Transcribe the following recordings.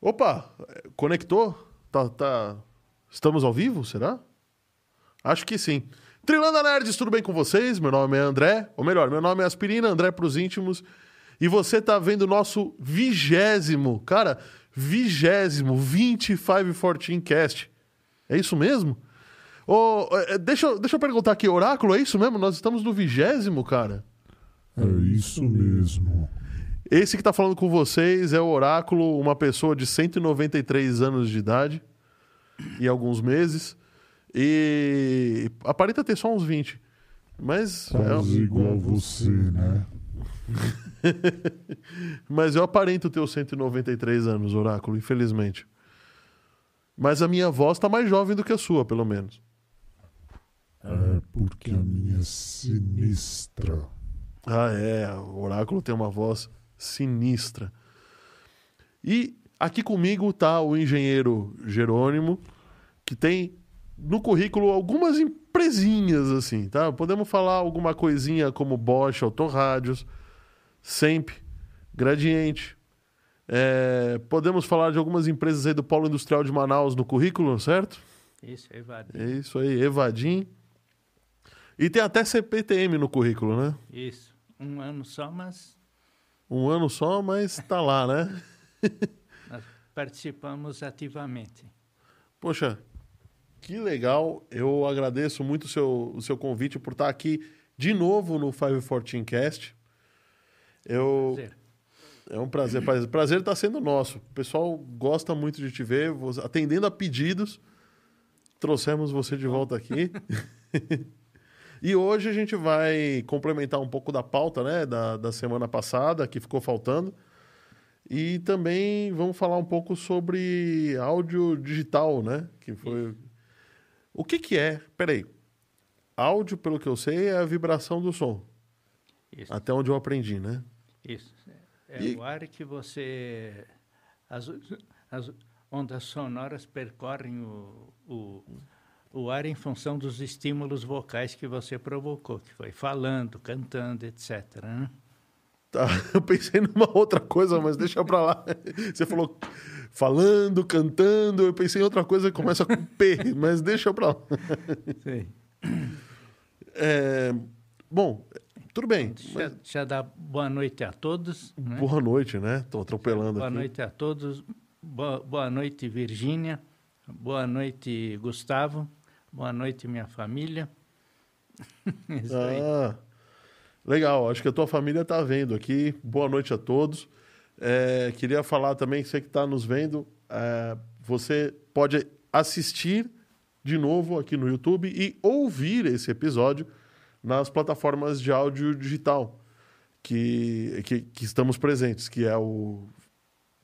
Opa, conectou? Tá, tá... Estamos ao vivo, será? Acho que sim. Trilanda Nerds, tudo bem com vocês? Meu nome é André, ou melhor, meu nome é Aspirina, André pros íntimos. E você tá vendo o nosso vigésimo, cara, vigésimo 2514 Cast. É isso mesmo? Oh, deixa, deixa eu perguntar aqui, Oráculo, é isso mesmo? Nós estamos no vigésimo, cara? É isso mesmo. Esse que está falando com vocês é o Oráculo, uma pessoa de 193 anos de idade e alguns meses. E aparenta ter só uns 20. Mas. Quase é... igual você, né? Mas eu aparento ter os 193 anos, Oráculo, infelizmente. Mas a minha voz está mais jovem do que a sua, pelo menos. É porque a minha é sinistra. Ah, é. O Oráculo tem uma voz sinistra. E aqui comigo está o engenheiro Jerônimo, que tem no currículo algumas empresinhas assim, tá? Podemos falar alguma coisinha como Bosch Autorádios, Semp, Gradiente. É, podemos falar de algumas empresas aí do Polo Industrial de Manaus no currículo, certo? Isso, Evadim. É isso aí, Evadim. E tem até CPTM no currículo, né? Isso. Um ano só, mas um ano só, mas está lá, né? Nós participamos ativamente. Poxa, que legal. Eu agradeço muito o seu, o seu convite por estar aqui de novo no 514 Cast. Eu... Prazer. É um prazer. Prazer está sendo nosso. O pessoal gosta muito de te ver. Atendendo a pedidos, trouxemos você de volta aqui. E hoje a gente vai complementar um pouco da pauta né, da, da semana passada, que ficou faltando. E também vamos falar um pouco sobre áudio digital, né? Que foi. O que, que é? Peraí. Áudio, pelo que eu sei, é a vibração do som. Isso. Até onde eu aprendi, né? Isso. É e... o ar que você. As, as ondas sonoras percorrem o, o o ar em função dos estímulos vocais que você provocou, que foi falando, cantando, etc. Né? Tá, eu pensei numa outra coisa, mas deixa pra lá. Você falou falando, cantando, eu pensei em outra coisa que começa com P, mas deixa pra lá. Sim. É, bom, tudo bem. Já, mas... já dá boa noite a todos. Né? Boa noite, né? Estou atropelando boa aqui. Boa noite a todos. Boa, boa noite, Virgínia. Boa noite, Gustavo. Boa noite, minha família. ah, legal, acho que a tua família está vendo aqui. Boa noite a todos. É, queria falar também, você que está nos vendo, é, você pode assistir de novo aqui no YouTube e ouvir esse episódio nas plataformas de áudio digital que, que, que estamos presentes, que é o...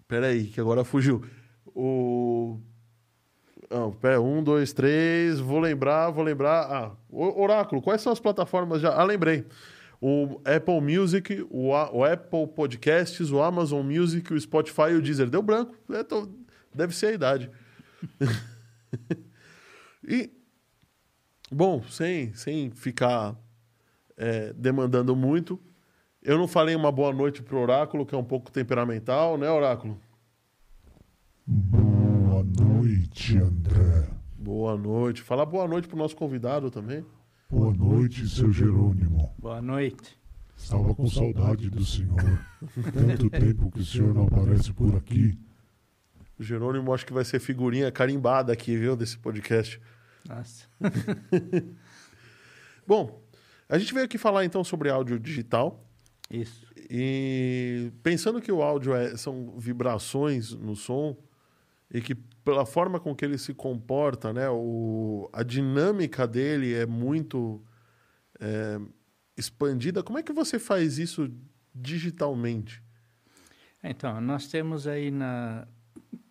Peraí, que agora fugiu. O não, um, dois, três. Vou lembrar, vou lembrar. Ah, Oráculo, quais são as plataformas já? Ah, lembrei. O Apple Music, o, o Apple Podcasts, o Amazon Music, o Spotify e o Deezer. Deu branco. É, tô... Deve ser a idade. e, bom, sem, sem ficar é, demandando muito, eu não falei uma boa noite pro Oráculo, que é um pouco temperamental, né, Oráculo? Noite, André. Boa noite. Fala boa noite para o nosso convidado também. Boa noite, seu Jerônimo. Boa noite. Estava com saudade do senhor. Tanto tempo que o senhor não aparece por aqui. O Jerônimo acho que vai ser figurinha carimbada aqui, viu, desse podcast. Nossa. Bom, a gente veio aqui falar então sobre áudio digital. Isso. E pensando que o áudio é, são vibrações no som e que pela forma com que ele se comporta, né? O, a dinâmica dele é muito é, expandida. Como é que você faz isso digitalmente? Então, nós temos aí na,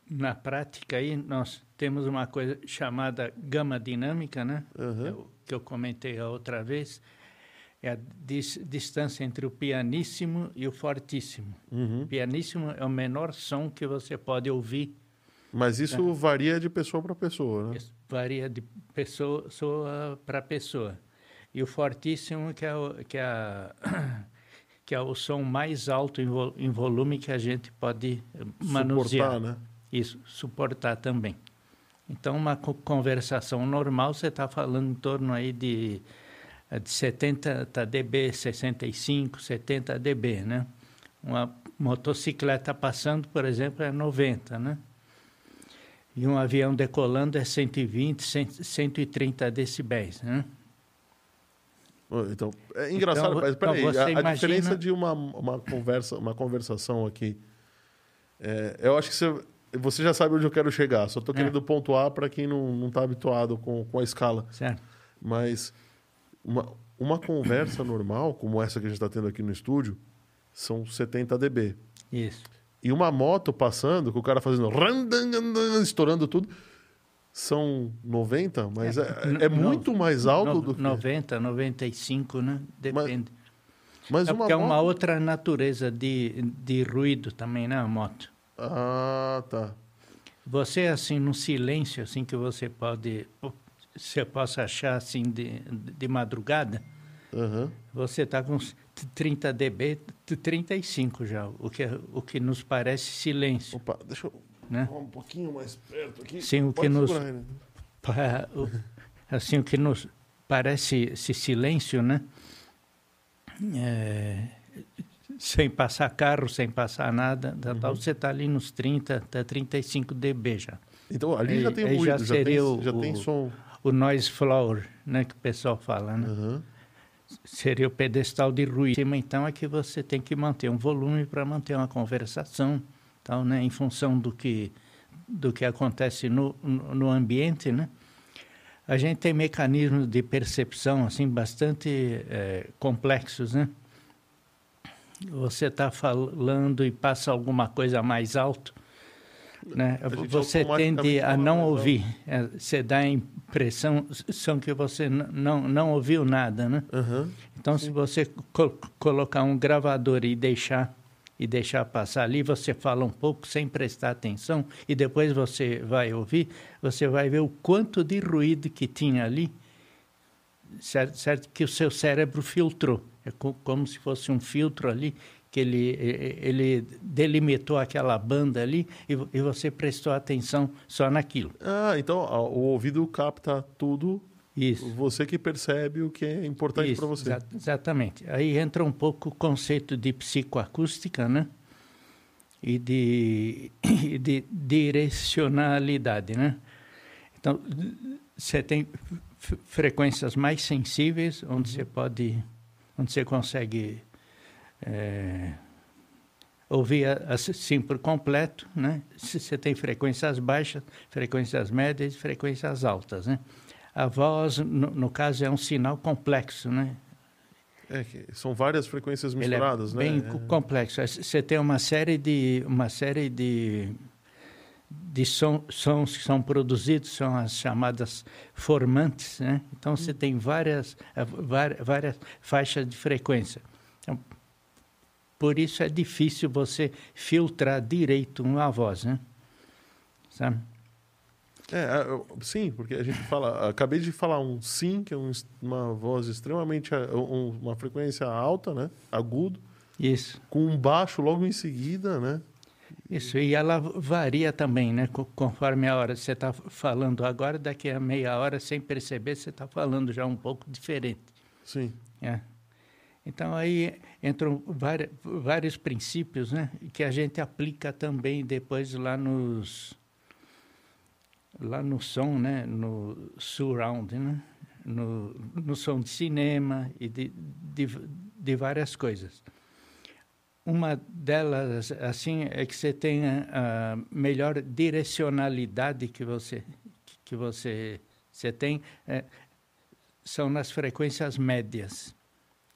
na prática aí, nós temos uma coisa chamada gama dinâmica, né? Uhum. É que eu comentei a outra vez. É a dis, distância entre o pianíssimo e o fortíssimo. Uhum. Pianíssimo é o menor som que você pode ouvir mas isso é. varia de pessoa para pessoa, né? Isso varia de pessoa para pessoa. E o fortíssimo, que é, o, que, é que é o som mais alto em, vo, em volume que a gente pode manusear. Suportar, né? isso suportar também. Então, uma conversação normal, você está falando em torno aí de, de 70 dB, 65, 70 dB, né? Uma motocicleta passando, por exemplo, é 90, né? E um avião decolando é 120, 130 decibéis, né? Então, é engraçado, então, mas peraí, então a, imagina... a, diferença de uma, uma, conversa, uma conversação aqui, é, eu acho que você, você já sabe onde eu quero chegar, só estou é. querendo pontuar para quem não está habituado com, com a escala. Certo. Mas uma, uma conversa normal, como essa que a gente está tendo aqui no estúdio, são 70 dB. Isso. E uma moto passando, com o cara fazendo... estourando tudo são 90, mas é, é, é muito no, mais alto no, do que... 90, 95, né? Depende. Mas, mas é uma porque moto... é uma outra natureza de, de ruído também, né, a moto. Ah, tá. Você, assim, no silêncio, assim, que você pode... Você possa achar, assim, de, de madrugada, uhum. você está com 30 dB, 35 já, o que, o que nos parece silêncio. Opa, deixa eu né? Um pouquinho mais perto aqui. Sim, o que nos assim o que nos parece esse silêncio, né? É, sem passar carro, sem passar nada, uhum. tal, você está ali nos 30, até 35 dB já. Então ali já tem ruído, já, já, tem, o, já tem som. O noise floor, né, que o pessoal fala, né? Uhum. Seria o pedestal de ruído. Então é que você tem que manter um volume para manter uma conversação tal, né, em função do que do que acontece no, no ambiente, né? A gente tem mecanismos de percepção assim bastante é, complexos, né? Você está falando e passa alguma coisa mais alto, né? Você tende a não ouvir. É, você dá a impressão são que você não não ouviu nada, né? Uhum. Então, Sim. se você co colocar um gravador e deixar e deixar passar ali, você fala um pouco sem prestar atenção e depois você vai ouvir, você vai ver o quanto de ruído que tinha ali, certo, certo? que o seu cérebro filtrou. É como se fosse um filtro ali, que ele, ele delimitou aquela banda ali e, e você prestou atenção só naquilo. Ah, então o ouvido capta tudo isso. Você que percebe o que é importante para você. Exa exatamente. Aí entra um pouco o conceito de psicoacústica, né? E de, e de direcionalidade, né? Então, você tem frequências mais sensíveis, onde uhum. você pode, onde você consegue é, ouvir assim por completo, né? Você tem frequências baixas, frequências médias e frequências altas, né? a voz, no, no caso, é um sinal complexo, né? É, são várias frequências misturadas, Ele é né? Bem é. complexo. Você tem uma série de uma série de de som, sons que são produzidos são as chamadas formantes, né? Então você tem várias, várias várias faixas de frequência. Por isso é difícil você filtrar direito uma voz, né? Sabe? É, sim, porque a gente fala. Acabei de falar um sim, que é um, uma voz extremamente. Um, uma frequência alta, né? Agudo. Isso. Com um baixo logo em seguida, né? Isso, e ela varia também, né? Conforme a hora. Você está falando agora, daqui a meia hora, sem perceber, você está falando já um pouco diferente. Sim. É. Então aí entram vários, vários princípios, né? Que a gente aplica também depois lá nos lá no som, né, no surround, né, no, no som de cinema e de, de, de várias coisas. Uma delas, assim, é que você tenha a melhor direcionalidade que você que você você tem é, são nas frequências médias,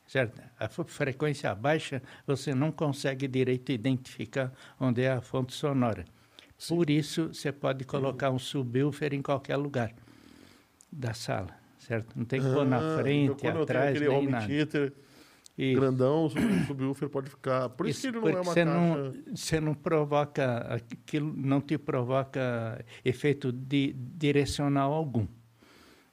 certo? A frequência baixa você não consegue direito identificar onde é a fonte sonora. Sim. Por isso, você pode colocar um subwoofer em qualquer lugar da sala, certo? Não tem que pôr na ah, frente, então atrás, nem home nada. Theater isso. grandão, o subwoofer pode ficar. Por isso, isso que ele não é uma você caixa... Não, você não provoca, aquilo não te provoca efeito de, direcional algum.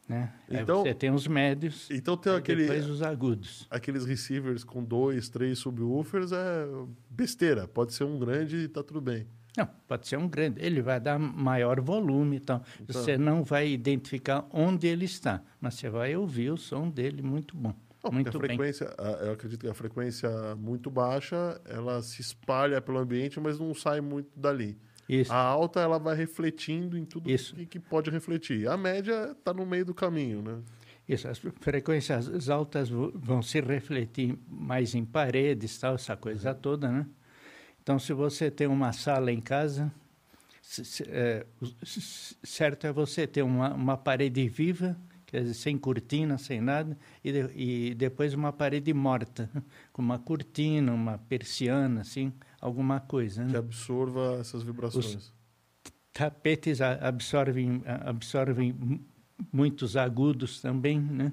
Né? Então, Aí você tem os médios então tem aquele, depois os agudos. Aqueles receivers com dois, três subwoofers é besteira. Pode ser um grande e tá tudo bem. Não, pode ser um grande. Ele vai dar maior volume, então, então você não vai identificar onde ele está, mas você vai ouvir o som dele muito bom. Não, muito a frequência, bem. eu acredito que a frequência muito baixa, ela se espalha pelo ambiente, mas não sai muito dali. Isso. A alta ela vai refletindo em tudo Isso. Que, que pode refletir. A média está no meio do caminho, né? Isso, as frequências altas vão se refletir mais em paredes, tal, essa coisa uhum. toda, né? Então, se você tem uma sala em casa, é, certo é você ter uma, uma parede viva, quer dizer, sem cortina, sem nada, e, de, e depois uma parede morta, com uma cortina, uma persiana, assim, alguma coisa. Né? Que absorva essas vibrações. Os tapetes absorvem, absorvem muitos agudos também, né?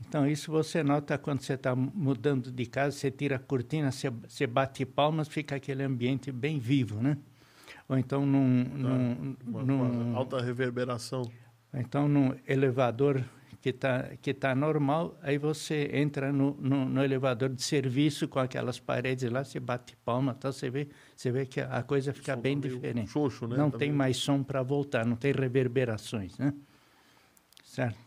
Então, isso você nota quando você está mudando de casa, você tira a cortina, você, você bate palmas, fica aquele ambiente bem vivo, né? Ou então num... Tá. num, uma, num uma alta reverberação. Então, num elevador que está que tá normal, aí você entra no, no, no, elevador de serviço com aquelas paredes lá, você bate palma, então você vê, você vê que a coisa fica bem tá diferente. Xoxo, né? Não tá tem mais som para voltar, não tem reverberações, né? Certo?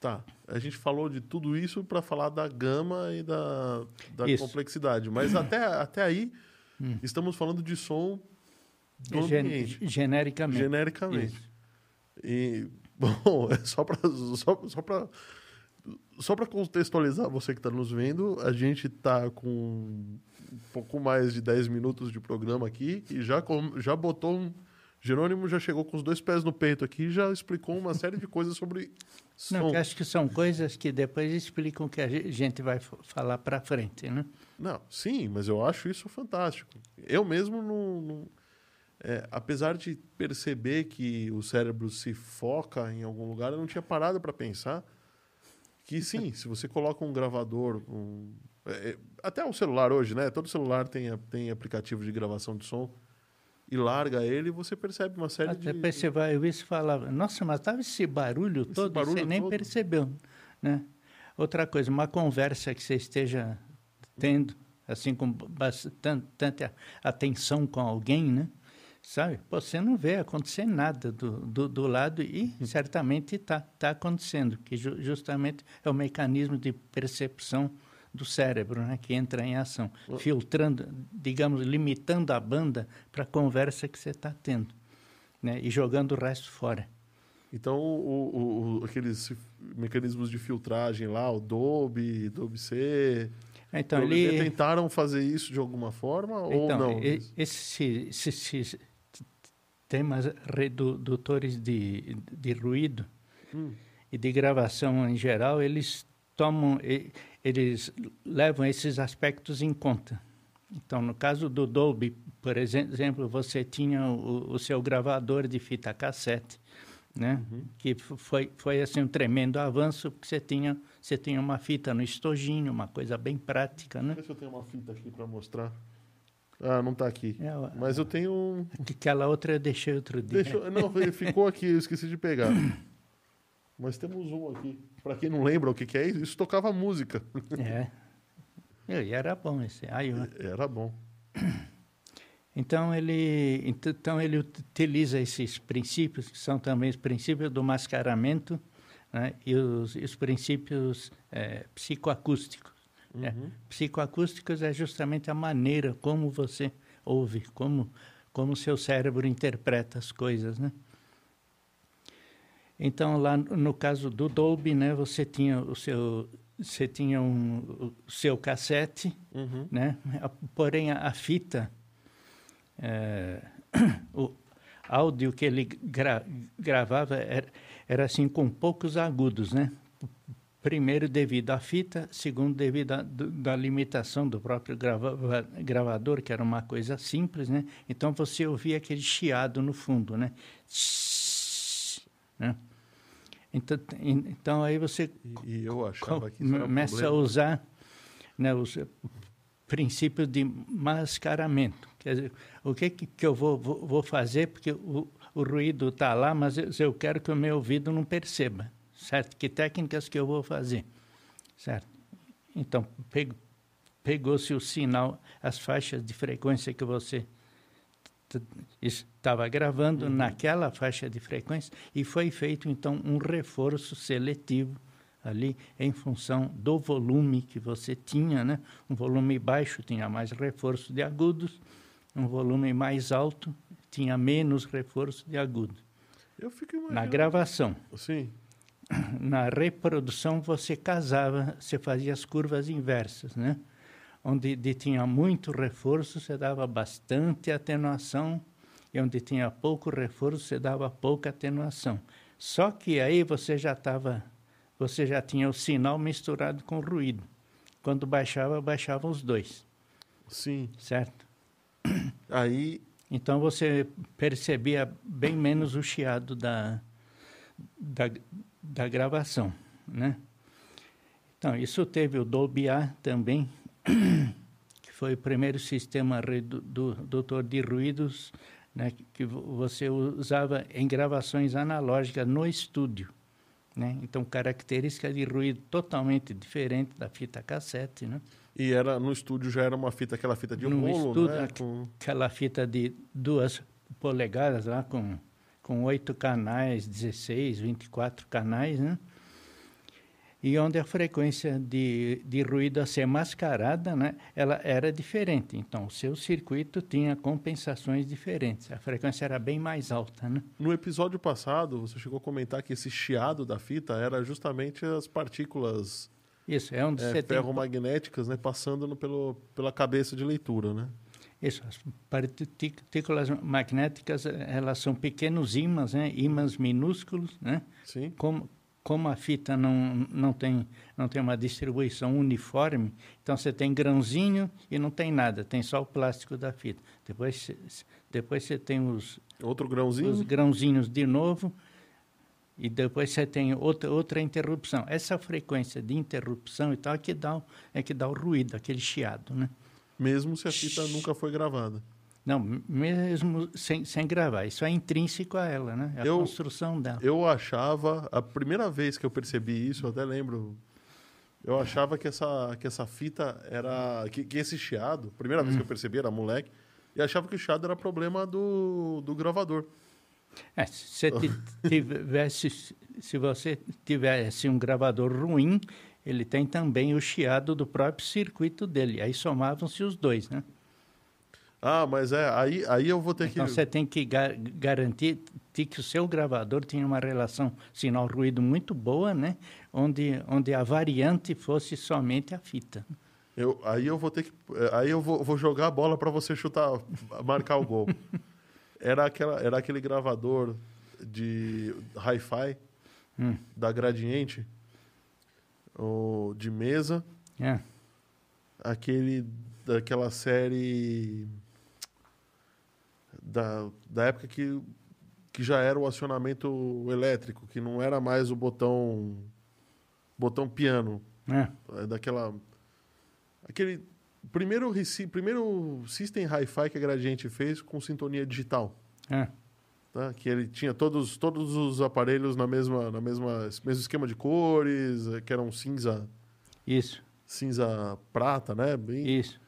Tá. A gente falou de tudo isso para falar da gama e da, da complexidade. Mas até, até aí, hum. estamos falando de som do Gen ambiente. Genericamente. Genericamente. Isso. E, bom, é só para só, só pra, só contextualizar você que está nos vendo, a gente está com um pouco mais de 10 minutos de programa aqui e já, já botou um Jerônimo já chegou com os dois pés no peito aqui e já explicou uma série de coisas sobre som. Não, acho que são coisas que depois explicam o que a gente vai falar para frente, né? Não, sim, mas eu acho isso fantástico. Eu mesmo não... não é, apesar de perceber que o cérebro se foca em algum lugar, eu não tinha parado para pensar que sim, se você coloca um gravador, um, é, até o celular hoje, né? Todo celular tem, tem aplicativo de gravação de som e larga ele, você percebe uma série Até de... Depois você vai ouvir e fala, nossa, mas estava esse barulho esse todo, barulho você nem todo. percebeu. Né? Outra coisa, uma conversa que você esteja tendo, assim, com bastante atenção com alguém, né? Sabe? Você não vê acontecer nada do, do, do lado e certamente está tá acontecendo, que ju, justamente é o mecanismo de percepção do cérebro, né, que entra em ação, filtrando, digamos, limitando a banda para a conversa que você está tendo, né, e jogando o resto fora. Então, o, o, aqueles mecanismos de filtragem lá, o Dolby, Dolby C, então, ele... tentaram fazer isso de alguma forma então, ou não? Esses, esses temas redutores de, de ruído hum. e de gravação em geral, eles tomam eles levam esses aspectos em conta. Então, no caso do Dolby, por exemplo, você tinha o, o seu gravador de fita cassete, né? Uhum. Que foi foi assim um tremendo avanço, porque você tinha você tinha uma fita no estojinho, uma coisa bem prática, né? Deixa eu tenho uma fita aqui para mostrar. Ah, não está aqui. É, Mas eu tenho. Aquela outra eu deixei outro dia. Deixa, não, ficou aqui, eu esqueci de pegar. Mas temos um aqui. Para quem não lembra o que, que é, isso tocava música. É. E era bom esse. Aí, era bom. Então ele, então ele utiliza esses princípios, que são também os princípios do mascaramento né, e, os, os, princípios é, psicoacústicos. Né. Uhum. É. Psicoacústicos é justamente a maneira como você ouve, como como seu cérebro interpreta as coisas, né? Então, lá no caso do Dolby, né, você tinha o seu, você tinha um, o seu cassete, uhum. né? porém a, a fita, é, o áudio que ele gra, gravava era, era assim com poucos agudos, né? Primeiro devido à fita, segundo devido à da limitação do próprio grava, gravador, que era uma coisa simples, né? Então você ouvia aquele chiado no fundo, né? né? Então, então aí você e, eu achava que começa a usar né, os princípios de mascaramento. Quer dizer, o que, que eu vou, vou, vou fazer, porque o, o ruído está lá, mas eu, eu quero que o meu ouvido não perceba, certo? Que técnicas que eu vou fazer, certo? Então, pegou-se o sinal, as faixas de frequência que você estava gravando uhum. naquela faixa de frequência e foi feito então um reforço seletivo ali em função do volume que você tinha, né? Um volume baixo tinha mais reforço de agudos, um volume mais alto tinha menos reforço de agudos. Eu fico imaginando. Na gravação. Sim. Na reprodução você casava, você fazia as curvas inversas, né? Onde tinha muito reforço, você dava bastante atenuação, e onde tinha pouco reforço, você dava pouca atenuação. Só que aí você já estava você já tinha o sinal misturado com o ruído. Quando baixava, baixavam os dois. Sim. Certo? Aí. Então você percebia bem menos o chiado da, da, da gravação, né? Então, isso teve o Dolby A também, que foi o primeiro sistema redutor de ruídos né, que você usava em gravações analógicas no estúdio. Né? Então, característica de ruído totalmente diferente da fita cassete. Né? E era no estúdio já era uma fita, aquela fita de no rolo, estúdio, né? Com... Aquela fita de duas polegadas lá com com oito canais, 16, 24 canais, né? e onde a frequência de, de ruído a ser mascarada, né, ela era diferente. Então, o seu circuito tinha compensações diferentes. A frequência era bem mais alta, né? No episódio passado, você chegou a comentar que esse chiado da fita era justamente as partículas isso, é é, ferromagnéticas, né, passando no, pelo, pela cabeça de leitura, né? Isso, as partículas magnéticas, elas são pequenos ímãs, né? ímãs minúsculos, né? Sim. Como, como a fita não, não, tem, não tem uma distribuição uniforme, então você tem grãozinho e não tem nada, tem só o plástico da fita. Depois, depois você tem os, Outro grãozinho? os grãozinhos de novo e depois você tem outra, outra interrupção. Essa frequência de interrupção e tal é que dá, é que dá o ruído, aquele chiado, né? Mesmo se a fita nunca foi gravada. Não, mesmo sem, sem gravar. Isso é intrínseco a ela, né? É a eu, construção dela. Eu achava, a primeira vez que eu percebi isso, eu até lembro, eu achava que essa, que essa fita era. Que, que esse chiado, primeira hum. vez que eu percebi, era moleque, e achava que o chiado era problema do, do gravador. É, se, tivesse, se você tivesse um gravador ruim, ele tem também o chiado do próprio circuito dele. Aí somavam-se os dois, né? Ah, mas é, aí, aí eu vou ter então, que... Então você tem que gar garantir que o seu gravador tenha uma relação sinal-ruído muito boa, né? Onde, onde a variante fosse somente a fita. Eu, aí eu vou ter que... Aí eu vou, vou jogar a bola para você chutar, marcar o gol. Era, aquela, era aquele gravador de hi-fi hum. da Gradiente, ou de mesa. É. Aquele daquela série da, da época que, que já era o acionamento elétrico, que não era mais o botão botão piano. É. é daquela aquele primeiro primeiro system hi-fi que a Gradiente fez com sintonia digital. É. Tá? Que ele tinha todos todos os aparelhos na mesma na mesma mesmo esquema de cores, que eram cinza. Isso. Cinza prata, né? Bem... Isso.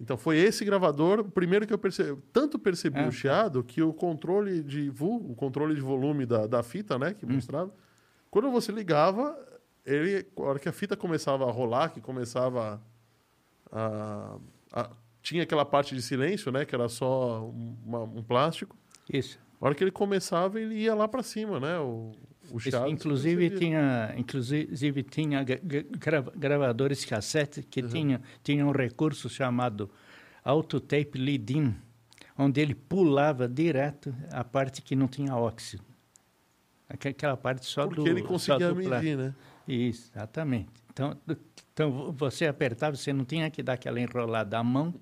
Então foi esse gravador, o primeiro que eu percebi, tanto percebi é. o chiado que o controle de o controle de volume da, da fita, né, que hum. mostrava, quando você ligava, ele, a hora que a fita começava a rolar, que começava a, a tinha aquela parte de silêncio, né, que era só uma, um plástico. Isso. A hora que ele começava, ele ia lá para cima, né, o, o. Isso, inclusive tinha, inclusive tinha gravadores cassete que uhum. tinha, tinha um recurso chamado autotape lead-in, onde ele pulava direto a parte que não tinha óxido. Aquela parte só Porque do ele conseguia medir, né? Isso, exatamente. Então, então você apertava, você não tinha que dar aquela enrolada à mão,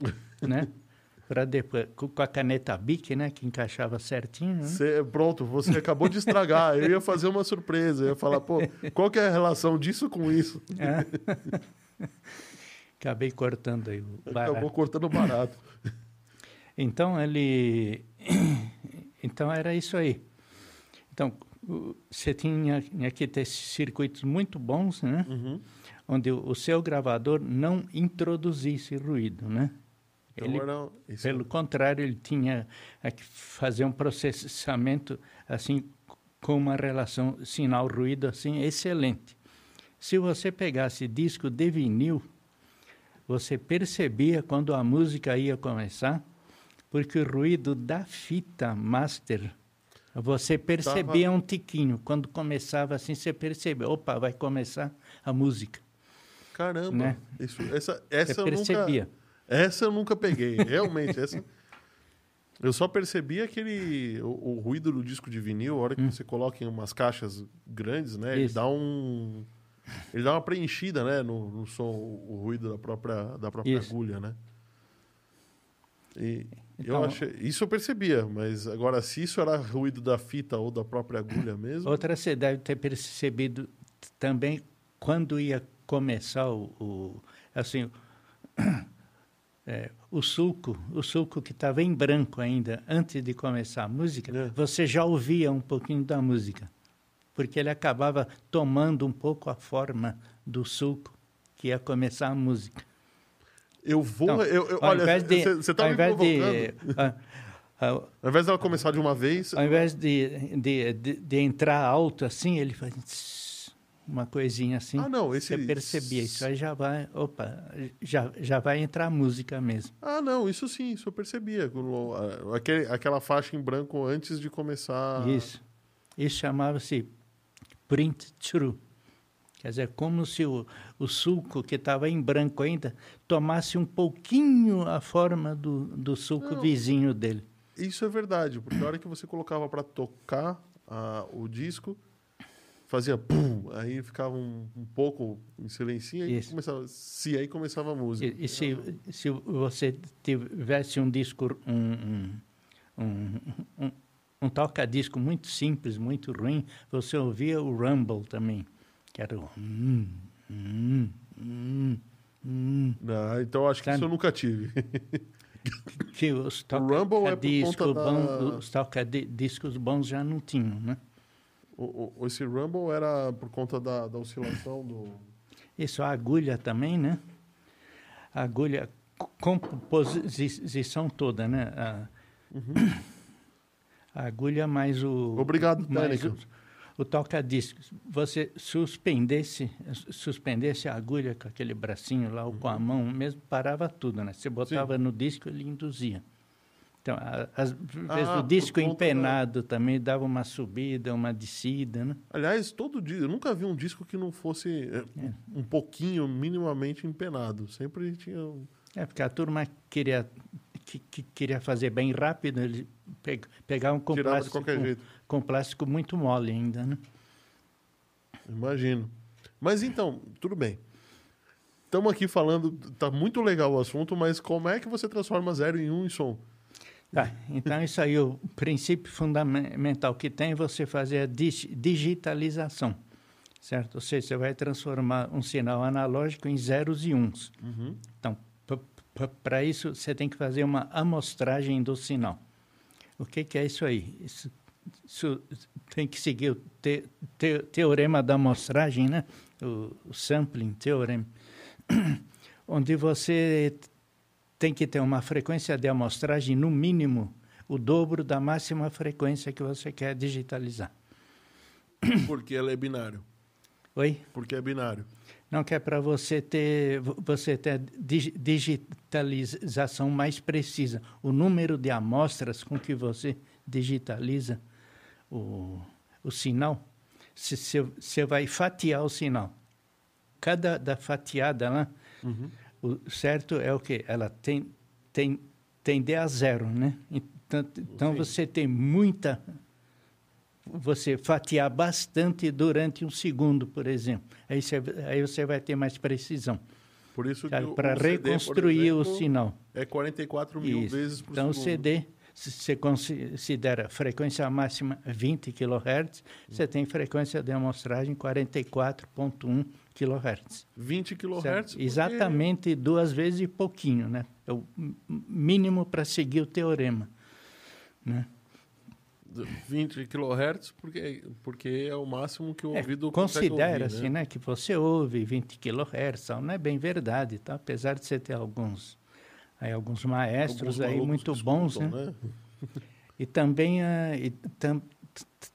né? para depois com a caneta Bic, né, que encaixava certinho. Né? Cê, pronto, você acabou de estragar. Eu ia fazer uma surpresa, eu ia falar, pô, qual que é a relação disso com isso? É. Acabei cortando aí o barato. Acabou cortando o barato. então ele, então era isso aí. Então você tinha, tinha que ter circuitos muito bons, né? Uhum. Onde o, o seu gravador não introduzisse ruído, né? Ele, então, pelo contrário, ele tinha que fazer um processamento assim com uma relação sinal-ruído assim excelente. Se você pegasse disco de vinil, você percebia quando a música ia começar, porque o ruído da fita master, você percebia Tava... um tiquinho. Quando começava assim, você percebia, opa, vai começar a música. Caramba, né? isso, essa, essa você percebia. Nunca, essa eu nunca peguei, realmente. essa, eu só percebi aquele o, o, ruído do disco de vinil, a hora que hum. você coloca em umas caixas grandes, né? Isso. Ele dá um ele dá uma preenchida, né, no, no som, o, o, ruído da própria, da própria agulha, né? E então, eu achei, isso eu percebia, mas agora se isso era ruído da fita ou da própria agulha mesmo. Outra você deve ter percebido também quando ia começar o, o assim, é, o sulco, o sulco que estava em branco ainda antes de começar a música, é. você já ouvia um pouquinho da música porque ele acabava tomando um pouco a forma do sulco que ia começar a música. Eu vou. Então, eu, eu, olha, você está me provocando. A, ao invés dela começar de uma vez. Ao invés de, de, de, de entrar alto assim, ele faz uma coisinha assim. Ah, não, esse. Você percebia, isso aí já vai. Opa, já, já vai entrar a música mesmo. Ah, não, isso sim, isso eu percebia. Aquele, aquela faixa em branco antes de começar. Isso. Isso chamava-se print true. Quer dizer, como se o, o suco que estava em branco ainda tomasse um pouquinho a forma do, do suco Não, vizinho dele. Isso é verdade, porque a hora que você colocava para tocar uh, o disco, fazia pum, aí ficava um, um pouco em silêncio e começava, se aí começava a música. E, e se, se você tivesse um disco, um, um, um um toca-disco muito simples, muito ruim, você ouvia o rumble também, que era o... Hum, hum, hum, hum. Ah, então acho que Sabe? isso eu nunca tive. que os toca-discos é da... os toca-discos bons já não tinham, né? O, o, esse rumble era por conta da, da oscilação do... Isso, a agulha também, né? A agulha, composição toda, né? A... Uhum a agulha mais o. Obrigado, mais o, o toca-discos. Você suspendesse, suspendesse a agulha com aquele bracinho lá, ou com a uhum. mão mesmo, parava tudo, né? Você botava Sim. no disco, ele induzia. Então, às vezes ah, o disco empenado da... também dava uma subida, uma descida, né? Aliás, todo dia, eu nunca vi um disco que não fosse é. é. um pouquinho, minimamente empenado. Sempre tinha... É, porque a turma queria que, que queria fazer bem rápido, ele pe, pegavam com Tirava plástico, com, com, plástico muito mole ainda, né? Imagino. Mas então, tudo bem. Estamos aqui falando, tá muito legal o assunto, mas como é que você transforma zero em um em som? Tá, então isso aí, o princípio fundamental que tem é você fazer a digitalização, certo? Ou seja, você vai transformar um sinal analógico em zeros e uns. Uhum. Então, para isso, você tem que fazer uma amostragem do sinal. O que, que é isso aí? Isso, isso, tem que seguir o te, te, teorema da amostragem, né? o, o sampling theorem, onde você tem que ter uma frequência de amostragem, no mínimo, o dobro da máxima frequência que você quer digitalizar. Porque ela é binário. Oi? Porque é binário. Não que é para você ter você ter digitalização mais precisa. O número de amostras com que você digitaliza o, o sinal, você vai fatiar o sinal. Cada da fatiada lá, uhum. O certo é o que ela tem tem tende a zero, né? Então, então você tem muita você fatiar bastante durante um segundo, por exemplo. Aí você, aí você vai ter mais precisão. Por isso Para reconstruir CD, exemplo, o sinal. É 44 mil isso. vezes por então, segundo. Então, o CD, se considera frequência máxima 20 kHz, você tem frequência de amostragem 44.1 kHz. 20 kHz? Exatamente duas vezes e pouquinho, né? É o mínimo para seguir o teorema, né? 20 kHz porque, porque é o máximo que o é, ouvido Considera-se né? né? que você ouve 20 kHz, não é bem verdade, tá? apesar de você ter alguns, Aí alguns maestros alguns aí muito bons, escutam, né? né? E também, uh, e tam,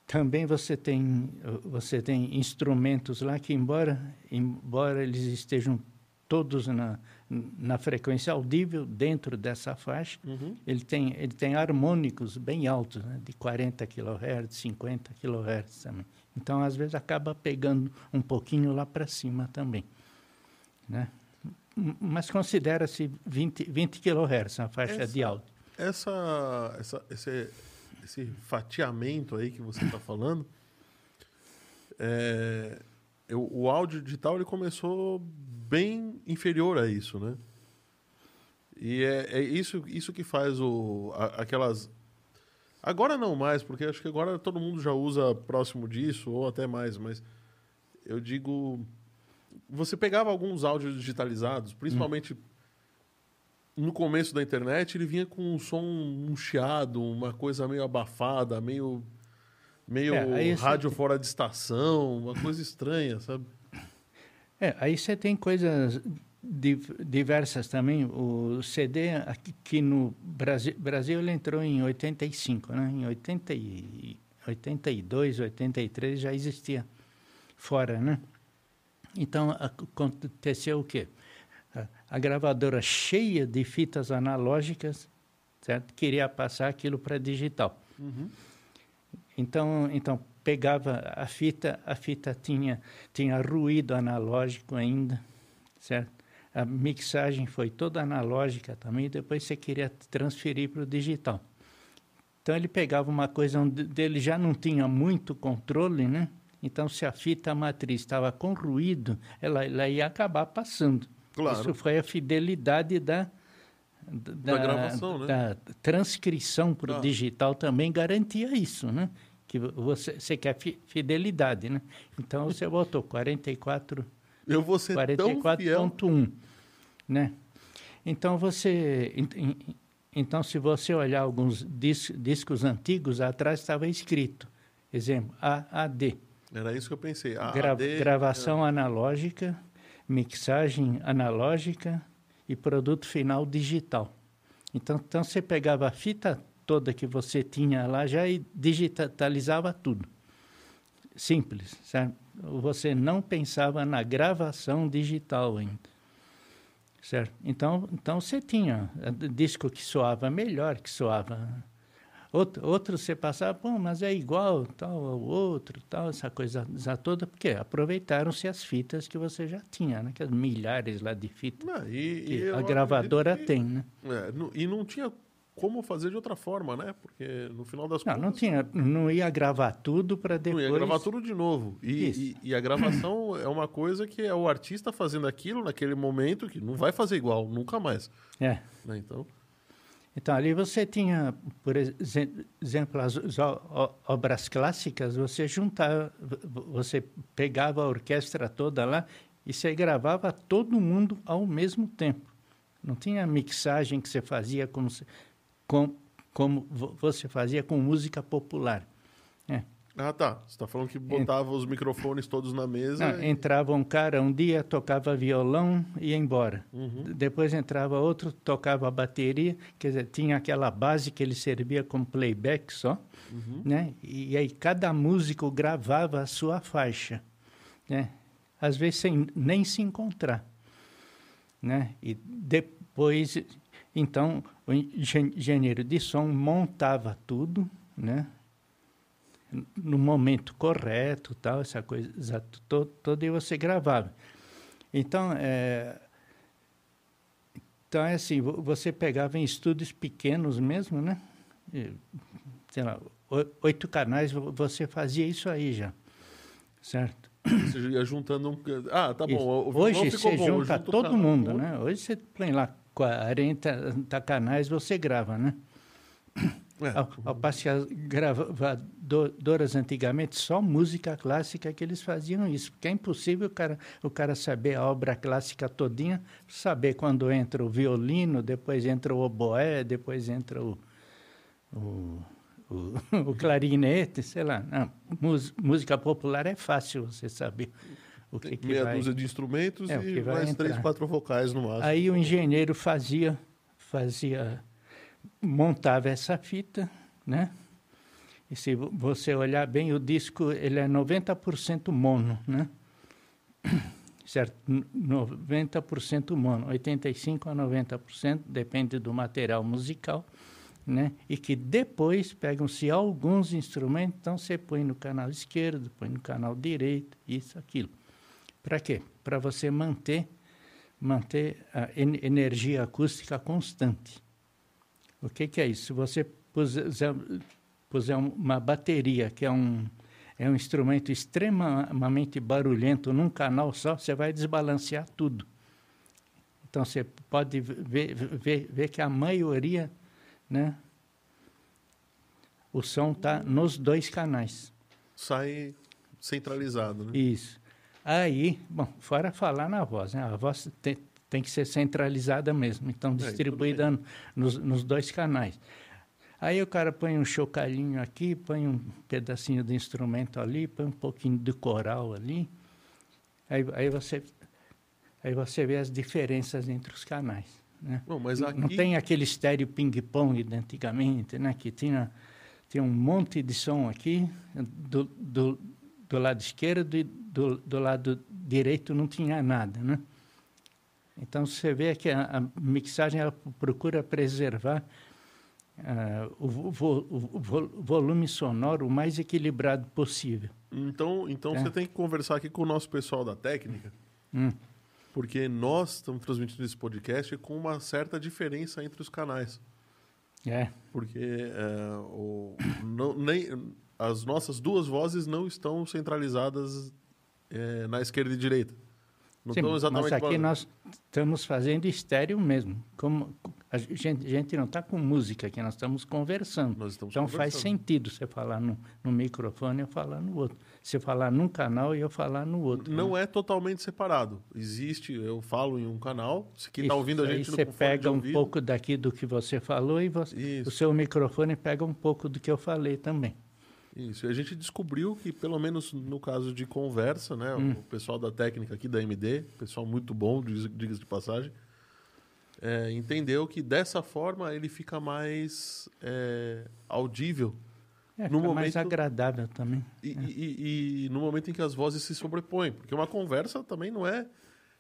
também você tem você tem instrumentos lá que embora embora eles estejam todos na na frequência audível dentro dessa faixa, uhum. ele tem ele tem harmônicos bem altos, né? de 40 kHz, 50 kHz também. Então às vezes acaba pegando um pouquinho lá para cima também, né? Mas considera-se 20 20 kHz a faixa essa, de áudio. Essa essa esse esse fatiamento aí que você está falando, é, eu, o áudio digital ele começou bem inferior a isso, né? E é, é isso, isso que faz o, a, aquelas. Agora não mais, porque acho que agora todo mundo já usa próximo disso, ou até mais, mas eu digo. Você pegava alguns áudios digitalizados, principalmente hum no começo da internet, ele vinha com um som um chiado, uma coisa meio abafada, meio meio é, rádio você... fora de estação, uma coisa estranha, sabe? É, aí você tem coisas diversas também. O CD aqui no Brasil, Brasil ele entrou em 85, né? Em 80 e, 82, 83 já existia fora, né? Então aconteceu o quê? a gravadora cheia de fitas analógicas, certo? Queria passar aquilo para digital. Uhum. Então, então pegava a fita, a fita tinha tinha ruído analógico ainda, certo? A mixagem foi toda analógica também. Depois você queria transferir para o digital. Então ele pegava uma coisa onde ele já não tinha muito controle, né? Então se a fita matriz estava com ruído, ela, ela ia acabar passando. Claro. Isso foi a fidelidade da, da, da gravação, né? da transcrição para o ah. digital também garantia isso, né? Que você, você quer fidelidade, né? Então você botou 44 eu vou ser 44.1, né? Então você então se você olhar alguns dis, discos antigos atrás estava escrito, exemplo, AAD. Era isso que eu pensei. AAD, Gra, gravação é. analógica mixagem analógica e produto final digital. Então, então você pegava a fita toda que você tinha lá já e digitalizava tudo. Simples, certo? Você não pensava na gravação digital ainda. Certo? Então, então você tinha disco que soava melhor, que soava Outro, outro você passava, pô, mas é igual tal ao outro, tal, essa coisa toda, porque aproveitaram-se as fitas que você já tinha, né? Que as milhares lá de fitas não, e, que e a gravadora que, tem, né? É, e não tinha como fazer de outra forma, né? Porque no final das não, contas... Não, tinha, não ia gravar tudo para depois... Não ia gravar tudo de novo. E, e, e, a gravação é uma coisa que é o artista fazendo aquilo naquele momento que não vai fazer igual, nunca mais. É. Né? Então... Então, ali você tinha, por exemplo, as, obras clássicas, você juntava, você pegava a orquestra toda lá e você gravava todo mundo ao mesmo tempo. Não tinha mixagem que você fazia como, com, como você fazia com música popular. É. Ah, tá. Você está falando que botava os microfones todos na mesa. Não, e... Entrava um cara, um dia tocava violão e ia embora. Uhum. Depois entrava outro, tocava bateria, quer dizer, tinha aquela base que ele servia como playback só, uhum. né? E aí cada músico gravava a sua faixa, né? Às vezes sem nem se encontrar, né? E depois, então, o engenheiro de som montava tudo, né? No momento correto, tal, essa coisa todo e você gravava. Então, é, então é assim, você pegava em estúdios pequenos mesmo, né? E, sei lá, oito canais, você fazia isso aí já, certo? Você ia juntando um... Ah, tá bom. Hoje você bom, junta todo mundo, né? Hoje você põe lá 40 canais, você grava, né? É. Ao, ao que gravadoras antigamente, só música clássica que eles faziam isso. Porque é impossível o cara, o cara saber a obra clássica todinha, saber quando entra o violino, depois entra o oboé, depois entra o, o, o, o clarinete, sei lá. Não, música popular é fácil você saber. O que, meia vai... dúzia de instrumentos é, e mais entrar. três, quatro vocais no máximo. Aí o engenheiro fazia fazia, montava essa fita, né? E se você olhar bem, o disco ele é 90% mono, né? Certo? 90% mono, 85% a 90%, depende do material musical, né? E que depois pegam-se alguns instrumentos, então você põe no canal esquerdo, põe no canal direito, isso, aquilo. Para quê? Para você manter manter a energia acústica constante. O que, que é isso? Se você puser, puser uma bateria, que é um, é um instrumento extremamente barulhento, num canal só, você vai desbalancear tudo. Então, você pode ver, ver, ver que a maioria, né, o som está nos dois canais. Sai centralizado, né? Isso. Aí, bom, fora falar na voz, né? A voz tem, tem que ser centralizada mesmo, então é, distribuída é, nos, nos dois canais. Aí o cara põe um chocalhinho aqui, põe um pedacinho de instrumento ali, põe um pouquinho de coral ali. Aí, aí, você, aí você vê as diferenças entre os canais. Né? Bom, aqui... Não tem aquele estéreo ping-pong de antigamente, né? que tinha, tinha um monte de som aqui, do, do, do lado esquerdo e do, do lado direito não tinha nada, né? Então você vê que a, a mixagem ela procura preservar uh, o, vo, o, o, volume sonoro o mais equilibrado possível. Então, então é. você tem que conversar aqui com o nosso pessoal da técnica, hum. porque nós estamos transmitindo esse podcast com uma certa diferença entre os canais. É. Porque é, o, não, nem, as nossas duas vozes não estão centralizadas é, na esquerda e direita. Não Sim, exatamente mas aqui nós estamos fazendo estéreo mesmo. Como a gente, a gente não está com música aqui, nós estamos conversando. Nós estamos então conversando. faz sentido você falar no, no microfone e eu falar no outro. Você falar num canal e eu falar no outro. Não né? é totalmente separado. Existe, eu falo em um canal, se quem está ouvindo a gente aí você pega um pouco daqui do que você falou e você, o seu microfone pega um pouco do que eu falei também. Isso, e a gente descobriu que, pelo menos no caso de conversa, né, hum. o pessoal da técnica aqui da MD, pessoal muito bom, diga-se de passagem, é, entendeu que dessa forma ele fica mais é, audível. É, no momento, mais agradável também. E, é. e, e, no momento em que as vozes se sobrepõem, porque uma conversa também não é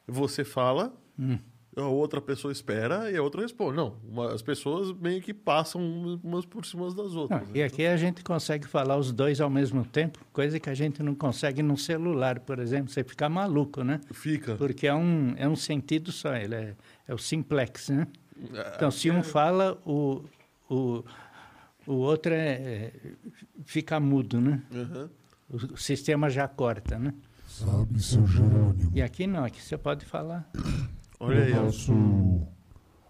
você fala, hum a outra pessoa espera e a outra responde. Não, uma, as pessoas meio que passam umas por cima das outras. Não, né? E aqui a gente consegue falar os dois ao mesmo tempo, coisa que a gente não consegue no celular, por exemplo. Você fica maluco, né? Fica. Porque é um, é um sentido só, ele é, é o simplex, né? É, então, se um é... fala, o, o, o outro é, é fica mudo, né? Uhum. O, o sistema já corta, né? Sabe, seu Jerônimo. E aqui não, aqui você pode falar. Olha aí. O nosso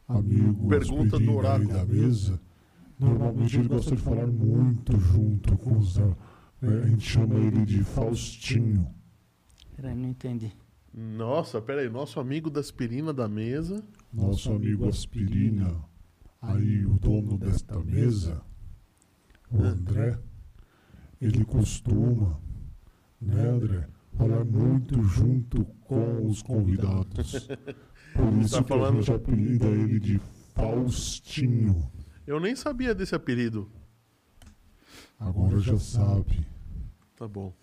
amigo Pergunta do oráculo. da mesa, normalmente ele gosta de falar muito junto com os... É, a gente chama ele de Faustinho. Peraí, não entendi. Nossa, peraí, nosso amigo da aspirina da mesa. Nosso amigo aspirina, aí o dono desta mesa, o André, ele costuma, né, André, falar muito junto com os convidados. Por isso tá falando... que a gente apelida ele de Faustinho. Eu nem sabia desse apelido. Agora já sabe. Tá bom.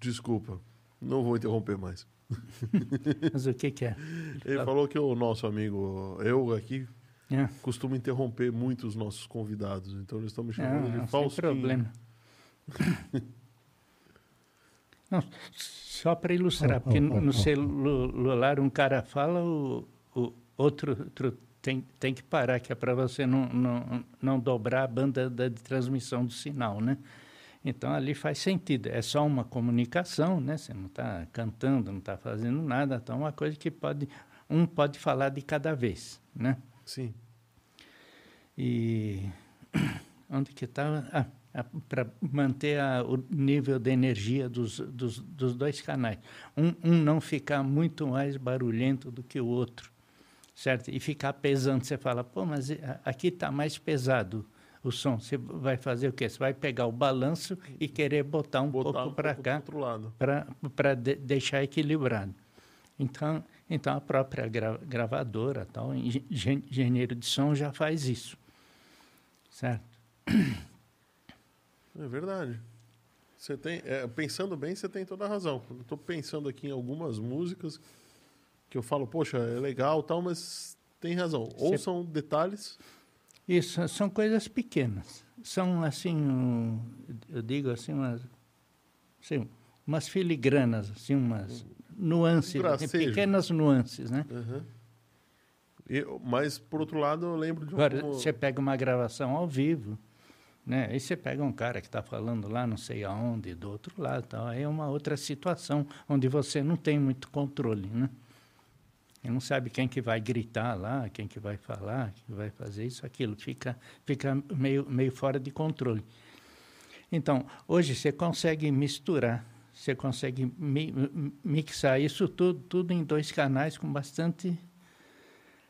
Desculpa. Não vou interromper mais. Mas o que, que é? Ele falou que o nosso amigo, eu aqui, é. costumo interromper muito os nossos convidados. Então eles estão me chamando não, de Faustinho. Sem problema. Não, só para ilustrar, porque no celular um cara fala, o, o outro, outro tem, tem que parar, que é para você não, não, não dobrar a banda da, de transmissão do sinal, né? Então ali faz sentido, é só uma comunicação, né? Você não está cantando, não está fazendo nada, então é uma coisa que pode um pode falar de cada vez, né? Sim. E onde que estava? Ah, para manter a, o nível de energia dos, dos, dos dois canais. Um, um, não ficar muito mais barulhento do que o outro, certo? E ficar pesando. Você fala, pô, mas aqui está mais pesado o som. Você vai fazer o quê? Você vai pegar o balanço e querer botar um botar pouco um para cá, para de, deixar equilibrado. Então, Então a própria gra gravadora, tal, engenheiro de som já faz isso, certo? É verdade. Você tem, é, pensando bem, você tem toda a razão. Estou pensando aqui em algumas músicas que eu falo, poxa, é legal, tal, mas tem razão. Ou são detalhes. Isso, são coisas pequenas. São assim, um, eu digo assim, umas, assim, umas filigranas, assim, umas nuances, assim, pequenas nuances, né? Uhum. E, mas, por outro lado, eu lembro de um... Agora, você pega uma gravação ao vivo, né? Aí você pega um cara que está falando lá não sei aonde, do outro lado, tal. aí é uma outra situação onde você não tem muito controle, né? Não sabe quem que vai gritar lá, quem que vai falar, que vai fazer isso, aquilo. Fica, fica meio, meio fora de controle. Então, hoje você consegue misturar, você consegue mi mixar isso tudo, tudo em dois canais com bastante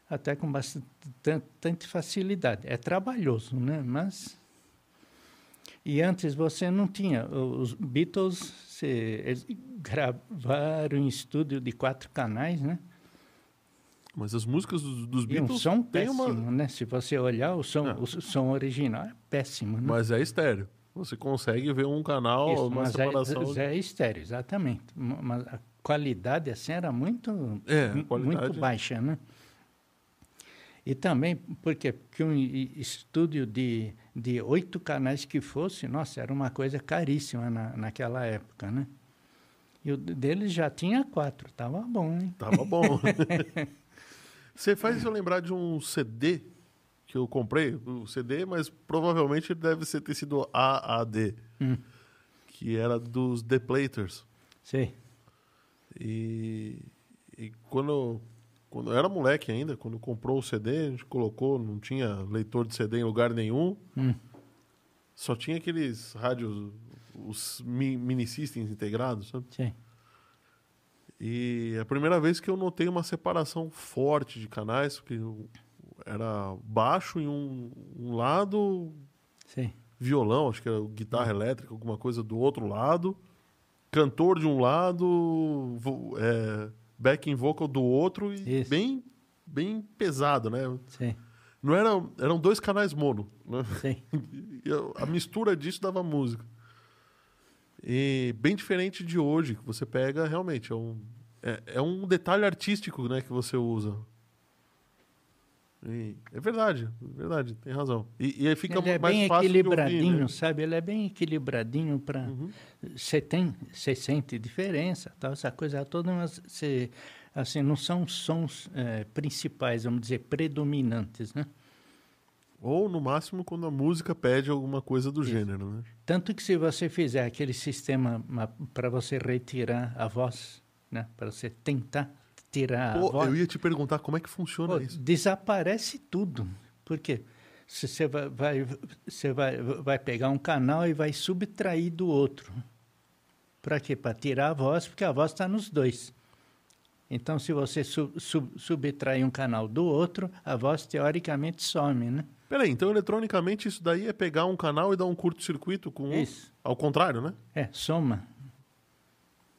até com bastante facilidade. É trabalhoso, né? Mas e antes você não tinha. Os Beatles se, gravaram em estúdio de quatro canais, né? Mas as músicas dos, dos Beatles. E um som péssimo, uma... né? Se você olhar, o som, o som original é péssimo. Né? Mas é estéreo. Você consegue ver um canal, Isso, uma mas é separação. É, é estéreo, exatamente. Mas a qualidade assim era muito, é, muito baixa, né? E também porque, porque um estúdio de, de oito canais que fosse, nossa, era uma coisa caríssima na, naquela época, né? E o deles já tinha quatro, tava bom, hein? Tava bom. Você faz eu lembrar de um CD que eu comprei, o CD, mas provavelmente deve ser, ter sido AAD, hum. que era dos The Platers. Sim. E, e quando quando eu era moleque ainda, quando comprou o CD, a gente colocou, não tinha leitor de CD em lugar nenhum. Hum. Só tinha aqueles rádios, os mini systems integrados, sabe? Sim. E é a primeira vez que eu notei uma separação forte de canais, porque era baixo em um, um lado, Sim. violão, acho que era guitarra elétrica, alguma coisa do outro lado, cantor de um lado, é, backing vocal do outro e Isso. bem bem pesado, né? Sim. Não era, eram dois canais mono, né? Sim. a mistura disso dava música. E bem diferente de hoje, que você pega realmente é um é, é um detalhe artístico, né, que você usa. E é verdade, é verdade, tem razão. E, e aí fica ele é mais bem fácil equilibradinho, ouvir, né? sabe? Ele é bem equilibradinho para você uhum. tem, você sente diferença, tal essa coisa toda, mas você assim não são sons é, principais, vamos dizer predominantes, né? Ou no máximo quando a música pede alguma coisa do Isso. gênero, né? Tanto que se você fizer aquele sistema para você retirar a voz, né, para você tentar tirar Pô, Eu ia te perguntar como é que funciona Pô, isso. Desaparece tudo. Por quê? Você vai, vai, você vai, vai pegar um canal e vai subtrair do outro. Para quê? Para tirar a voz, porque a voz está nos dois. Então, se você sub, sub, subtrair um canal do outro, a voz teoricamente some, né? Peraí, então eletronicamente isso daí é pegar um canal e dar um curto-circuito com Isso. Ao contrário, né? É, soma.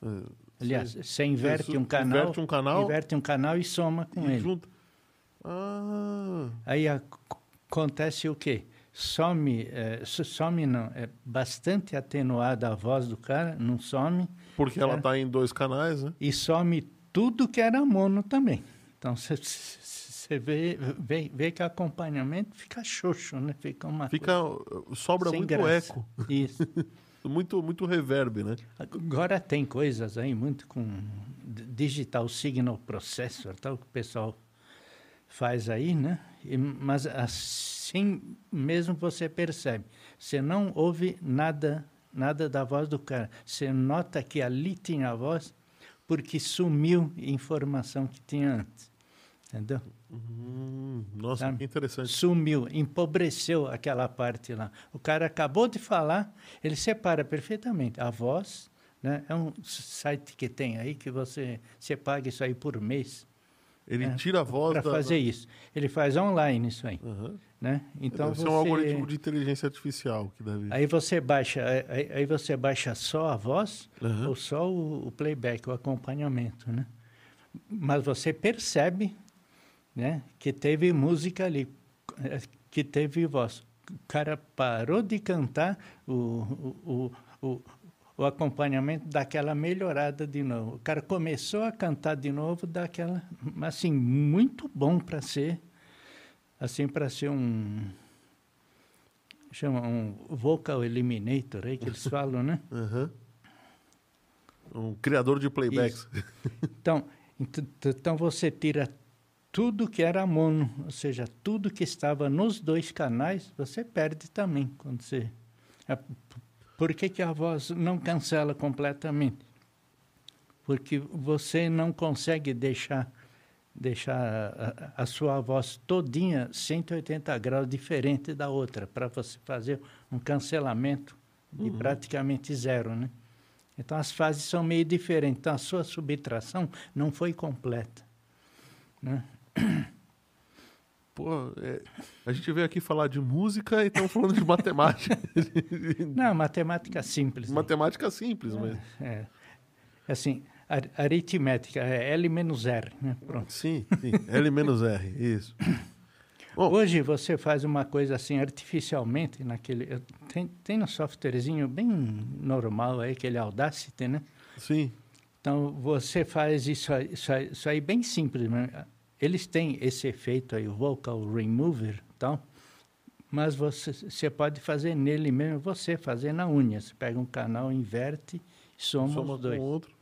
É, Aliás, você inverte um canal, inverte um canal, inverte um canal e soma com e ele. Junta. Ah. Aí acontece o quê? Some, é, some não, é bastante atenuada a voz do cara, não some. Porque ela está em dois canais, né? E some tudo que era mono também. Então você vê, vê, vê que o acompanhamento fica xoxo, né? Fica uma fica sobra muito graça. eco. Isso. muito, muito reverb, né? Agora tem coisas aí muito com digital signal processor, tal que o pessoal faz aí, né? E, mas assim mesmo você percebe, você não ouve nada, nada da voz do cara. Você nota que ali tinha a voz porque sumiu informação que tinha antes. Entendeu? Hum, nossa, Sabe? que interessante. Sumiu, empobreceu aquela parte lá. O cara acabou de falar, ele separa perfeitamente a voz. Né? É um site que tem aí que você, você paga isso aí por mês. Ele né? tira a voz para da... fazer isso. Ele faz online isso aí. Uhum. Né? Então deve você... é um algoritmo de inteligência artificial que deve. Aí você baixa, aí, aí você baixa só a voz uhum. ou só o, o, playback, o acompanhamento, né? mas você percebe né, que teve música ali, eh, que teve voz. O cara parou de cantar, o, o, o, o acompanhamento daquela melhorada de novo. O cara começou a cantar de novo daquela, assim, muito bom para ser, assim, para ser um chama um vocal eliminator aí que eles falam, né? Uhum. Um criador de playbacks. Então, então você tira tudo que era mono, ou seja, tudo que estava nos dois canais, você perde também quando você. É, por que, que a voz não cancela completamente? Porque você não consegue deixar deixar a, a, sua voz todinha 180 graus diferente da outra para você fazer um cancelamento de uhum. praticamente zero, né? Então as fases são meio diferentes. Então a sua subtração não foi completa, né? Pô, é, a gente veio aqui falar de música e estamos falando de matemática. Não, matemática simples. Né? Matemática simples, é, mas. É. Assim, aritmética, é L menos R. Né? Pronto. Sim, sim, L menos R, isso. Bom, Hoje você faz uma coisa assim artificialmente naquele. Tem, tem um softwarezinho bem normal aí, aquele Audacity, né? Sim. Então você faz isso isso isso aí bem simples. Né? Eles têm esse efeito aí, o Vocal Remover tal, mas você, você pode fazer nele mesmo, você fazer na unha. Você pega um canal, inverte, soma, soma os dois. Com outro.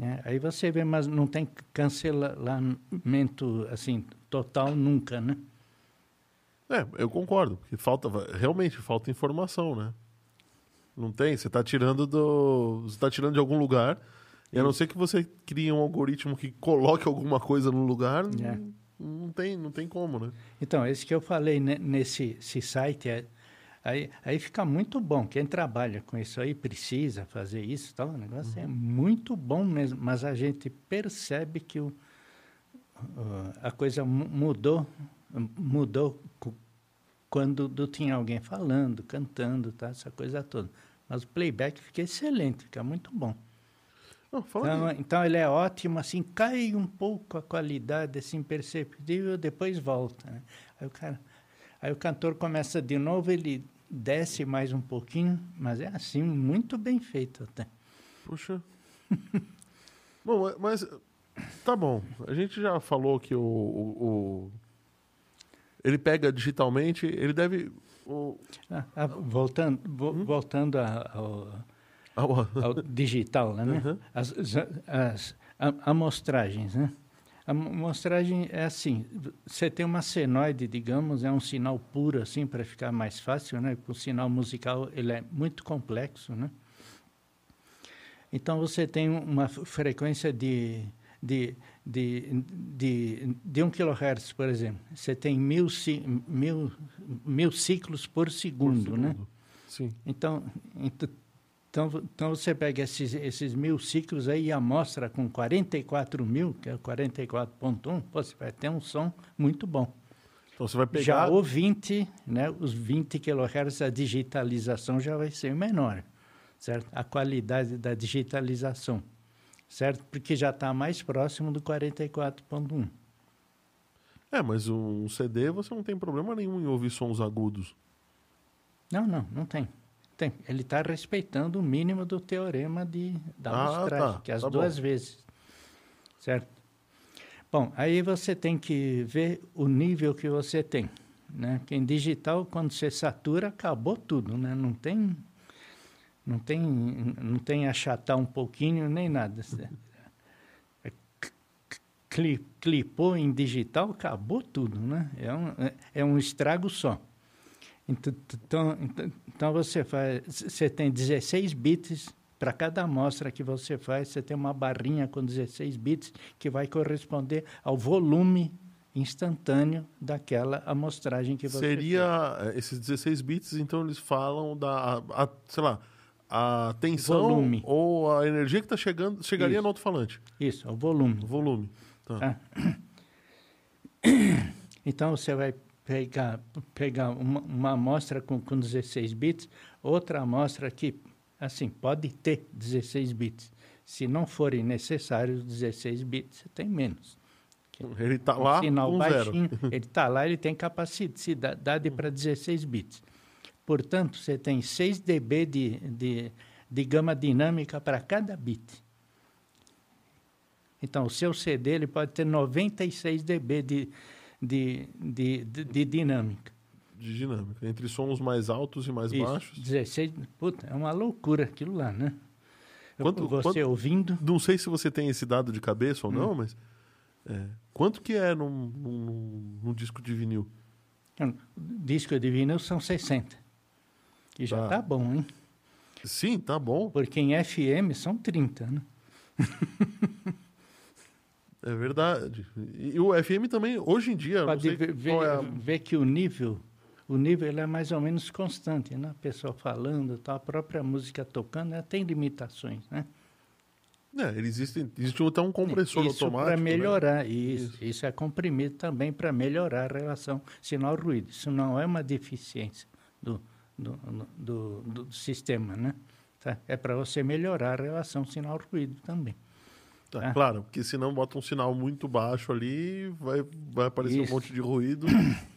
É, aí você vê, mas não tem cancelamento assim total nunca, né? É, eu concordo, porque falta realmente falta informação, né? Não tem, você está tirando do, você tá tirando de algum lugar, e a não ser que você crie um algoritmo que coloque alguma coisa no lugar, é. não, não, tem, não tem como, né? Então, esse que eu falei né, nesse site é Aí, aí fica muito bom. Quem trabalha com isso aí precisa fazer isso, tal. O negócio é uhum. é muito bom mesmo. Mas a gente percebe que o, uh, a coisa mudou, mudou quando tinha alguém falando, cantando, tá? Essa coisa toda. Mas o playback fica excelente, fica muito bom. Então, então, ele é ótimo, assim, cai um pouco a qualidade, assim, imperceptível, depois volta. Né? Aí o cara, aí o cantor começa de novo, ele desce mais um pouquinho, mas é assim, muito bem feito até. Puxa. bom, mas tá bom. A gente já falou que o, o, o ele pega digitalmente, ele deve. O... Ah, ah, voltando vo, hum? voltando ao, ao, digital, né? Uhum. As, as, as amostragens, né? A amostragem é assim, você tem uma senoide, digamos, é um sinal puro assim para ficar mais fácil, né? O sinal musical ele é muito complexo, né? Então você tem uma frequência de de, de, de, de 1 kHz, por exemplo. Você tem mil, mil, mil ciclos por segundo, por né? segundo. né? Sim. Então, então, então você pega esses, esses mil ciclos aí e amostra com 44 mil, que é 44.1, você vai ter um som muito bom. Então você vai pegar... Já o 20, né, os 20 kHz, a digitalização já vai ser menor, certo? A qualidade da digitalização, certo? Porque já está mais próximo do 44.1. É, mas um CD você não tem problema nenhum em ouvir sons agudos. Não, não, não tem. Tem. Ele está respeitando o mínimo do teorema de, da ah, tá. que é as tá duas bom. vezes. Certo? Bom, aí você tem que ver o nível que você tem. Né? Que em digital, quando você satura, acabou tudo. Né? Não tem não tem não tem achatar um pouquinho nem nada é, clipou em digital acabou tudo né é um, é, é um estrago só então, então, então você faz, você tem 16 bits para cada amostra que você faz, você tem uma barrinha com 16 bits que vai corresponder ao volume instantâneo daquela amostragem que você Seria fez. Eh, esses 16 bits, então eles falam da, a, sei lá, a tensão volume. ou a energia que está chegando, chegaria Isso. no alto-falante. Isso, o volume. O volume. Tá. Ah. Então você vai pegar, pegar uma, uma amostra com, com 16 bits, outra amostra que, assim, pode ter 16 bits. Se não forem necessários 16 bits, você tem menos. Ele está lá sinal com baixinho, zero. ele está lá, ele tem capacidade para 16 bits. Portanto, você tem 6 dB de, de, de gama dinâmica para cada bit. Então, o seu CD ele pode ter 96 dB de, de, de, de, de dinâmica. De dinâmica. Entre sons mais altos e mais Isso, baixos. 16, puta, é uma loucura aquilo lá, né? Quanto- você quanto- ouvindo, Não sei se você tem esse dado de cabeça ou Hum. não, mas. é, quanto que é num, num- num disco de vinil? disco de vinil são 60. E já Tá. tá bom, hein? Sim, tá bom. Porque em FM são 30, né? É verdade. E, o FM também, hoje em dia, Pode ver, qual é a- ver que o nível, o nível ele é mais ou menos constante, né? A pessoa falando, tal, a própria música tocando, ela tem limitações, né? É, ele existe, até um compressor isso automático. para né? melhorar, isso, isso. é comprimido também para melhorar a relação sinal-ruído. Isso não é uma deficiência do, do, do, do- do sistema, né? Tá? É para você melhorar a relação sinal-ruído também. Tá, Ah. Claro, porque senão bota um sinal muito baixo ali, vai, vai aparecer Isso. um monte de ruído.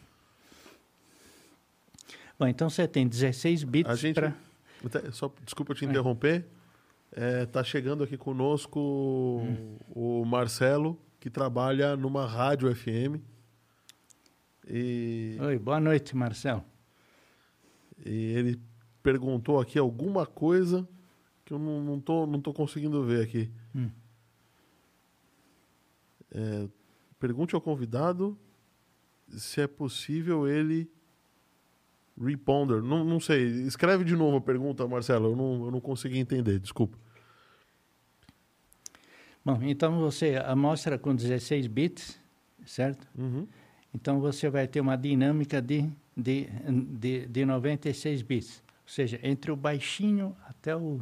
Bom, então você tem 16 A bits para... Só, desculpa te É. interromper. É, tá chegando aqui conosco Hum. o Marcelo, que trabalha numa rádio FM. E, Oi, boa noite, Marcelo. e ele perguntou aqui alguma coisa que eu não, não, tô, não tô conseguindo ver aqui. É, pergunte ao convidado se é possível ele reponder. Não, não sei. Escreve de novo a pergunta, Marcelo. Eu não, eu não consegui entender, desculpa. Bom, então você amostra com 16 bits, certo? Uhum. Então você vai ter uma dinâmica de, de, de, de 96 bits. Ou seja, entre o baixinho até o.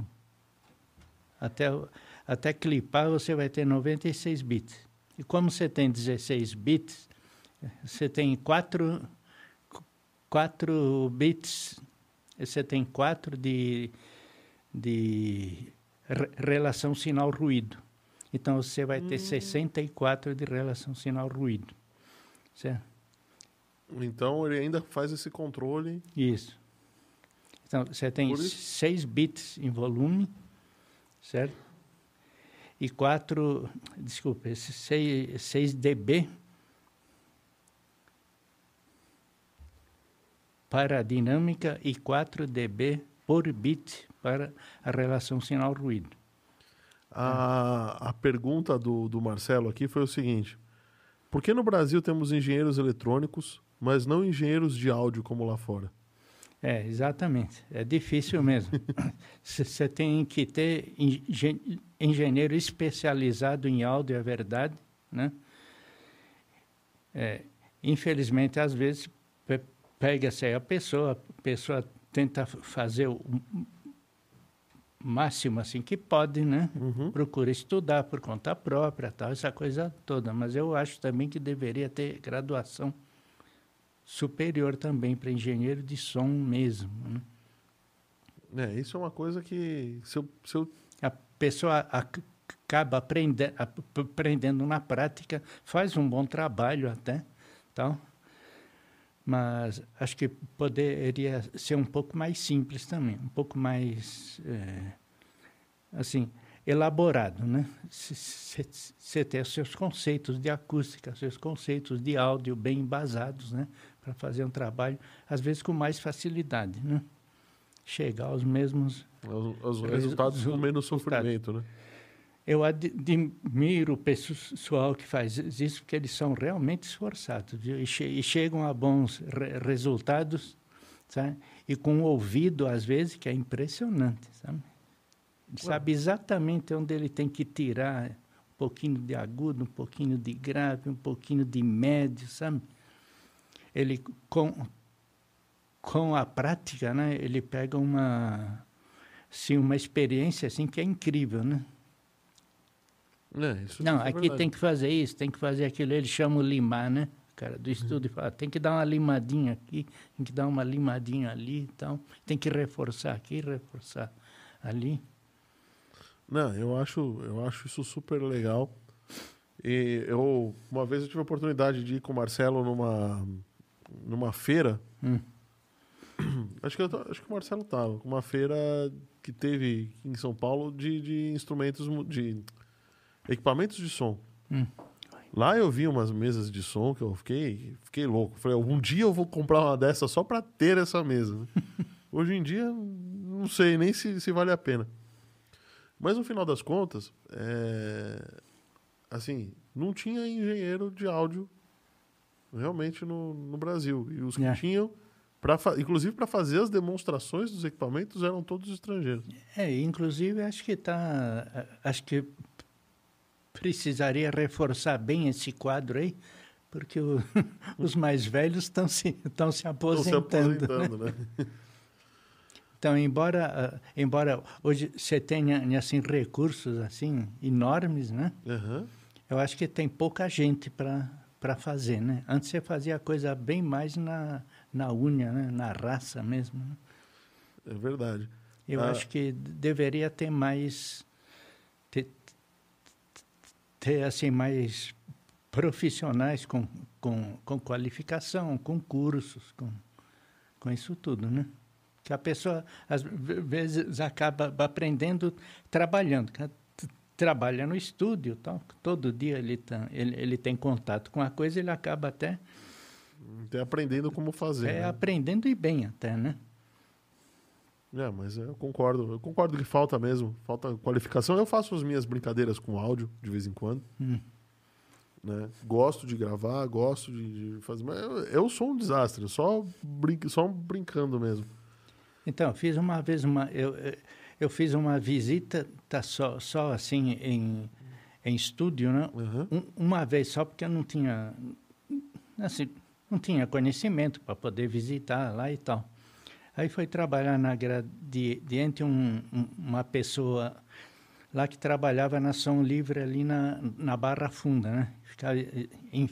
Até, o- até clipar, você vai ter 96 bits. E como você tem 16 bits, você tem 4, quatro bits, você tem 4 de, de re- relação sinal-ruído. Então você vai ter 64 de relação sinal-ruído. Certo? Então ele ainda faz esse controle. Isso. Então, você tem Por isso- 6 bits em volume, certo? E 4, desculpa, esse 6, 6 dB para a dinâmica e 4 dB por bit para a relação sinal-ruído. A, a pergunta do, do Marcelo aqui foi o seguinte: Por que no Brasil temos engenheiros eletrônicos, mas não engenheiros de áudio como lá fora? É, exatamente. É difícil mesmo. Você tem que ter engenheiro especializado em áudio, é verdade, né? É, infelizmente, às vezes, pe- pega-se aí a pessoa, a pessoa tenta fazer o máximo assim que pode, né? Uhum. Procura estudar por conta própria, tal, essa coisa toda. Mas eu acho também que deveria ter graduação superior também para engenheiro de som mesmo. Né? É, isso é uma coisa que se eu, se eu pessoa ac- acaba aprende, ap- aprendendo na prática, faz um bom trabalho até, tal. Mas acho que poderia ser um pouco mais simples também, um pouco mais, eh, assim, elaborado, né? Você ter seus conceitos de acústica, seus conceitos de áudio bem embasados, né? Para fazer um trabalho, às vezes com mais facilidade, né? Chegar aos mesmos os, os Resu- resultados com menos sofrimento, né? Eu ad- admiro o pessoal que faz isso, porque eles são realmente esforçados viu? E, che- e chegam a bons re- resultados, sabe? E com o ouvido, às vezes, que é impressionante, sabe? Ele Ué. sabe exatamente onde ele tem que tirar um pouquinho de agudo, um pouquinho de grave, um pouquinho de médio, sabe? Ele, com, com a prática, né? Ele pega uma, assim, uma experiência assim, que é incrível, né? É, Não, é aqui verdade. tem que fazer isso, tem que fazer aquilo. Ele chama o limar, né? Cara do estúdio fala, tem que dar uma limadinha aqui, tem que dar uma limadinha ali e tal. Tem que reforçar aqui, reforçar ali. Não, eu acho, eu acho isso super legal. E eu, uma vez eu tive a oportunidade de ir com o Marcelo numa, numa feira. Hum. Acho, que eu, acho que o Marcelo estava. Uma feira que teve em São Paulo de, de instrumentos, de equipamentos de som. Hum. Lá eu vi umas mesas de som que eu fiquei, fiquei louco. Falei, algum dia eu vou comprar uma dessa só para ter essa mesa. Hoje em dia, não sei nem se, se vale a pena. Mas no final das contas, é... assim, não tinha engenheiro de áudio realmente no, no Brasil. E os que é. tinham, pra, inclusive para fazer as demonstrações dos equipamentos, eram todos estrangeiros. É, inclusive acho que tá. Acho que precisaria reforçar bem esse quadro aí, porque o, os mais velhos estão se, estão se aposentando. Se aposentando né? né? Então, embora, uh, embora hoje você tenha assim recursos assim enormes, né? Uhum. Eu acho que tem pouca gente para para fazer, né? Antes você fazia a coisa bem mais na na unha, né? Na raça mesmo. Né? É verdade. Eu ah. acho que deveria ter mais ter, ter assim mais profissionais com, com, com qualificação, com cursos, com, com isso tudo, né? Que a pessoa, às vezes, acaba aprendendo trabalhando. Trabalha no estúdio, tal. todo dia ele, tá, ele, ele tem contato com a coisa, ele acaba até... Até aprendendo como fazer. É, né? aprendendo e bem até, né? É, mas eu concordo. Eu concordo que falta mesmo. Falta qualificação. Eu faço as minhas brincadeiras com áudio de vez em quando. Hum. Né? Gosto de gravar, gosto de, de fazer. Mas eu, eu, sou um desastre, só, só brincando mesmo. Então, fiz uma vez uma. Eu, eu fiz uma visita, tá só, só assim, em, em estúdio, né? Uhum. Um, uma vez só, porque eu não tinha. Assim, não tinha conhecimento para poder visitar lá e tal. Aí foi trabalhar na gradiente um, um, uma pessoa lá que trabalhava na São Livre ali na, na Barra Funda, né? Ficava em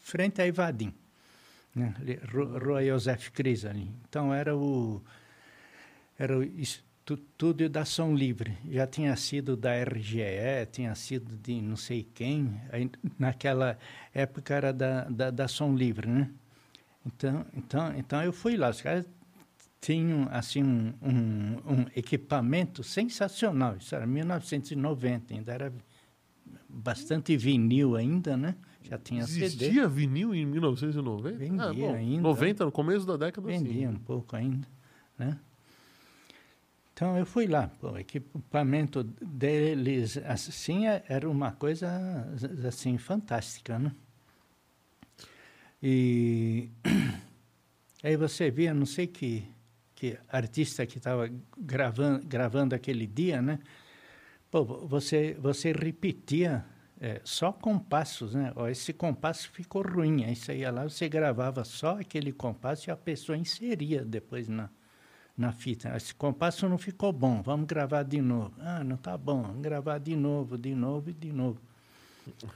frente a Ivadim, né? Rua Josef Cris ali. Então era o era o estúdio da São Livre. Já tinha sido da RGE, tinha sido de não sei quem. Aí, naquela época era da, da, da Som Livre, né? Então, então, então eu fui lá. Os caras tinham assim um, um, um, equipamento sensacional. Isso era 1990, ainda era bastante vinil ainda, né? Já tinha Existia CD. vinil em 1990? Vendia ah, bom, ainda. 90, no começo da década, Vendia um pouco ainda, né? Então eu fui lá, o equipamento deles assim era uma coisa assim fantástica, né? E aí você via, não sei que que artista que estava gravando, gravando aquele dia, né? Pô, você, você repetia é, só compassos, né? Ó, esse compasso ficou ruim. Aí você ia lá, você gravava só aquele compasso e a pessoa inseria depois na, na fita. Esse compasso não ficou bom, vamos gravar de novo. Ah, não está bom, vamos gravar de novo, de novo e de novo.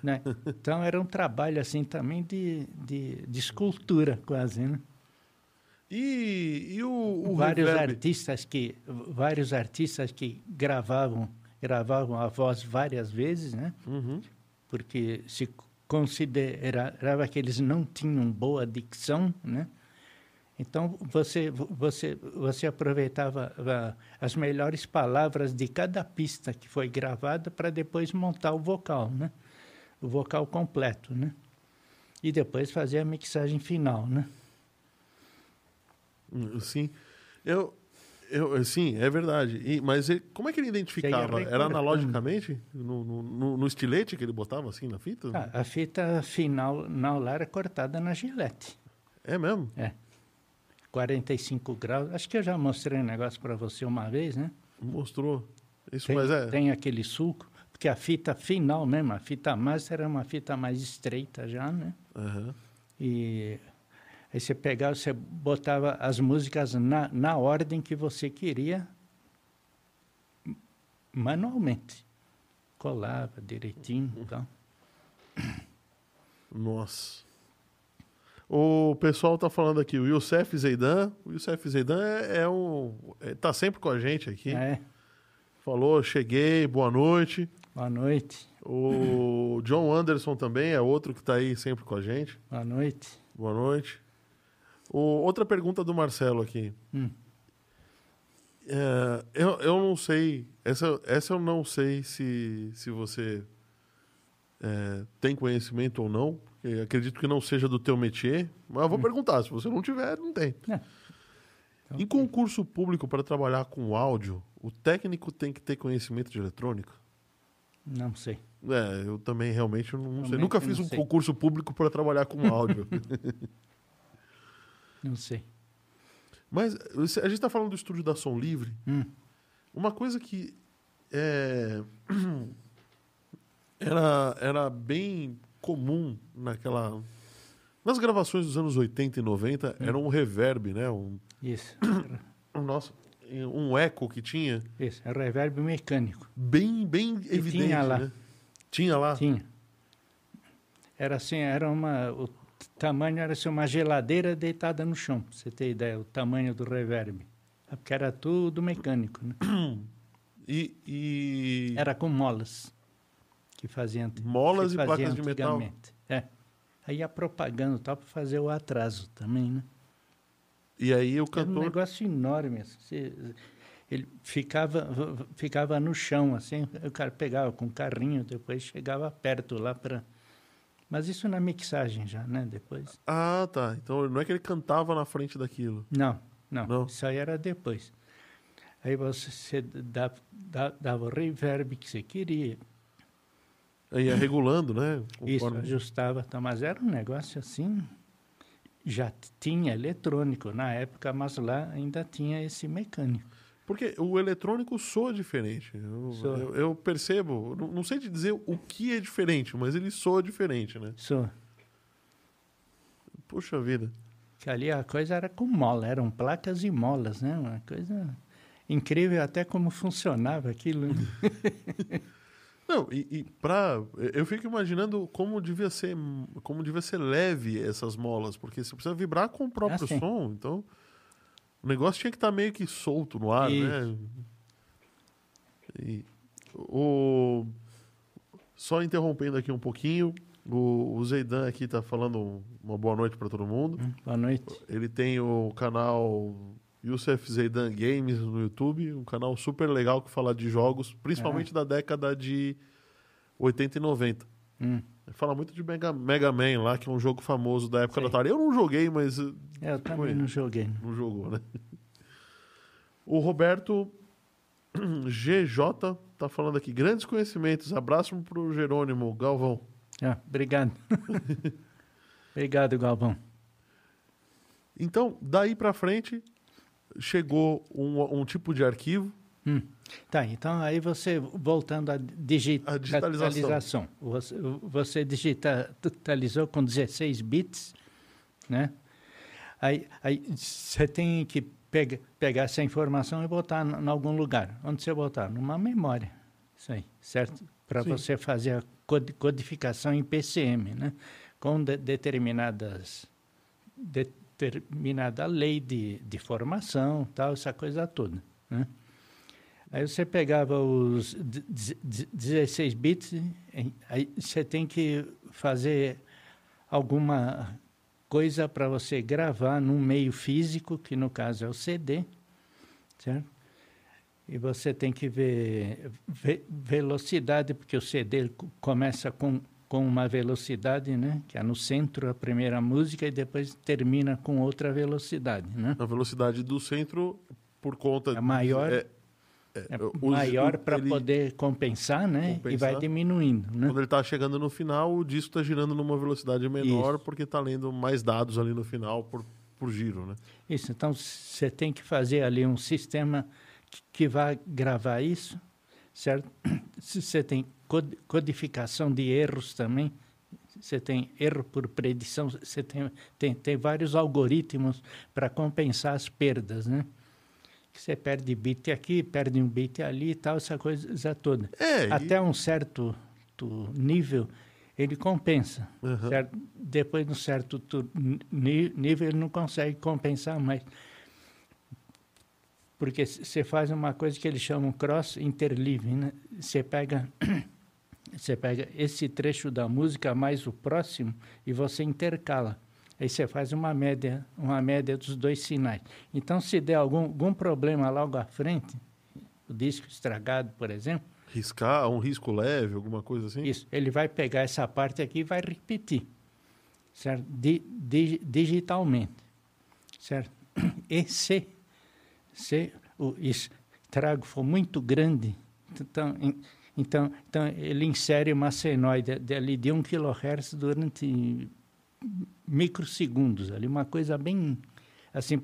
né? Então era um trabalho assim também de, de, de escultura quase, né? E, e o, o vários reverb? artistas que vários artistas que gravavam gravavam a voz várias vezes, né? Uhum. Porque se considerava que eles não tinham boa dicção, né? Então você você você aproveitava as melhores palavras de cada pista que foi gravada para depois montar o vocal, né? O vocal completo, né? E depois fazer a mixagem final, né? Sim. Eu, eu, sim, é verdade. E, mas ele, como é que ele identificava? Era analogicamente? No, no, no, estilete que ele botava assim na fita? Ah, a fita final na lá era cortada na gilete. É mesmo? É. 45 graus. Acho que eu já mostrei um negócio para você uma vez, né? Mostrou. Isso, tem, mas é. Tem aquele suco, porque a fita final mesmo, a fita master era uma fita mais estreita já, né? Uhum. E Aí você pegava, você botava as músicas na, na ordem que você queria, manualmente. Colava direitinho e tal. Nossa. O pessoal tá falando aqui, o Youssef Zeidan. O Youssef Zeidan é, é um. É, tá sempre com a gente aqui. É. falou, cheguei, boa noite. Boa noite. O John Anderson também é outro que está aí sempre com a gente. Boa noite. Boa noite. O, outra pergunta do Marcelo aqui. Hum. É, eu, eu não sei. Essa, essa eu não sei se, se você é, tem conhecimento ou não. Acredito que não seja do teu métier. Mas eu vou hum. perguntar. Se você não tiver, não tem. É. Então, em concurso público para trabalhar com áudio, o técnico tem que ter conhecimento de eletrônica? Não sei. É, eu também realmente não realmente sei. Nunca fiz um sei. concurso público para trabalhar com áudio. não sei. Mas a gente está falando do estúdio da Som Livre. Hum. Uma coisa que é, era, era bem comum naquela. Nas gravações dos anos 80 e 90, hum. era um reverb, né? Um, Isso. Nossa, um eco que tinha. Isso, é reverb mecânico. Bem, bem evidente. Tinha lá. Né? Tinha lá? Tinha. Era assim, era uma. O tamanho era assim, uma geladeira deitada no chão, pra você ter ideia, o tamanho do reverb. Porque era tudo mecânico, né? E, e... Era com molas que faziam. Molas que e placas de metal. É. Aí ia propagando tal para fazer o atraso também, né? E aí o cantor. Era um negócio enorme. Assim, ele ficava, ficava no chão, assim, o cara pegava com carrinho, depois chegava perto lá para mas isso na mixagem já, né? Depois. Ah, tá. Então não é que ele cantava na frente daquilo. Não, não. não? Isso aí era depois. Aí você dava, dava o reverb que você queria. Ia regulando, né? Isso, ajustava. Tá, mas era um negócio assim. Já tinha eletrônico na época, mas lá ainda tinha esse mecânico. Porque o eletrônico soa diferente. Eu, soa. eu, eu percebo, não, não, sei te dizer o que é diferente, mas ele soa diferente, né? Soa. Puxa vida. Que ali a coisa era com mola, eram placas e molas, né? Uma coisa incrível até como funcionava aquilo. Né? Não, e, e pra, eu fico imaginando como devia ser, como devia ser leve essas molas, porque você precisa vibrar com o próprio ah, som, então o negócio tinha que estar tá meio que solto no ar, Isso. né? E, o, só interrompendo aqui um pouquinho, o, o Zeidan aqui está falando uma boa noite para todo mundo. Hum, boa noite. Ele tem o canal Youssef Zeidan Games no YouTube, um canal super legal que fala de jogos, principalmente é. da década de 80 e 90. Hum. Fala muito de Mega, Mega Man lá, que é um jogo famoso da época Sim. da Atari. Eu não joguei, mas. É, eu também não joguei. Não jogou, né? O Roberto GJ tá falando aqui. Grandes conhecimentos. Abraço pro Jerônimo Galvão. Ah, obrigado. obrigado, Galvão. Então, daí para frente, chegou um, um tipo de arquivo Hum. Tá, então aí você, voltando à digitalização, digitalização. Você, você digitalizou com 16 bits, né? Aí, aí você tem que pega, pegar essa informação e botar em algum lugar. Onde você botar? Numa memória. Isso aí, certo? Para você fazer a codificação em PCM, né? Com de, determinadas determinada lei de, de formação, tal, essa coisa toda, né? Aí você pegava os 16 bits, aí você tem que fazer alguma coisa para você gravar num meio físico, que no caso é o CD, certo? E você tem que ver, ver velocidade, porque o CD começa com, com uma velocidade, né? Que é no centro a primeira música e depois termina com outra velocidade, né? A velocidade do centro, por conta... É maior... É é, é maior para poder compensar, né? Compensar. E vai diminuindo. Né? Quando ele está chegando no final, o disco está girando numa velocidade menor Isso. porque está lendo mais dados ali no final por, por giro, né? Isso. Então você tem que fazer ali um sistema que, que vai gravar isso, certo? Se você tem codificação de erros também, você tem erro por predição, você tem, tem, tem vários algoritmos para compensar as perdas, né? que você perde bit aqui, perde um bit ali e tal, essa coisa toda. É, Até e... um certo nível, ele compensa. Uhum. Certo? Depois de um certo nível, ele não consegue compensar mais. porque você faz uma coisa que eles chamam cross interleaving, né? Você pega você pega esse trecho da música mais o próximo e você intercala. Aí você faz uma média, uma média dos dois sinais. Então, se der algum, algum problema logo à frente, o disco estragado, por exemplo. Riscar, um risco leve, alguma coisa assim? Isso. Ele vai pegar essa parte aqui e vai repetir, certo? Di, di, digitalmente, certo? E se se o estrago for muito grande, então, então, então ele insere uma senoide ali de 1 kHz durante microsegundos, ali uma coisa bem assim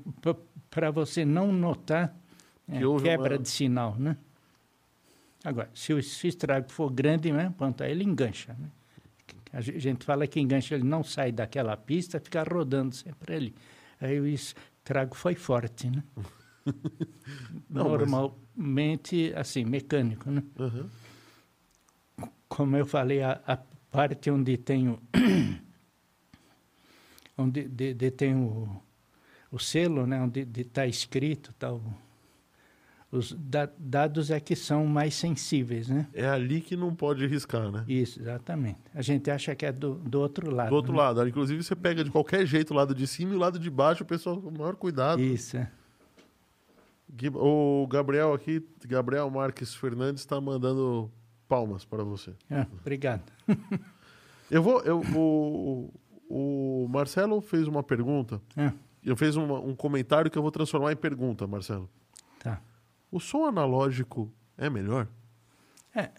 para você não notar é, quebra uma... de sinal, né? Agora, se o, se o estrago for grande, né, pronto, aí ele engancha. Né? A gente fala que engancha, ele não sai daquela pista, fica rodando sempre ali. Aí o estrago foi forte, né? Não, Normalmente, mas... assim, mecânico, né? Uhum. Como eu falei, a, a parte onde tem o, onde de, de tem o, o selo, né? Onde está escrito tal, os da, dados é que são mais sensíveis, né? É ali que não pode riscar, né? Isso, exatamente. A gente acha que é do, do outro lado. Do outro né? lado. Inclusive, você pega de qualquer jeito o lado de cima e o lado de baixo, o pessoal com o maior cuidado. Isso, é. O Gabriel aqui, Gabriel Marques Fernandes, está mandando palmas para você. Ah, obrigado. eu vou. Eu, o, o Marcelo fez uma pergunta. É. Eu fiz uma, um comentário que eu vou transformar em pergunta, Marcelo. Tá. O som analógico é melhor? É.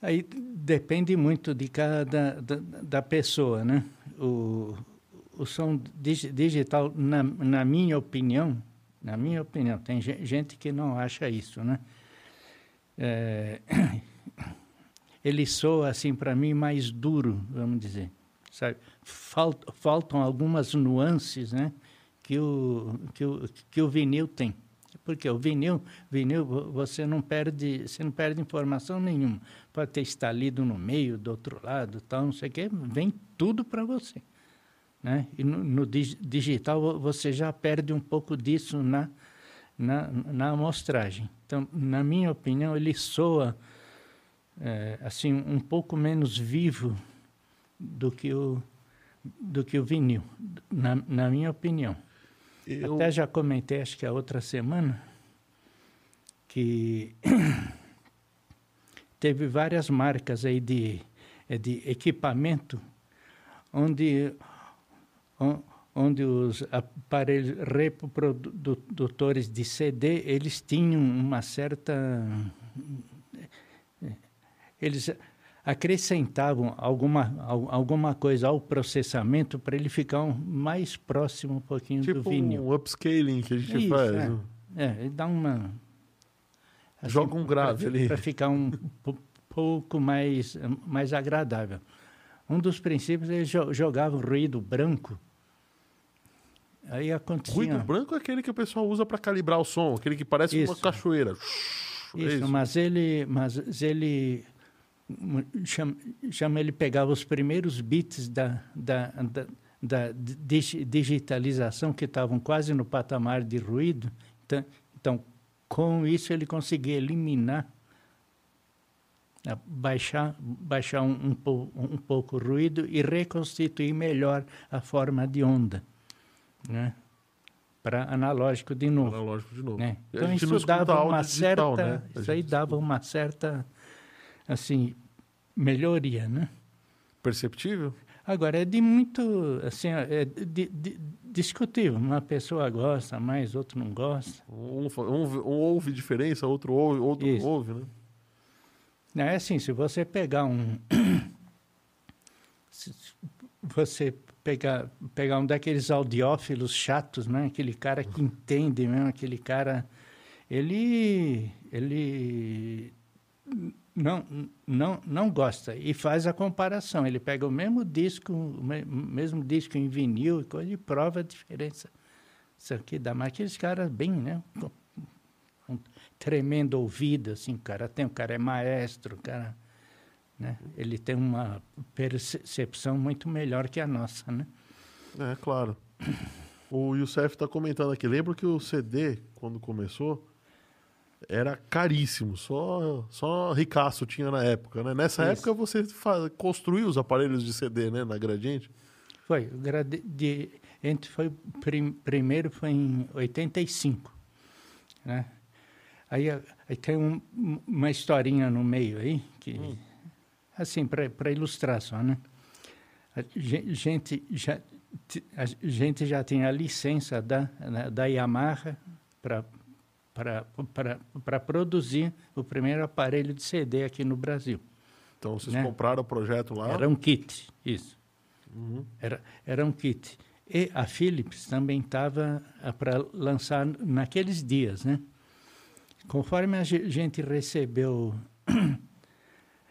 Aí depende muito de cada da, da pessoa, né? O, o som digital, na, na minha opinião, na minha opinião, tem gente que não acha isso, né? É, ele soa assim para mim mais duro, vamos dizer, sabe? Falt, faltam algumas nuances, né? Que o que o que o vinil tem, porque o vinil, vinil você não perde, você não perde informação nenhuma. Pode ter estalido no meio, do outro lado, tal, não sei o quê, vem tudo para você. Né? E no, no digital você já perde um pouco disso na, na, na amostragem. Então, na minha opinião, ele soa é, assim um pouco menos vivo do que o, do que o vinil, na, na minha opinião. Eu... Até já comentei, acho que a outra semana, que teve várias marcas aí de, de equipamento onde onde os aparelhos reprodutores de CD eles tinham uma certa eles acrescentavam alguma alguma coisa ao processamento para ele ficar um, mais próximo um pouquinho tipo do vinil. um upscaling que a gente Isso, faz. É, né? é, ele dá uma assim, joga um grave pra, ali para ficar um pouco mais mais agradável. Um dos princípios eles jogavam ruído branco Aí acontecia... Ruído branco é aquele que o pessoal usa para calibrar o som, aquele que parece isso. uma cachoeira. Isso, é isso, mas ele, mas ele chama, chama ele pegava os primeiros bits da, da, da, da digitalização que estavam quase no patamar de ruído. Então, então, com isso ele conseguia eliminar baixar baixar um, um, um pouco o ruído e reconstituir melhor a forma de onda né? para analógico de novo. Analógico de novo. Né? Então isso dava uma digital, certa, né? isso aí dava uma certa, assim, melhoria, né? Perceptível? Agora é de muito, assim, é de, de, discutível. Uma pessoa gosta mais, outro não gosta. Um, um, um ouve diferença, outro ouve, outro isso. ouve, né? É assim, se você pegar um, você pegar, pegar um daqueles audiófilos chatos, né? Aquele cara que entende mesmo, aquele cara... Ele, ele não, não, não gosta e faz a comparação. Ele pega o mesmo disco, o mesmo disco em vinil e coisa e prova a diferença. Isso aqui dá, mas aqueles caras bem, né? Um tremendo ouvido, assim, o cara tem, o cara é maestro, o cara né? Ele tem uma percepção muito melhor que a nossa, né? É, claro. O Youssef está comentando aqui. Lembro que o CD, quando começou, era caríssimo. Só, só ricaço tinha na época, né? Nessa Isso. época você faz, construiu os aparelhos de CD, né? Na Gradiente. Foi. O Gradiente foi, prim, primeiro foi em 85, né? Aí, aí tem um, uma historinha no meio aí, que, hum. Assim, para ilustrar só, né? A gente já, a gente já tem a licença da, né, da Yamaha para produzir o primeiro aparelho de CD aqui no Brasil. Então, vocês né? compraram o projeto lá? Era um kit, isso. Uhum. Era, era um kit. E a Philips também estava ah, para lançar naqueles dias, né? Conforme a gente recebeu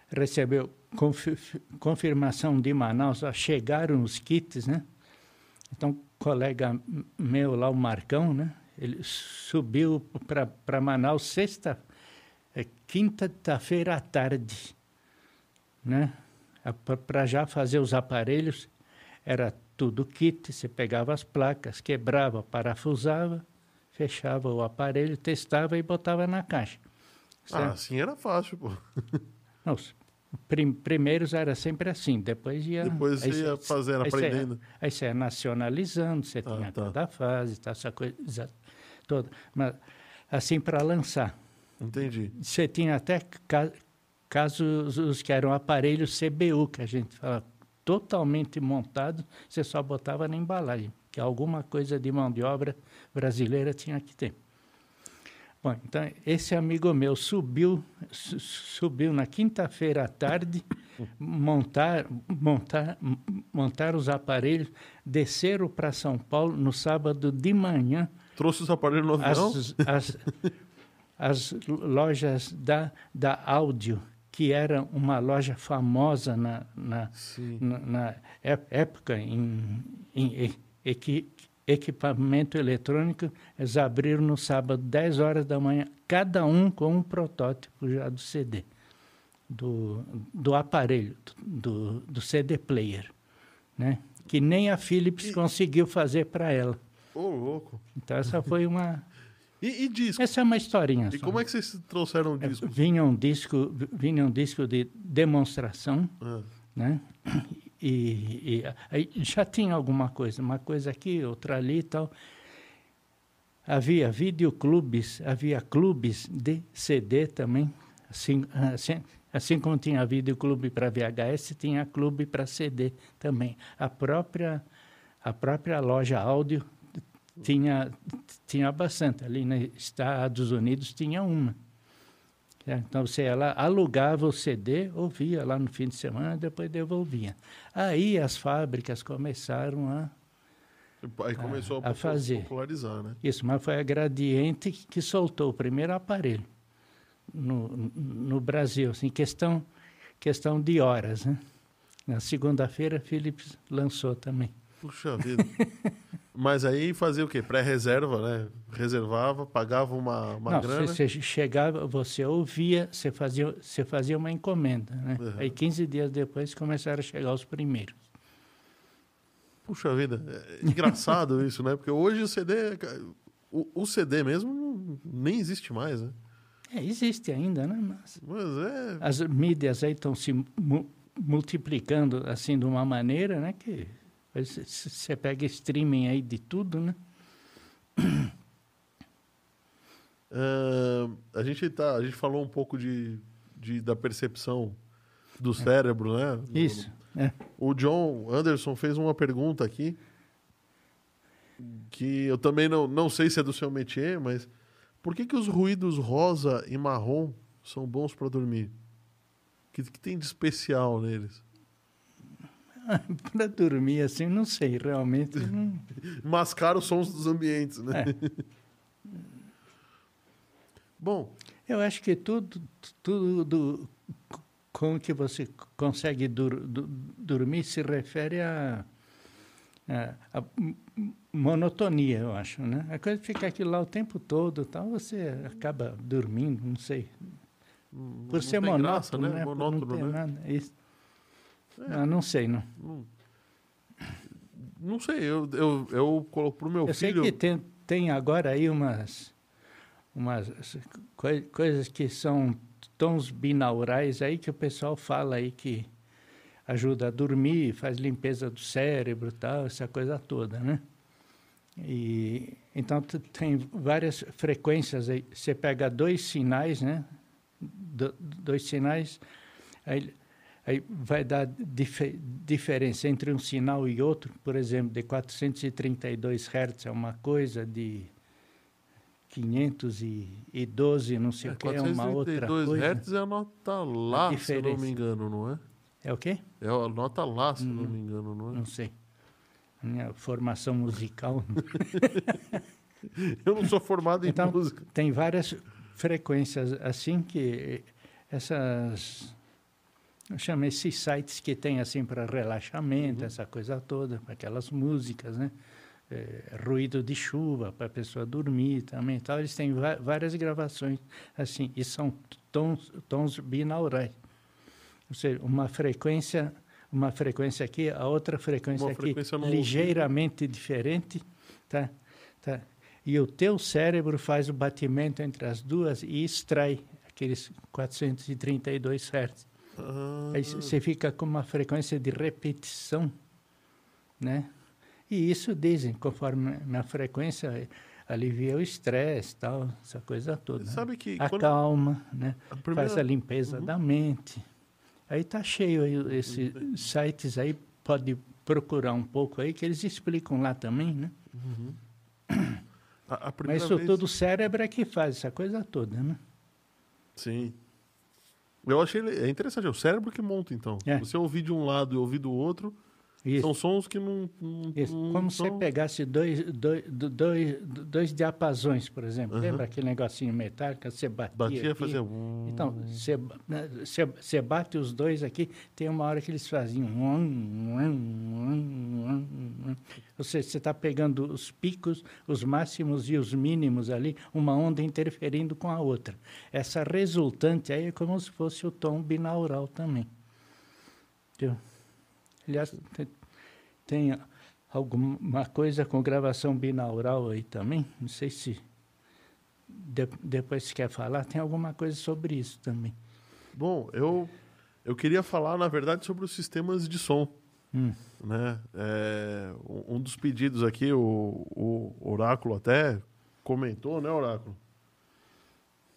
recebeu confirmação de Manaus, chegaram os kits, né? Então, colega meu lá, o Marcão, né? Ele subiu para Manaus sexta, é, quinta-feira à tarde, né? Para já fazer os aparelhos, era tudo kit, você pegava as placas, quebrava, parafusava, fechava o aparelho, testava e botava na caixa. Ah, certo? Ah, assim era fácil, pô. Não, prim, primeiros era sempre assim, depois ia... Depois aí, ia fazendo, aí aprendendo. Aí você ia nacionalizando, você ah, tinha tá. cada fase, tá, essa coisa toda. Mas assim, para lançar. Entendi. Você tinha até ca casos os que eram aparelhos CBU, que a gente fala, totalmente montado, você só botava na embalagem, que alguma coisa de mão de obra brasileira tinha que ter. Bom, então esse amigo meu subiu, subiu na quinta-feira à tarde, montar, montar, montar os aparelhos, desceram para São Paulo no sábado de manhã. Trouxe os aparelhos no avião? As, as, as lojas da, da áudio, que era uma loja famosa na, na, na, na época em, em, em, equipamento eletrônico, eles abriram no sábado, 10 horas da manhã, cada um com um protótipo já do CD, do, do aparelho, do, do CD player, né? que nem a Philips e... conseguiu fazer para ela. Ô, oh, louco! Então essa foi uma... E, e, disco? Essa é uma historinha. E só. como é que vocês trouxeram o disco? Vinha um disco, vinha um disco de demonstração, ah. né? E, e já tinha alguma coisa, uma coisa aqui, outra ali e tal. Havia videoclubes, havia clubes de CD também, assim, assim, assim como tinha videoclube para VHS, tinha clube para CD também. A própria, a própria loja áudio tinha, tinha bastante. Ali nos Estados Unidos tinha uma. É, então você ela alugava o CD, ouvia lá no fim de semana, depois devolvia. Aí as fábricas começaram a Aí começou a, a, a fazer. popularizar, né? Isso, mas foi a Gradiente que, que soltou o primeiro aparelho no, no Brasil, assim, questão, questão de horas, né? Na segunda-feira, Philips lançou também. Puxa vida. Mas aí fazia o quê? Pré-reserva, né? Reservava, pagava uma, uma Não, grana? Você chegava, você ouvia, você fazia, você fazia uma encomenda, né? Uhum. Aí 15 dias depois começaram a chegar os primeiros. Puxa vida, é engraçado isso, né? Porque hoje o CD, o, o CD mesmo nem existe mais, né? É, existe ainda, né? Mas, Mas é... As mídias aí estão se mu multiplicando assim de uma maneira, né? Que você pega streaming aí de tudo, né? Uh, a gente tá, a gente falou um pouco de, de da percepção do cérebro, né? Isso. É. O John Anderson fez uma pergunta aqui que eu também não, não sei se é do seu métier, mas por que, que os ruídos rosa e marrom são bons para dormir? O que, que tem de especial neles? para dormir assim, não sei, realmente. Não... Mascar os sons dos ambientes, né? É. Bom. Eu acho que tudo, tudo com que você consegue dur, dur, dormir se refere a, a, a, monotonia, eu acho, né? A coisa de ficar aquilo lá o tempo todo, tal, você acaba dormindo, não sei. Por não ser monótono, graça, né? né? Monótono, né? Nada, isso. Ah, não sei, não. não sei, eu, eu, eu coloco pro meu eu filho... Eu sei que tem, tem agora aí umas, umas coi coisas que são tons binaurais aí que o pessoal fala aí que ajuda a dormir, faz limpeza do cérebro tal, essa coisa toda, né? E, então, tem várias frequências aí. Você pega dois sinais, né? Do, dois sinais, aí, aí vai dar dif diferença entre um sinal e outro. Por exemplo, de 432 Hz é uma coisa, de 512, não sei é, o que, é uma outra coisa. 432 Hz é a nota lá, a se eu não me engano, não é? É o quê? É a nota lá, se hum, não me engano, não é? Não sei minha formação musical. eu não sou formado em então, música. Tem várias frequências assim que essas eu chamo esses sites que tem assim para relaxamento, uhum. essa coisa toda, aquelas músicas, né? É, ruído de chuva para a pessoa dormir também, tal. Eles têm várias gravações assim e são tons, tons binaurais, ou seja, uma frequência uma frequência aqui, a outra frequência uma aqui frequência ligeiramente diferente, tá? Tá? E o teu cérebro faz o batimento entre as duas e extrai aqueles 432 Hz. Ah. Aí você fica com uma frequência de repetição, né? E isso dizem, conforme na frequência alivia o estresse, tal, essa coisa toda. Né? Sabe que acalma, né? A primeira... Faz a limpeza uhum. da mente. Aí tá cheio aí, esses sites aí, pode procurar um pouco aí, que eles explicam lá também, né? Uhum. A, a Mas isso vez... tudo o cérebro é que faz essa coisa toda, né? Sim. Eu achei é interessante, é o cérebro que monta, então. É. Você ouvir de um lado e ouvir do outro, isso. São sons que não. não, não Como se você pegasse dois, dois, dois, dois diapasões, por exemplo. Uhum. Lembra aquele negocinho metálico? Você batia. Batia aqui. fazia. Então, você, você, você bate os dois aqui, tem uma hora que eles faziam. Ou seja, você está pegando os picos, os máximos e os mínimos ali, uma onda interferindo com a outra. Essa resultante aí é como se fosse o tom binaural também. Entendeu? Aliás, tem, tem alguma coisa com gravação binaural aí também. Não sei se de, depois quer falar, tem alguma coisa sobre isso também. Bom, eu, eu queria falar, na verdade, sobre os sistemas de som. Hum. Né? É, um dos pedidos aqui, o, o Oráculo até comentou, né, Oráculo?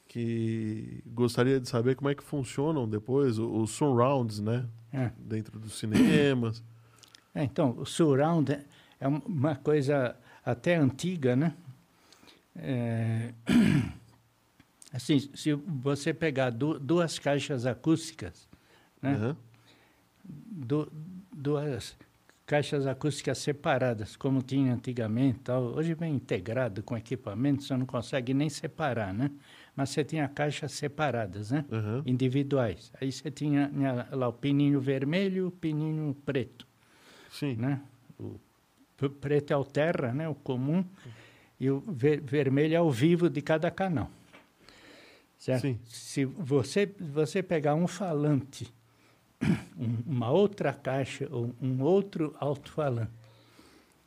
Que gostaria de saber como é que funcionam depois os, os surrounds, né? É. dentro dos cinemas. É, então, o surround é uma coisa até antiga, né? É, assim, se você pegar du duas caixas acústicas, né? Uhum. Du duas caixas acústicas separadas, como tinha antigamente, tal. hoje vem integrado com equipamento, você não consegue nem separar, né? Mas você tinha caixas separadas, né? Uhum. Individuais. Aí você tinha, tinha, lá o pininho vermelho e o pininho preto. Sim. Né? O preto é o terra, né? O comum. E o ver, vermelho é o vivo de cada canal. Certo? Sim. Se você, você pegar um falante, uma outra caixa ou um outro alto-falante,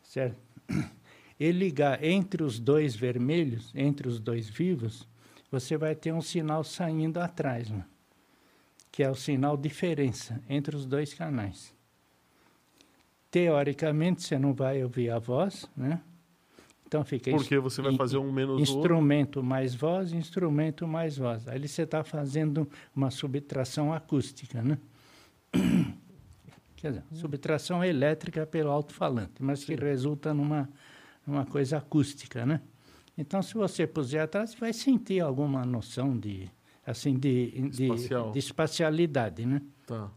certo? E ligar entre os dois vermelhos, entre os dois vivos, você vai ter um sinal saindo atrás, né? que é o sinal diferença entre os dois canais. Teoricamente, você não vai ouvir a voz, né? Então fica Porque você vai fazer um menos instrumento mais voz, instrumento mais voz. Aí você está fazendo uma subtração acústica, né? Quer dizer, subtração elétrica pelo alto-falante, mas Sim. que resulta numa, numa coisa acústica, né? Então, se você puser atrás, você vai sentir alguma noção de, assim, de, de, de espacialidade, né? Tá.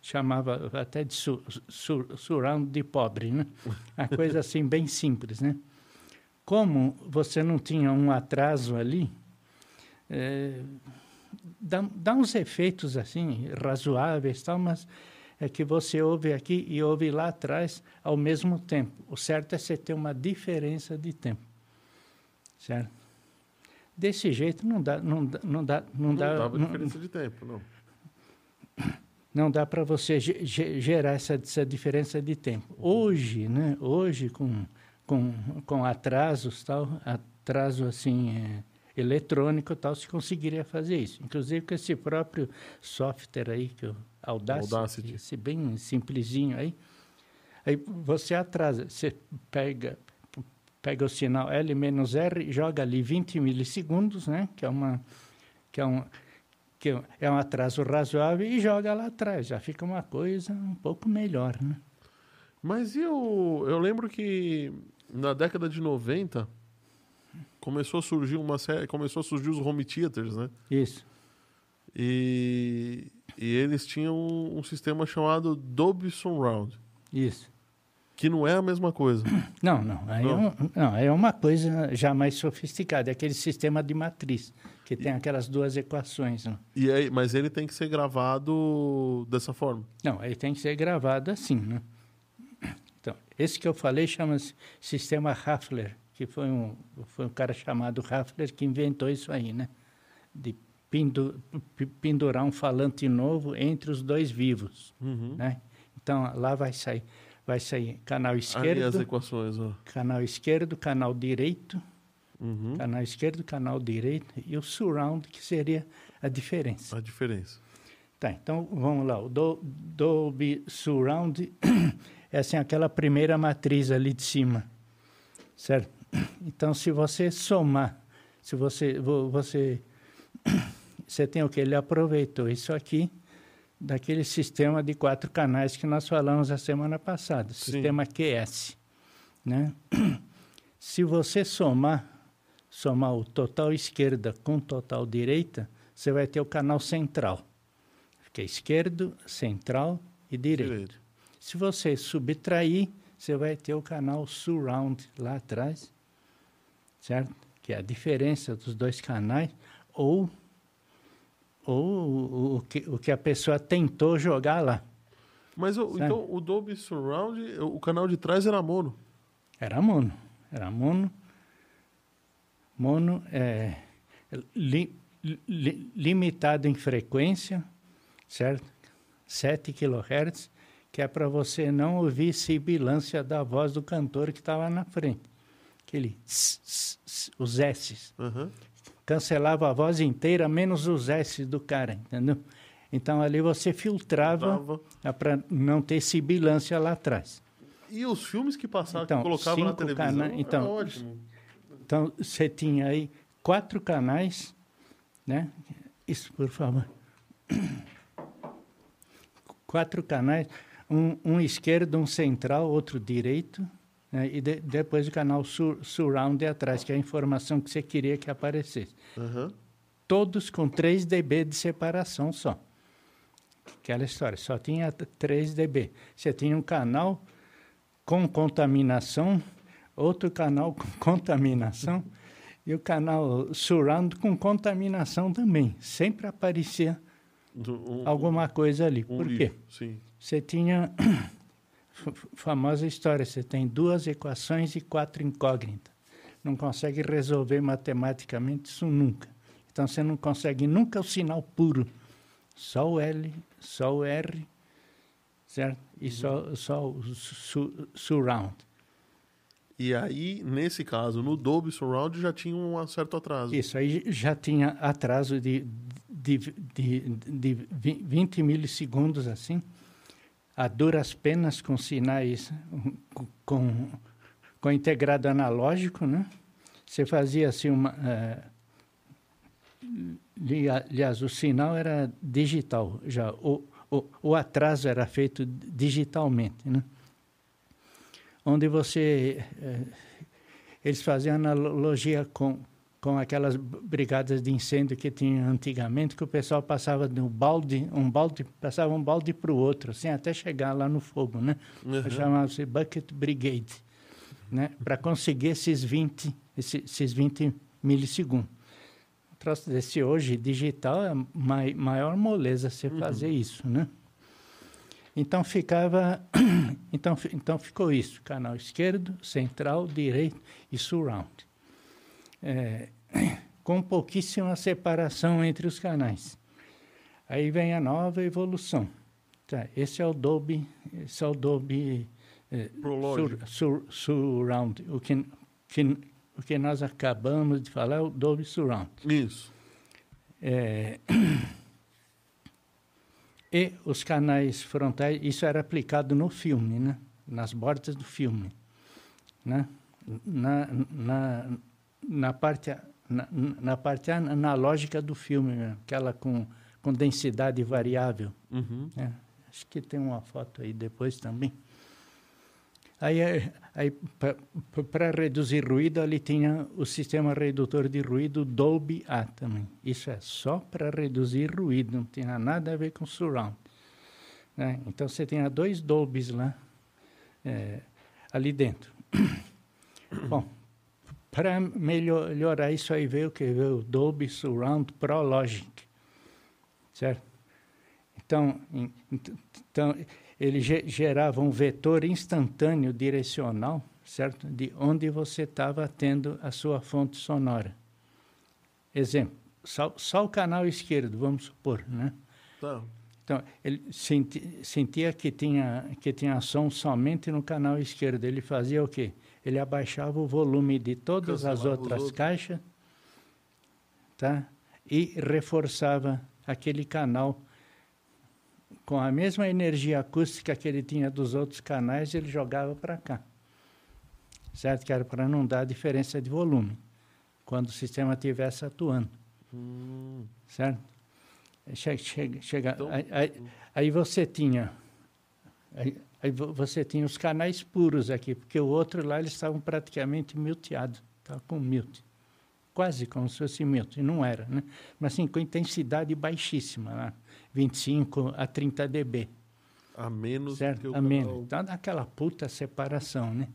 chamava até de su, su, surround de pobre, né? Uma coisa assim bem simples, né? Como você não tinha um atraso ali, é, dá, dá uns efeitos assim razoáveis, tal, mas é que você ouve aqui e ouve lá atrás ao mesmo tempo. O certo é você ter uma diferença de tempo. Certo? Desse jeito não dá, não dá, não dá, não, não dá. diferença de tempo, não. não dá para você gerar essa, essa, diferença de tempo. Hoje, né? Hoje com com, com atrasos tal, atraso assim é, eletrônico tal, se conseguiria fazer isso. Inclusive com esse próprio software aí que o Audacity, Audacity. esse bem simplesinho aí, aí você atrasa, você pega pega o sinal L-R, joga ali 20 milissegundos, né? Que é uma que é um que é um atraso razoável e joga lá atrás, já fica uma coisa um pouco melhor, né? Mas eu, eu lembro que na década de 90 começou a surgir uma série, começou a surgir os home theaters, né? Isso. E, e eles tinham um, um sistema chamado Dolby Surround. Isso. Que não é a mesma coisa. Não, não. Aí, não. É, um, não, é uma coisa já mais sofisticada. É aquele sistema de matriz, que tem aquelas duas equações. Né? E aí, mas ele tem que ser gravado dessa forma? Não, ele tem que ser gravado assim, né? Então, esse que eu falei chama-se sistema Raffler, que foi um, foi um cara chamado Raffler que inventou isso aí, né? De pendurar um falante novo entre os dois vivos, uhum. né? Então, lá vai sair vai sair canal esquerdo. as equações, ó. Canal esquerdo, canal direito. Uhum. Canal esquerdo, canal direito e o surround, que seria a diferença. A diferença. Tá, então vamos lá. O do, Dolby Surround é assim, aquela primeira matriz ali de cima, certo? Então, se você somar, se você, você, você tem o que? Ele aproveitou isso aqui daquele sistema de quatro canais que nós falamos a semana passada, Sim. sistema QS, né? Se você somar, somar o total esquerda com o total direita, você vai ter o canal central, que é esquerdo, central e direito. direito. Se você subtrair, você vai ter o canal surround lá atrás, certo? Que é a diferença dos dois canais, ou, ou o, que, o que a pessoa tentou jogar lá. Mas o, então o Dolby Surround, o canal de trás era mono? Era mono, era mono. Mono é li, li, limitado em frequência, certo? 7 kHz que é para você não ouvir sibilância da voz do cantor que estava na frente. Aquele os S's. Uhum. Cancelava a voz inteira, menos os S's do cara, entendeu? Então ali você filtrava para não ter sibilância lá atrás. E os filmes que passavam, então, que colocavam na televisão, cana... então, ótimo. Então você tinha aí quatro canais, né? Isso, por favor. Quatro canais um, um esquerdo, um central, outro direito, né? e de, depois o canal sur, surround atrás, que é a informação que você queria que aparecesse. Uhum. Todos com 3 dB de separação só. Aquela história, só tinha 3 dB. Você tinha um canal com contaminação, outro canal com contaminação, e o canal surround com contaminação também. Sempre aparecia um, alguma coisa ali. Um Por quê? Sim você tinha famosa história, você tem duas equações e quatro incógnitas. Não consegue resolver matematicamente isso nunca. Então você não consegue nunca o sinal puro. Só o L, só o R, certo? E só, só o su, surround. E aí, nesse caso, no Dolby Surround já tinha um certo atraso. Isso, aí já tinha atraso de, de, de, de 20 milissegundos, assim a duras penas com sinais com, com integrado analógico, né? Você fazia assim uma... Uh, aliás, o sinal era digital já. O, o, o atraso era feito digitalmente, né? Onde você... Uh, eles faziam analogia com com aquelas brigadas de incêndio que tinha antigamente, que o pessoal passava de um balde, um balde, passava um balde para o outro, assim, até chegar lá no fogo, né? Uhum. Chamava-se Bucket Brigade, né? Para conseguir esses 20, esses 20 milissegundos. O troço desse hoje, digital, é a maior moleza você uhum. fazer isso, né? Então ficava, então, então ficou isso, canal esquerdo, central, direito e surround é, com pouquíssima separação entre os canais. Aí vem a nova evolução. Tá, esse é o Dolby, esse é o Dolby é, sur, sur, Surround. O que, que, o que nós acabamos de falar é o Dolby Surround. Isso. É, e os canais frontais, isso era aplicado no filme, né? nas bordas do filme. Né? Na, na, na, parte, na, na parte analógica do filme, aquela com, com densidade variável. Uhum. Né? Acho que tem uma foto aí depois também. Aí, aí para reduzir ruído, ali tinha o sistema redutor de ruído Dolby A também. Isso é só para reduzir ruído, não tinha nada a ver com surround. Né? Então você tinha dois Dolbys lá, é, ali dentro. Bom, para melhorar isso aí veio o que? Veio o Dolby Surround Pro Logic, certo? Então, então ele gerava um vetor instantâneo direcional, certo? De onde você estava tendo a sua fonte sonora. Exemplo, só, só o canal esquerdo, vamos supor, né? Tá. Então, ele senti, sentia que tinha, que tinha som somente no canal esquerdo. Ele fazia o quê? Ele abaixava o volume de todas Cancelava as outras caixas tá? e reforçava aquele canal com a mesma energia acústica que ele tinha dos outros canais, ele jogava para cá. Certo? Que era para não dar diferença de volume quando o sistema estivesse atuando. Hum. Certo? Chega, chega, chega então, aí, aí, aí, você tinha aí, aí, você tinha os canais puros aqui, porque o outro lá eles estavam praticamente muteados, estava com mute, quase como se fosse mute, e não era, né? Mas assim, com intensidade baixíssima, né? 25 a 30 dB. A menos certo? que o a menos. Então, aquela puta separação, né?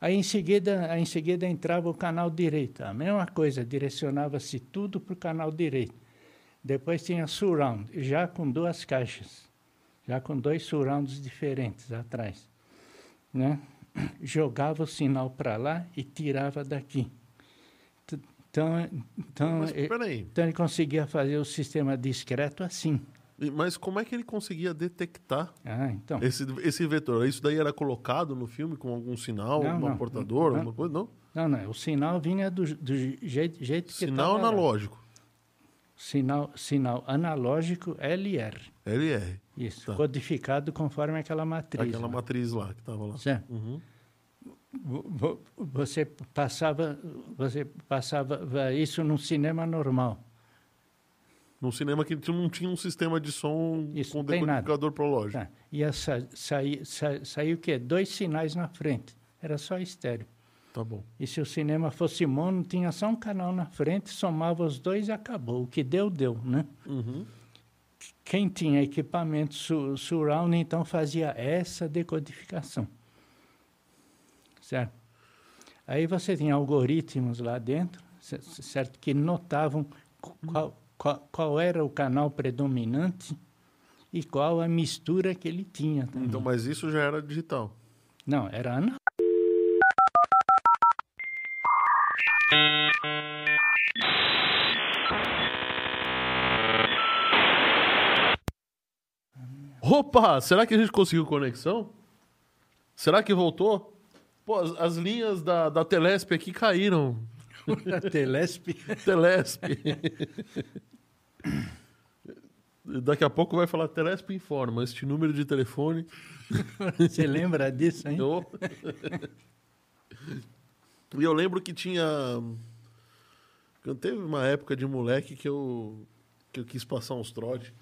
Aí, em seguida, aí, em seguida entrava o canal direito. A mesma coisa, direcionava-se tudo para o canal direito. Depois tinha surround, já com duas caixas, já com dois surrounds diferentes atrás. Né? Jogava o sinal para lá e tirava daqui. Então, então, Mas, ele, então ele conseguia fazer o sistema discreto assim. Mas como é que ele conseguia detectar ah, então. esse, esse vetor? Isso daí era colocado no filme com algum sinal, não, não, portador, não, alguma coisa? Não? Não, não. O sinal vinha do, do jeito, jeito que Sinal analógico. Sinal, sinal analógico LR. LR. Isso, tá. codificado conforme aquela matriz. Aquela lá. matriz lá que estava lá. Certo. Uhum você passava você passava isso num cinema normal num cinema que não tinha um sistema de som isso, com decodificador prológico tá. ia sa sair sa sair o quê dois sinais na frente era só estéreo tá bom e se o cinema fosse mono tinha só um canal na frente somava os dois e acabou o que deu deu né uhum. quem tinha equipamento su surround então fazia essa decodificação certo? Aí você tem algoritmos lá dentro, certo? Que notavam qual, qual, qual era o canal predominante e qual a mistura que ele tinha. Também. Então, mas isso já era digital? Não, era analógico. Opa, será que a gente conseguiu conexão? Será que voltou? Pô, as, as linhas da, da Telesp aqui caíram. Telesp? Telesp. Daqui a pouco vai falar Telesp informa, este número de telefone. Você lembra disso, hein? Eu... e eu lembro que tinha. Teve uma época de moleque que eu, que eu quis passar uns trotes.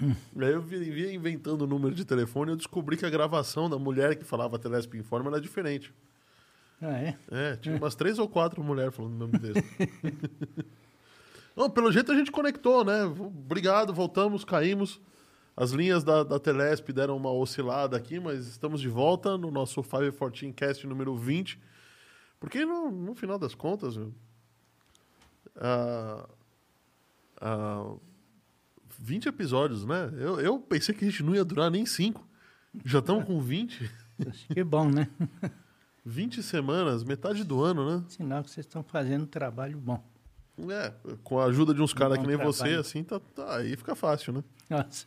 Aí eu via inventando o número de telefone e eu descobri que a gravação da mulher que falava Telesp Informa era diferente. Ah, é? É, tinha umas três ou quatro mulheres falando o mesmo texto. Não, pelo jeito a gente conectou, né? Obrigado, voltamos, caímos. As linhas da, da Telesp deram uma oscilada aqui, mas estamos de volta no nosso 514 Cast número 20. Porque no, no final das contas, a, a 20 episódios, né? Eu, eu pensei que a gente não ia durar nem 5. Já estamos com 20. Que bom, né? 20 semanas, metade do ano, né? Sinal que vocês estão fazendo um trabalho bom. É, com a ajuda de uns caras que nem trabalho. você, assim, tá, tá, aí fica fácil, né? Nossa.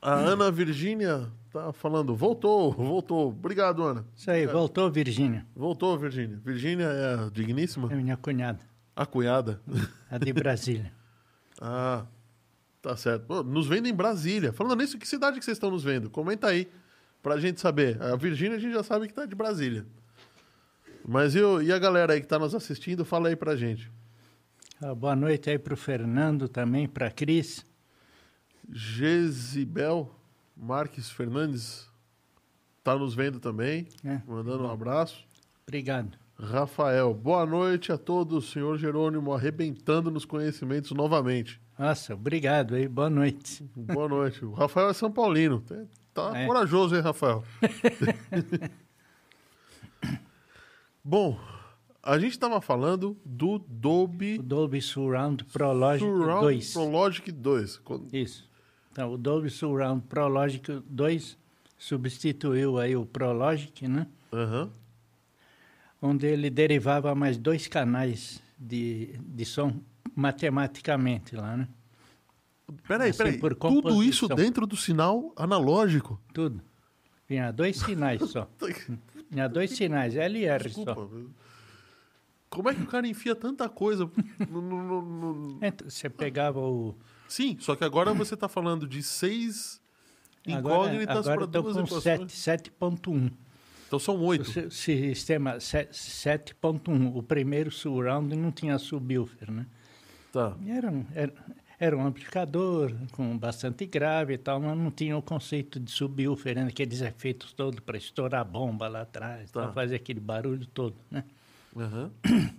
a Ana Virgínia tá falando, voltou, voltou. Obrigado, Ana. Isso aí, voltou, Virgínia. Voltou, Virgínia. Virgínia é a digníssima? É minha cunhada. A cunhada? A de Brasília. ah, tá certo. Pô, nos vendo em Brasília. Falando nisso, que cidade que vocês estão nos vendo? Comenta aí, pra gente saber. A Virgínia a gente já sabe que tá de Brasília. Mas eu, e a galera aí que está nos assistindo, fala aí pra gente. Ah, boa noite aí pro Fernando também, pra Cris. Gesibel Marques Fernandes está nos vendo também, é. mandando um abraço. Obrigado. Rafael, boa noite a todos, senhor Jerônimo, arrebentando nos conhecimentos novamente. Nossa, obrigado aí, boa noite. Boa noite. O Rafael é São Paulino, tá é. corajoso, hein, Rafael? Bom, a gente estava falando do Dolby... O Dolby Surround Pro Logic Surround 2. Pro Logic 2. Isso. Então, o Dolby Surround Pro Logic 2 substituiu aí o Pro Logic, né? Uhum. Onde ele derivava mais dois canais de, de som matematicamente lá, né? Peraí, assim, peraí. Tudo isso dentro do sinal analógico? Tudo. Tinha dois sinais só. Tinha dois sinais, L e R Desculpa, só. Como é que o cara enfia tanta coisa no, no, no... Então, você pegava o... Sim, só que agora você está falando de seis incógnitas para duas equações. 7.1. Então são oito. O sistema 7.1. O primeiro surround não tinha subwoofer, né? Tá. Era um, era, era um amplificador com bastante grave e tal, mas não tinha o conceito de subwoofer, né? aqueles efeitos todos para estourar a bomba lá atrás, tá. para fazer aquele barulho todo, né? Uhum.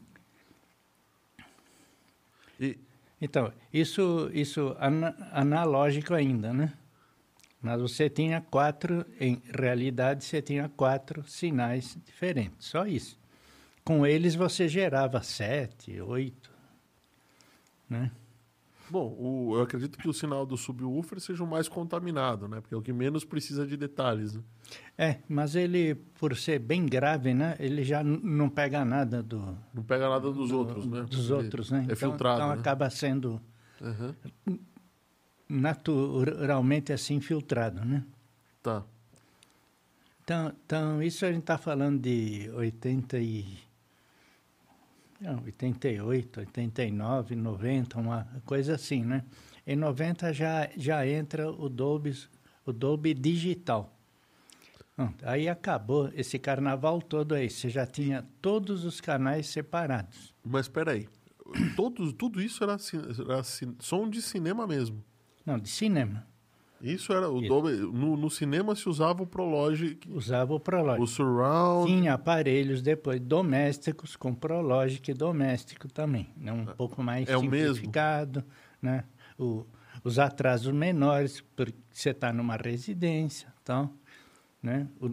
e... Então, isso, isso an analógico ainda, né? Mas você tinha quatro, em realidade, você tinha quatro sinais diferentes, só isso. Com eles você gerava sete, oito, né? Bom, o, eu acredito que o sinal do subwoofer seja o mais contaminado, né? Porque é o que menos precisa de detalhes. Né? É, mas ele, por ser bem grave, né? Ele já não pega nada do... Não pega nada dos do, outros, né? Dos Porque outros, né? É então, filtrado, Então né? acaba sendo uhum. naturalmente assim filtrado, né? Tá. Então, então isso a gente está falando de 80 e... Não, 88, 89, 90, uma coisa assim, né? Em 90 já, já entra o Dolby, o Dolby Digital. Aí acabou esse carnaval todo aí. Você já tinha todos os canais separados. Mas espera aí. Todos, tudo isso era, era som de cinema mesmo? Não, de cinema. Isso era o Dolby, no, no, cinema se usava o Prologic. Usava o Prologic. O Surround. Tinha aparelhos depois domésticos com Prologic doméstico também, né? um é, pouco mais é simplificado, o mesmo. né? O, os atrasos menores porque você está numa residência, então, né? O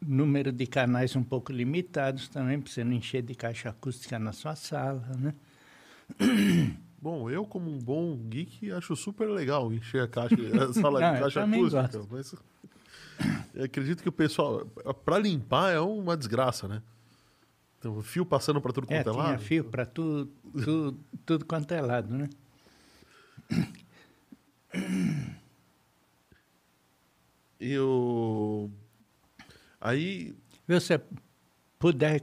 número de canais um pouco limitados também para você não encher de caixa acústica na sua sala, né? Bom, eu como um bom geek acho super legal encher a caixa, a sala Não, de caixa acústica. Mas eu acredito que o pessoal, para limpar é uma desgraça, né? Então, fio passando para tudo quanto é, é lado. fio para tudo, tudo, tudo quanto é lado, né? E o... Aí... Você puder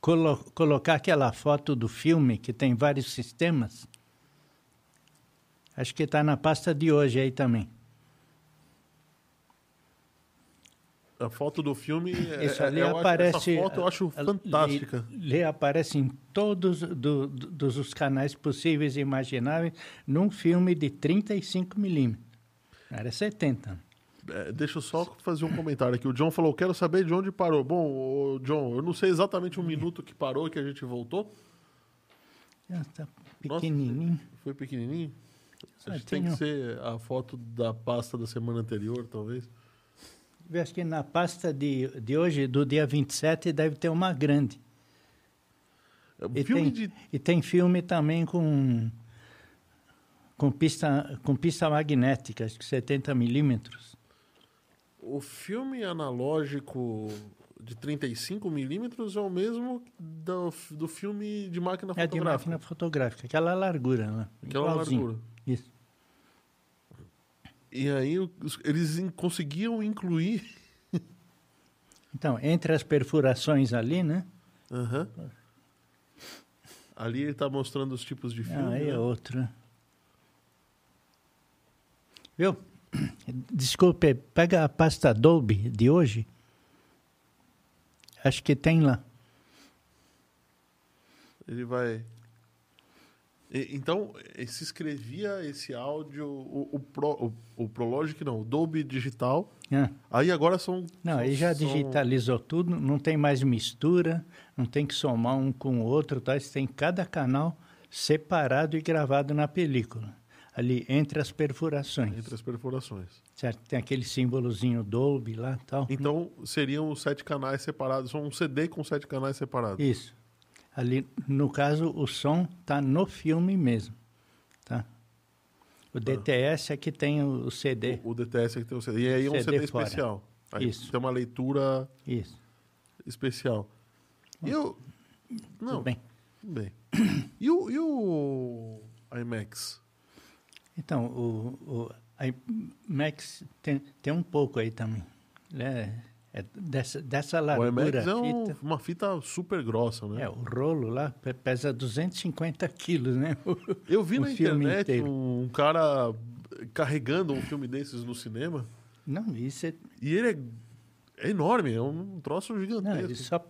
colo colocar aquela foto do filme que tem vários sistemas, Acho que está na pasta de hoje aí também. A foto do filme, Isso, é, ali é, aparece, essa foto eu acho fantástica. Ali aparece em todos do, dos os canais possíveis e imagináveis num filme de 35 milímetros. Era 70. É, deixa eu só fazer um comentário aqui. O John falou: quero saber de onde parou. Bom, John, eu não sei exatamente o minuto que parou e que a gente voltou. Já está pequenininho. Nossa, foi pequenininho? Acho que tem que ser a foto da pasta da semana anterior, talvez. Eu acho que na pasta de, de hoje, do dia 27, deve ter uma grande. É e, tem, de... e tem filme também com, com, pista, com pista magnética, acho que 70 milímetros. O filme analógico de 35 milímetros é o mesmo do, do filme de máquina fotográfica. É de máquina fotográfica, aquela largura, né? Aquela Igualzinho. largura. Isso. E aí eles conseguiam incluir. Então, entre as perfurações ali, né? Aham. Ali ele está mostrando os tipos de filme. Ah, aí é né? Viu? Desculpe, pega a pasta Adobe de hoje. Acho que tem lá. Ele vai. Então, eh, se escrevia esse áudio, o, o, Pro, o, o Prologic não, o Dolby Digital. Ah, Aí agora são. Não, são- aí já são- digitalizou tudo, não tem mais mistura, não tem que somar um com o outro, tá? Você tem cada canal separado e gravado na película, ali entre as perfurações, Entre as perfurações. certo? Tem aquele símbolozinho Dolby lá tal. Então, seriam os sete canais separados. São um CD com sete canais separados. Isso. Ali, no caso, o som está no filme mesmo, tá? O DTS é que tem o, CD. O, o DTS é que tem o CD. E aí é um CD CD especial. Aí Isso. tem uma leitura Isso. especial. E eu. Não, Tudo bem. tudo bem. E o, e o IMAX? Então, o, o IMAX tem, tem um pouco aí também. É, é dessa, dessa O largura IMAX é fita. uma fita super grossa, né? É, o rolo lá pe- pesa 250 quilos, né? Eu vi o na internet inteiro. um, cara carregando um filme desses no cinema. Não, isso é, E ele é, é enorme, é um troço não, gigantesco. ele só,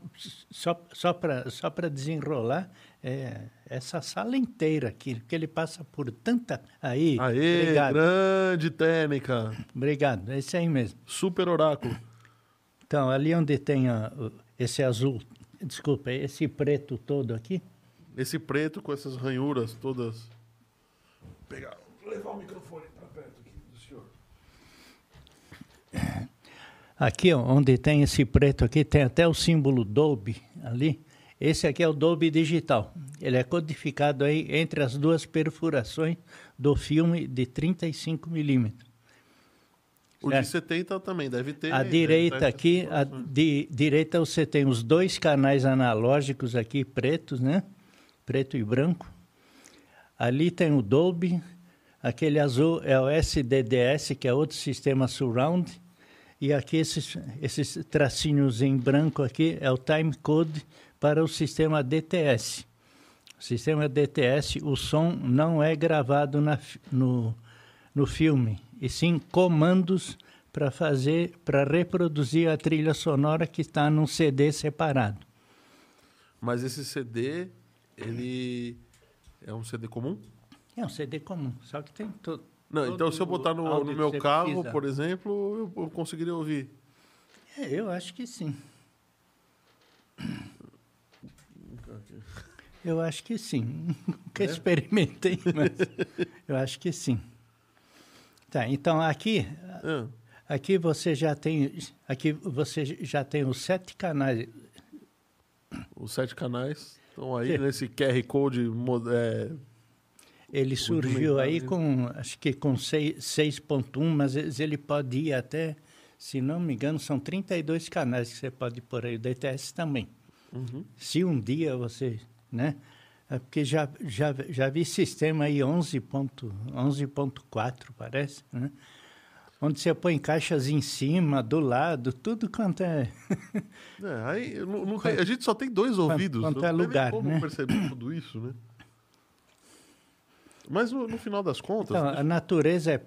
só, só para só pra desenrolar é, essa sala inteira aqui, porque ele passa por tanta... Aí, Aê, obrigado, grande técnica. obrigado, é isso aí mesmo. Super oráculo. Então, ali onde tem a- esse azul, desculpa, esse preto todo aqui, Esse preto com essas ranhuras todas. Vou pegar, vou levar o microfone para perto aqui do senhor. Aqui, onde tem esse preto aqui, tem até o símbolo Dolby ali. Esse aqui é o Dolby Digital. Ele é codificado aí entre as duas perfurações do filme de 35 milímetros. O Certo. de 70 também deve ter. À deve direita ter aqui, informações. di, direita você tem os dois canais analógicos aqui pretos, né? Preto e branco. Ali tem o Dolby. Aquele azul é o SDDS, que é outro sistema surround. E aqui esses, esses tracinhos em branco aqui é o time code para o sistema DTS. O sistema DTS, o som não é gravado na no, no filme, e sim comandos para fazer, para reproduzir a trilha sonora que está num CD separado. Mas esse CD, ele é um CD comum? É um CD comum, só que tem todo. Não, então se eu botar no, no meu carro, por por exemplo, eu, eu conseguiria ouvir. É, eu acho que sim. Eu acho que sim. Nunca experimentei, mas eu acho que sim. Tá, então aqui, Ah, aqui você já tem, aqui você já tem os sete canais. os sete canais estão aí Sim. nesse QR Code. é, Ele surgiu aí com, acho que com seis- 6.1, mas ele pode ir até, se não me engano, são 32 canais que você pode pôr aí. O DTS também. uhum. Se um dia você, né? É porque já, já, já vi sistema aí 11.4, 11.4 parece, né? Onde você põe caixas em cima, do lado, tudo quanto é... É, aí tem- a gente só tem dois ouvidos. quanto não é lugar, como né? perceber tudo isso, né? Mas no, no final das contas, Então, a natureza é...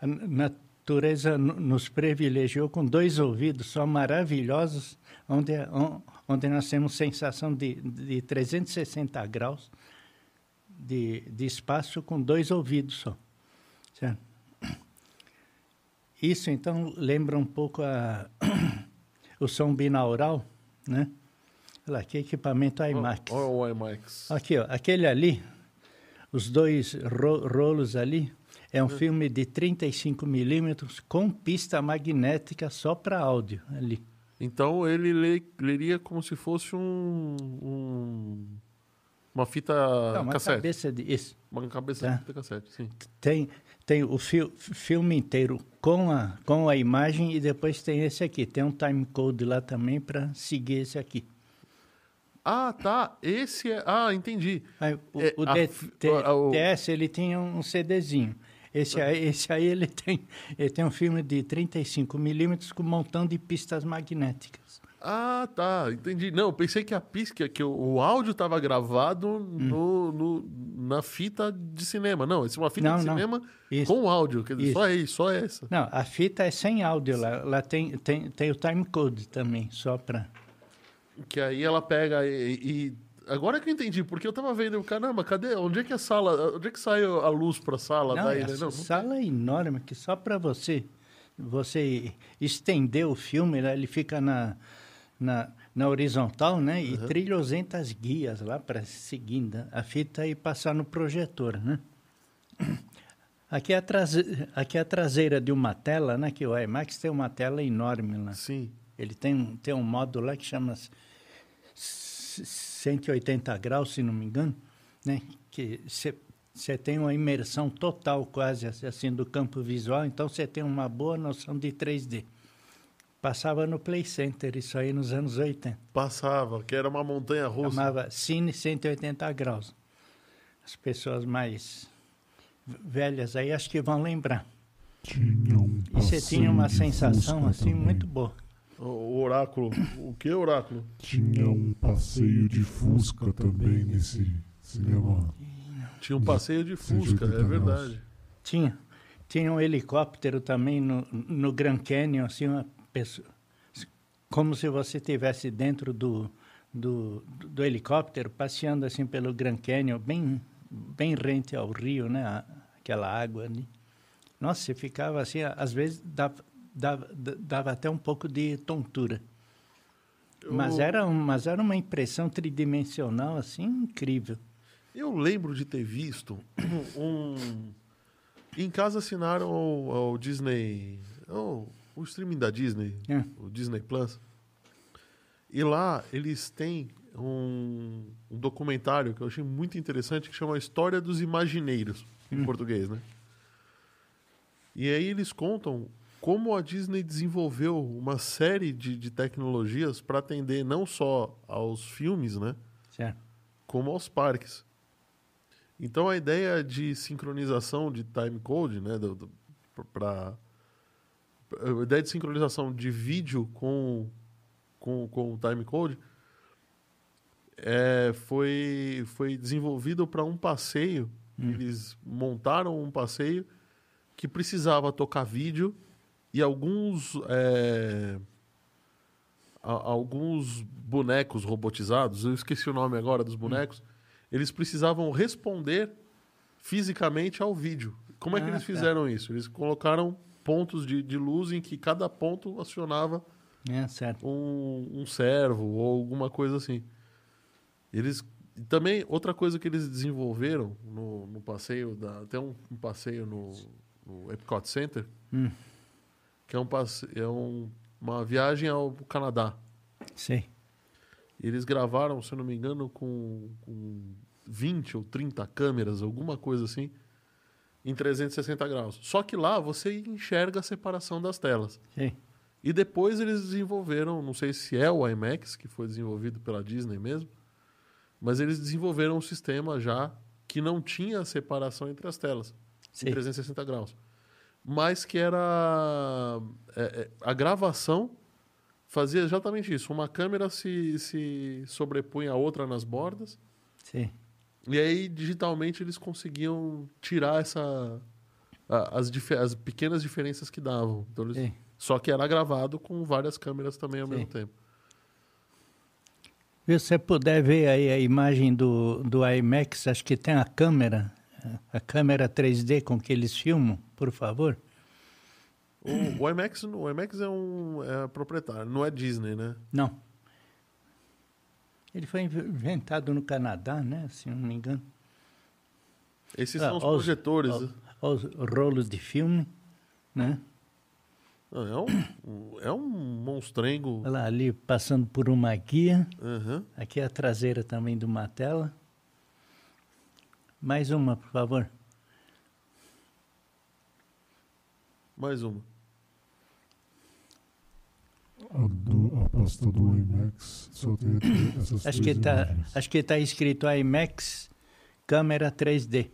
A natureza no- nos privilegiou com dois ouvidos só maravilhosos, onde, on- onde nós temos sensação de, de 360 graus de, de espaço com dois ouvidos só. Certo? Isso, então, lembra um pouco a, o som binaural, né? Olha lá, que equipamento IMAX. Olha o IMAX. Aqui, ó, aquele ali, os dois ro- rolos ali, é um filme de 35 milímetros com pista magnética só para áudio ali. Então ele lê- leria como se fosse um, um, Uma fita Não, uma cassete. cabeça de isso. Uma cabeça Tá. de fita cassete, sim. Tem, tem o fil- filme inteiro com a, com a imagem e depois tem esse aqui. Tem um time code lá também para seguir esse aqui. Ah, tá. Esse é. Ah, entendi. Aí, o É, o a D- fi- T- a- o- TS ele tinha um CDzinho. Esse aí, esse aí ele, tem, ele tem um filme de 35 milímetros com um montão de pistas magnéticas. Ah, tá. Entendi. Não, eu pensei que a pisca, que o, o áudio estava gravado Hum. no, no- na fita de cinema. Não, esse é uma fita Não, de não. cinema Isso. com áudio. Quer dizer, Isso. só é isso, só essa. Não, a fita é sem áudio lá. Lá tem, tem, tem o time code também, só para... Que aí ela pega e. e- Agora que eu entendi, porque eu tava vendo, caramba, cadê? Onde é que a sala. Onde é que sai a luz pra sala? Não, daí, essa né? não, sala é enorme, que só para você você estender o filme, né, ele fica na, na, na horizontal, né? E 300 guias lá para seguindo a fita e passar no projetor, né? Aqui é, a traze... Aqui é a traseira de uma tela, né? Que o IMAX tem uma tela enorme lá. Sim. Ele tem, um- tem um modo lá que chama 180 graus, se não me engano, né? Que você tem uma imersão total quase assim do campo visual, então você tem uma boa noção de 3D. Passava no Play Center isso aí nos anos 80. Passava, que era uma montanha russa. Chamava Cine 180 graus. As pessoas mais velhas aí acho que vão lembrar. Tinha um E você tinha uma sensação assim também. muito boa. O, o oráculo. O que oráculo? Tinha um passeio de Fusca também nesse cinema. Tinha um passeio de Fusca, 180 é verdade. Tinha. Tinha um helicóptero também no, no Grand Canyon, assim, uma pessoa, como se você estivesse dentro do, do, do helicóptero, passeando assim pelo Grand Canyon, bem, bem rente ao rio, né? a- Aquela água ali. Nossa, você ficava assim, às vezes dava, dava, dava até um pouco de tontura. Mas, Eu- era, um- mas era uma impressão tridimensional, assim, incrível. Eu lembro de ter visto um. Em casa assinaram ao, ao Disney. ao- o streaming da Disney, É. o Disney Plus. E lá eles têm um, um documentário que eu achei muito interessante que chama História dos Imagineiros, em português, né? E aí eles contam como a Disney desenvolveu uma série de, de tecnologias para atender não só aos filmes, né? Certo? como aos parques. Então a ideia de sincronização de time code, né, do, do, pra, a ideia de sincronização de vídeo com com, com o time code é, foi foi desenvolvido para um passeio. Eles montaram um passeio que precisava tocar vídeo e alguns é, a- alguns bonecos robotizados, eu esqueci o nome agora dos bonecos, eles precisavam responder fisicamente ao vídeo. Como é que Ah, eles tá. fizeram isso? Eles colocaram pontos de, de luz em que cada ponto acionava É, um, um servo ou alguma coisa assim. Eles também outra coisa que eles desenvolveram no, no passeio da até um, um passeio no, no Epcot Center Hum. Que é um passe, é um, uma viagem ao Canadá. Sei. E eles gravaram, se eu não me engano, com, com 20 ou 30 câmeras, alguma coisa assim, em 360 graus. Só que lá você enxerga a separação das telas. Sei. E depois eles desenvolveram, não sei se é o IMAX, que foi desenvolvido pela Disney mesmo, mas eles desenvolveram um sistema já que não tinha separação entre as telas, Sim. em 360 graus. Mas que era. é, é, a gravação fazia exatamente isso. Uma câmera se, se sobrepunha a outra nas bordas, Sei. e aí digitalmente eles conseguiam tirar essa. a- As, as pequenas diferenças que davam. Então, eles- só que era gravado com várias câmeras também ao Sim. mesmo tempo. Se você puder ver aí a imagem do, do IMAX, acho que tem a câmera, a câmera 3D com que eles filmam, por favor. O, o IMAX, o IMAX é um é proprietário, não é Disney, né? Não. Ele foi inv- inventado no Canadá, né? Se não me engano. Esses Ah, são os os- projetores. ó, Os rolos de filme, né? É, um, é um monstrengo. Olha lá, ali passando por uma guia. Aham. Aqui é a traseira também de uma tela. Mais uma, por favor. Mais uma. A, do, a pasta do IMAX só tem essas Acho três que está imagens. acho que está escrito IMAX câmera 3D.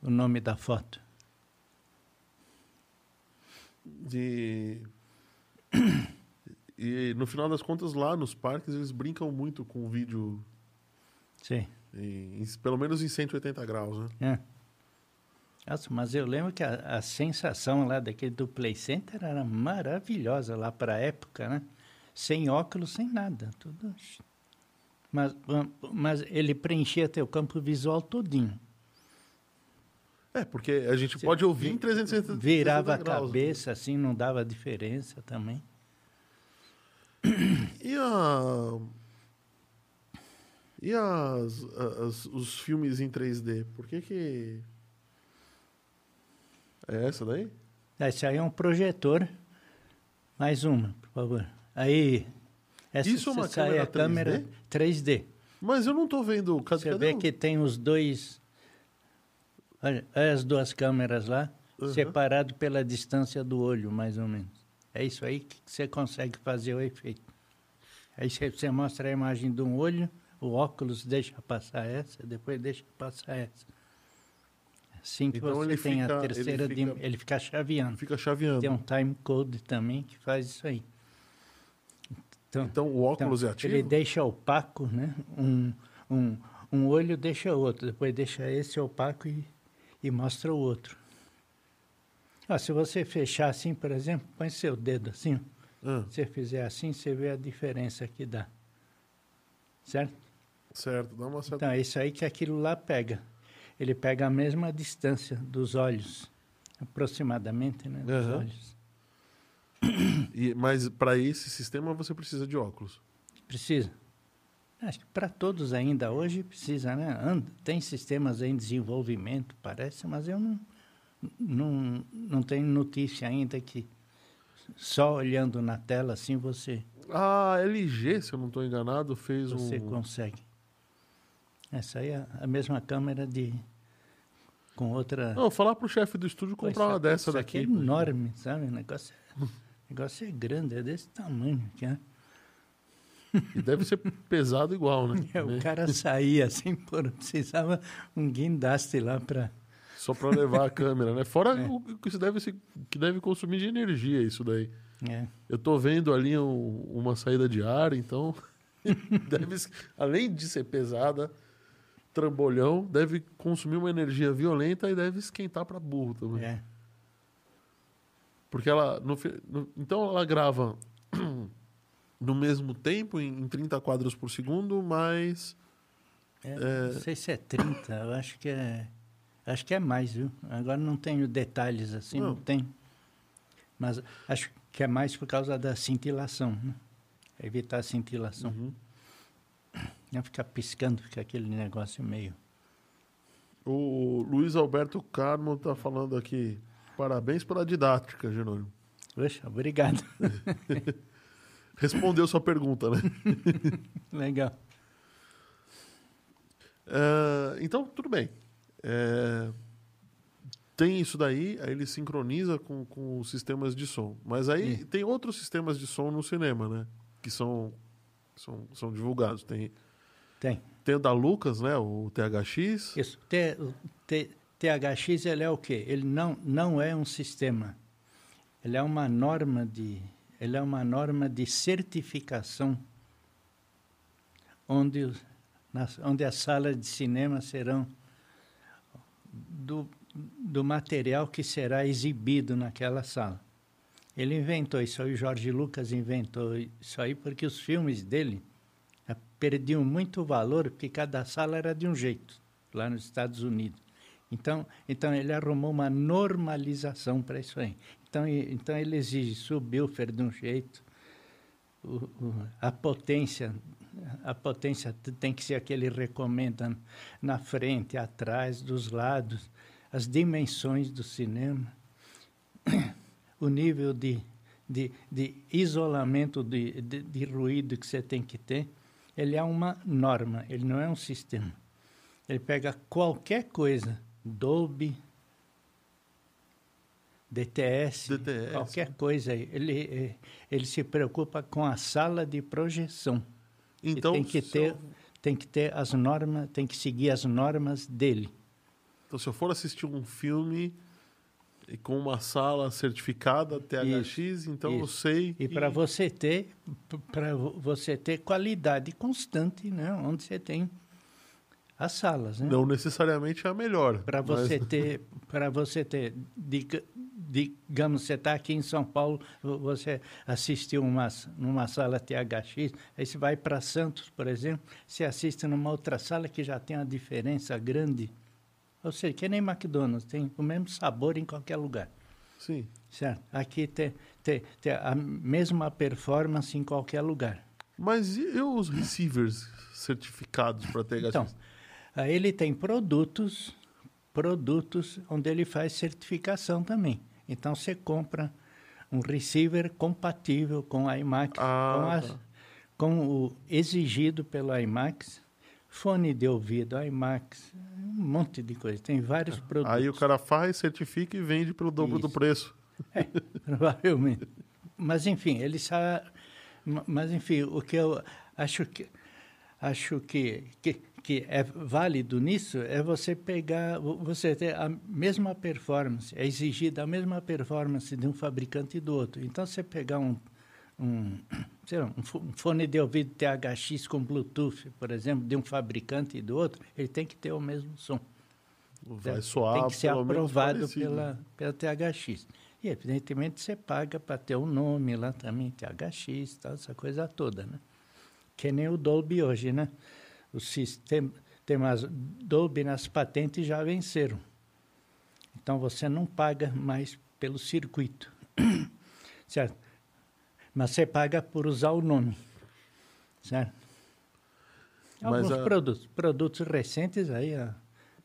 O nome da foto. De... E no final das contas, lá nos parques, eles brincam muito com o vídeo, Sim. Em, em- pelo menos em 180 graus, né? É. Nossa, mas eu lembro que a, a sensação lá daquele do Play Center era maravilhosa lá para a época, né? Sem óculos, sem nada. Tudo... Mas, mas ele preenchia teu campo visual todinho. É, porque a gente Você pode ouvir vi- em 360 Virava a graus. né? cabeça, assim, não dava diferença também. E a... E as, as- os filmes em 3D? Por que que... É essa daí? Esse aí é um projetor. Mais uma, por favor. Aí. Essa, Isso é uma essa aí é a câmera câmera 3D. Mas eu não tô vendo... Cadê, Você vê o- que tem os dois. Olha, as duas câmeras lá, Uhum. separado pela distância do olho, mais ou menos. É isso aí que você consegue fazer o efeito. Aí você, você mostra a imagem de um olho, o óculos deixa passar essa, depois deixa passar essa. Assim que Então você ele tem fica- a ele terceira fica- dim- ele fica chaveando. Fica chaveando. Tem um time code também que faz isso aí. Então, Então o óculos então, é ativo? Ele deixa opaco, né? Um, um, um olho deixa outro, depois deixa esse opaco e, e mostra o outro. Ah, se você fechar assim, por exemplo, põe seu dedo assim, Ah, se você fizer assim, você vê a diferença que dá. Certo? Certo, dá uma certa... Então, é isso aí que aquilo lá pega. Ele pega a mesma distância dos olhos, aproximadamente, né? Dos Aham. olhos. E, mas para esse sistema você precisa de óculos. Precisa. Acho que para todos ainda hoje precisa, né? Tem sistemas em desenvolvimento, parece, mas eu não, não, não tenho notícia ainda que só olhando na tela assim você, A LG, se eu não estou enganado, fez você um... consegue. Essa aí é a mesma câmera de com outra. Não, falar pro chefe do estúdio comprar isso uma aqui- dessa isso aqui daqui. é enorme, sabe? O negócio é, o negócio é grande, é desse tamanho. Que é. E deve ser pesado igual, né? É, o cara saía assim, pô, precisava um guindaste lá para. Só para levar a câmera, né? Fora É. o que isso deve se, que deve consumir de energia isso daí. É. Eu tô vendo ali um- uma saída de ar, então deve, além de ser pesada, trambolhão, deve consumir uma energia violenta e deve esquentar para burro também. É. Porque ela. no no- então ela grava no mesmo tempo, em, em 30 quadros por segundo, mas. É, Não sei se é 30, eu acho que é. Acho que é mais, viu? Agora não tenho detalhes assim, não, Não. tem. Mas acho que é mais por causa da cintilação, né? Evitar a cintilação. Uhum. Não ficar piscando, fica aquele negócio meio. O Luiz Alberto Carmo tá falando aqui. Parabéns pela didática, Jerônimo. Poxa, obrigado. Respondeu sua pergunta, né? Legal. É, então, tudo bem. É, tem isso daí, aí ele sincroniza com, com os sistemas de som. Mas aí Sim. tem outros sistemas de som no cinema, né? Que são, são, são divulgados. Tem, Tem. tem o da Lucas, né? O THX. Isso. T, T, THX ele é o quê? Ele não, não é um sistema. Ele é uma norma de, ele é uma norma de certificação onde, nas, onde as salas de cinema serão do, do material que será exibido naquela sala. Ele inventou isso aí, o Jorge Lucas inventou isso aí porque os filmes dele perdiam muito valor porque cada sala era de um jeito lá nos Estados Unidos. Então, então ele arrumou uma normalização para isso aí. Então, então ele exige subwoofer de um jeito, o, o, a potência a potência tem que ser a que ele recomenda na frente, atrás, dos lados, as dimensões do cinema, o nível de, de, de isolamento de, de, de ruído que você tem que ter. Ele é uma norma, ele não é um sistema. Ele pega qualquer coisa, Dolby, DTS, DTS. qualquer coisa aí. Ele, ele se preocupa com a sala de projeção. Então, e tem que ter, eu, tem que ter as normas, tem que seguir as normas dele. Então, se eu for assistir um filme e com uma sala certificada THX, isso, então isso. eu sei. E para você ter, para você ter qualidade constante, né, onde você tem as salas, né? Não necessariamente é a melhor. Para você mas... ter, para você ter, digamos, você está aqui em São Paulo, você assistiu uma, numa sala THX, aí você vai para Santos, por exemplo, você assiste numa outra sala que já tem uma diferença grande. Ou seja, que nem McDonald's, tem o mesmo sabor em qualquer lugar. Sim. Certo? Aqui tem, tem, tem a mesma performance em qualquer lugar. Mas e os receivers certificados para THX? Então, aí ele tem produtos produtos onde ele faz certificação também. Então você compra um receiver compatível com a IMAX, ah, com, tá. com, o exigido pelo IMAX, fone de ouvido, IMAX, um monte de coisa. Tem vários produtos. Aí o cara faz, certifica e vende pelo dobro Isso. do preço. É, provavelmente. Mas enfim, ele sabe. Mas enfim, o que eu acho que acho que, que que é válido nisso é você pegar, você ter a mesma performance, é exigida a mesma performance de um fabricante e do outro. Então, você pegar um, um, lá, um fone de ouvido THX com Bluetooth, por exemplo, de um fabricante e do outro, ele tem que ter o mesmo som. Vai soar Tem que ser aprovado pela, pela THX. E, evidentemente, você paga para ter o um nome lá também, THX, tal, essa coisa toda, né? Que nem o Dolby hoje, né? os sistemas Dolby nas patentes já venceram. Então você não paga mais pelo circuito, certo? Mas você paga por usar o nome, certo? Alguns a... produtos, produtos recentes aí a,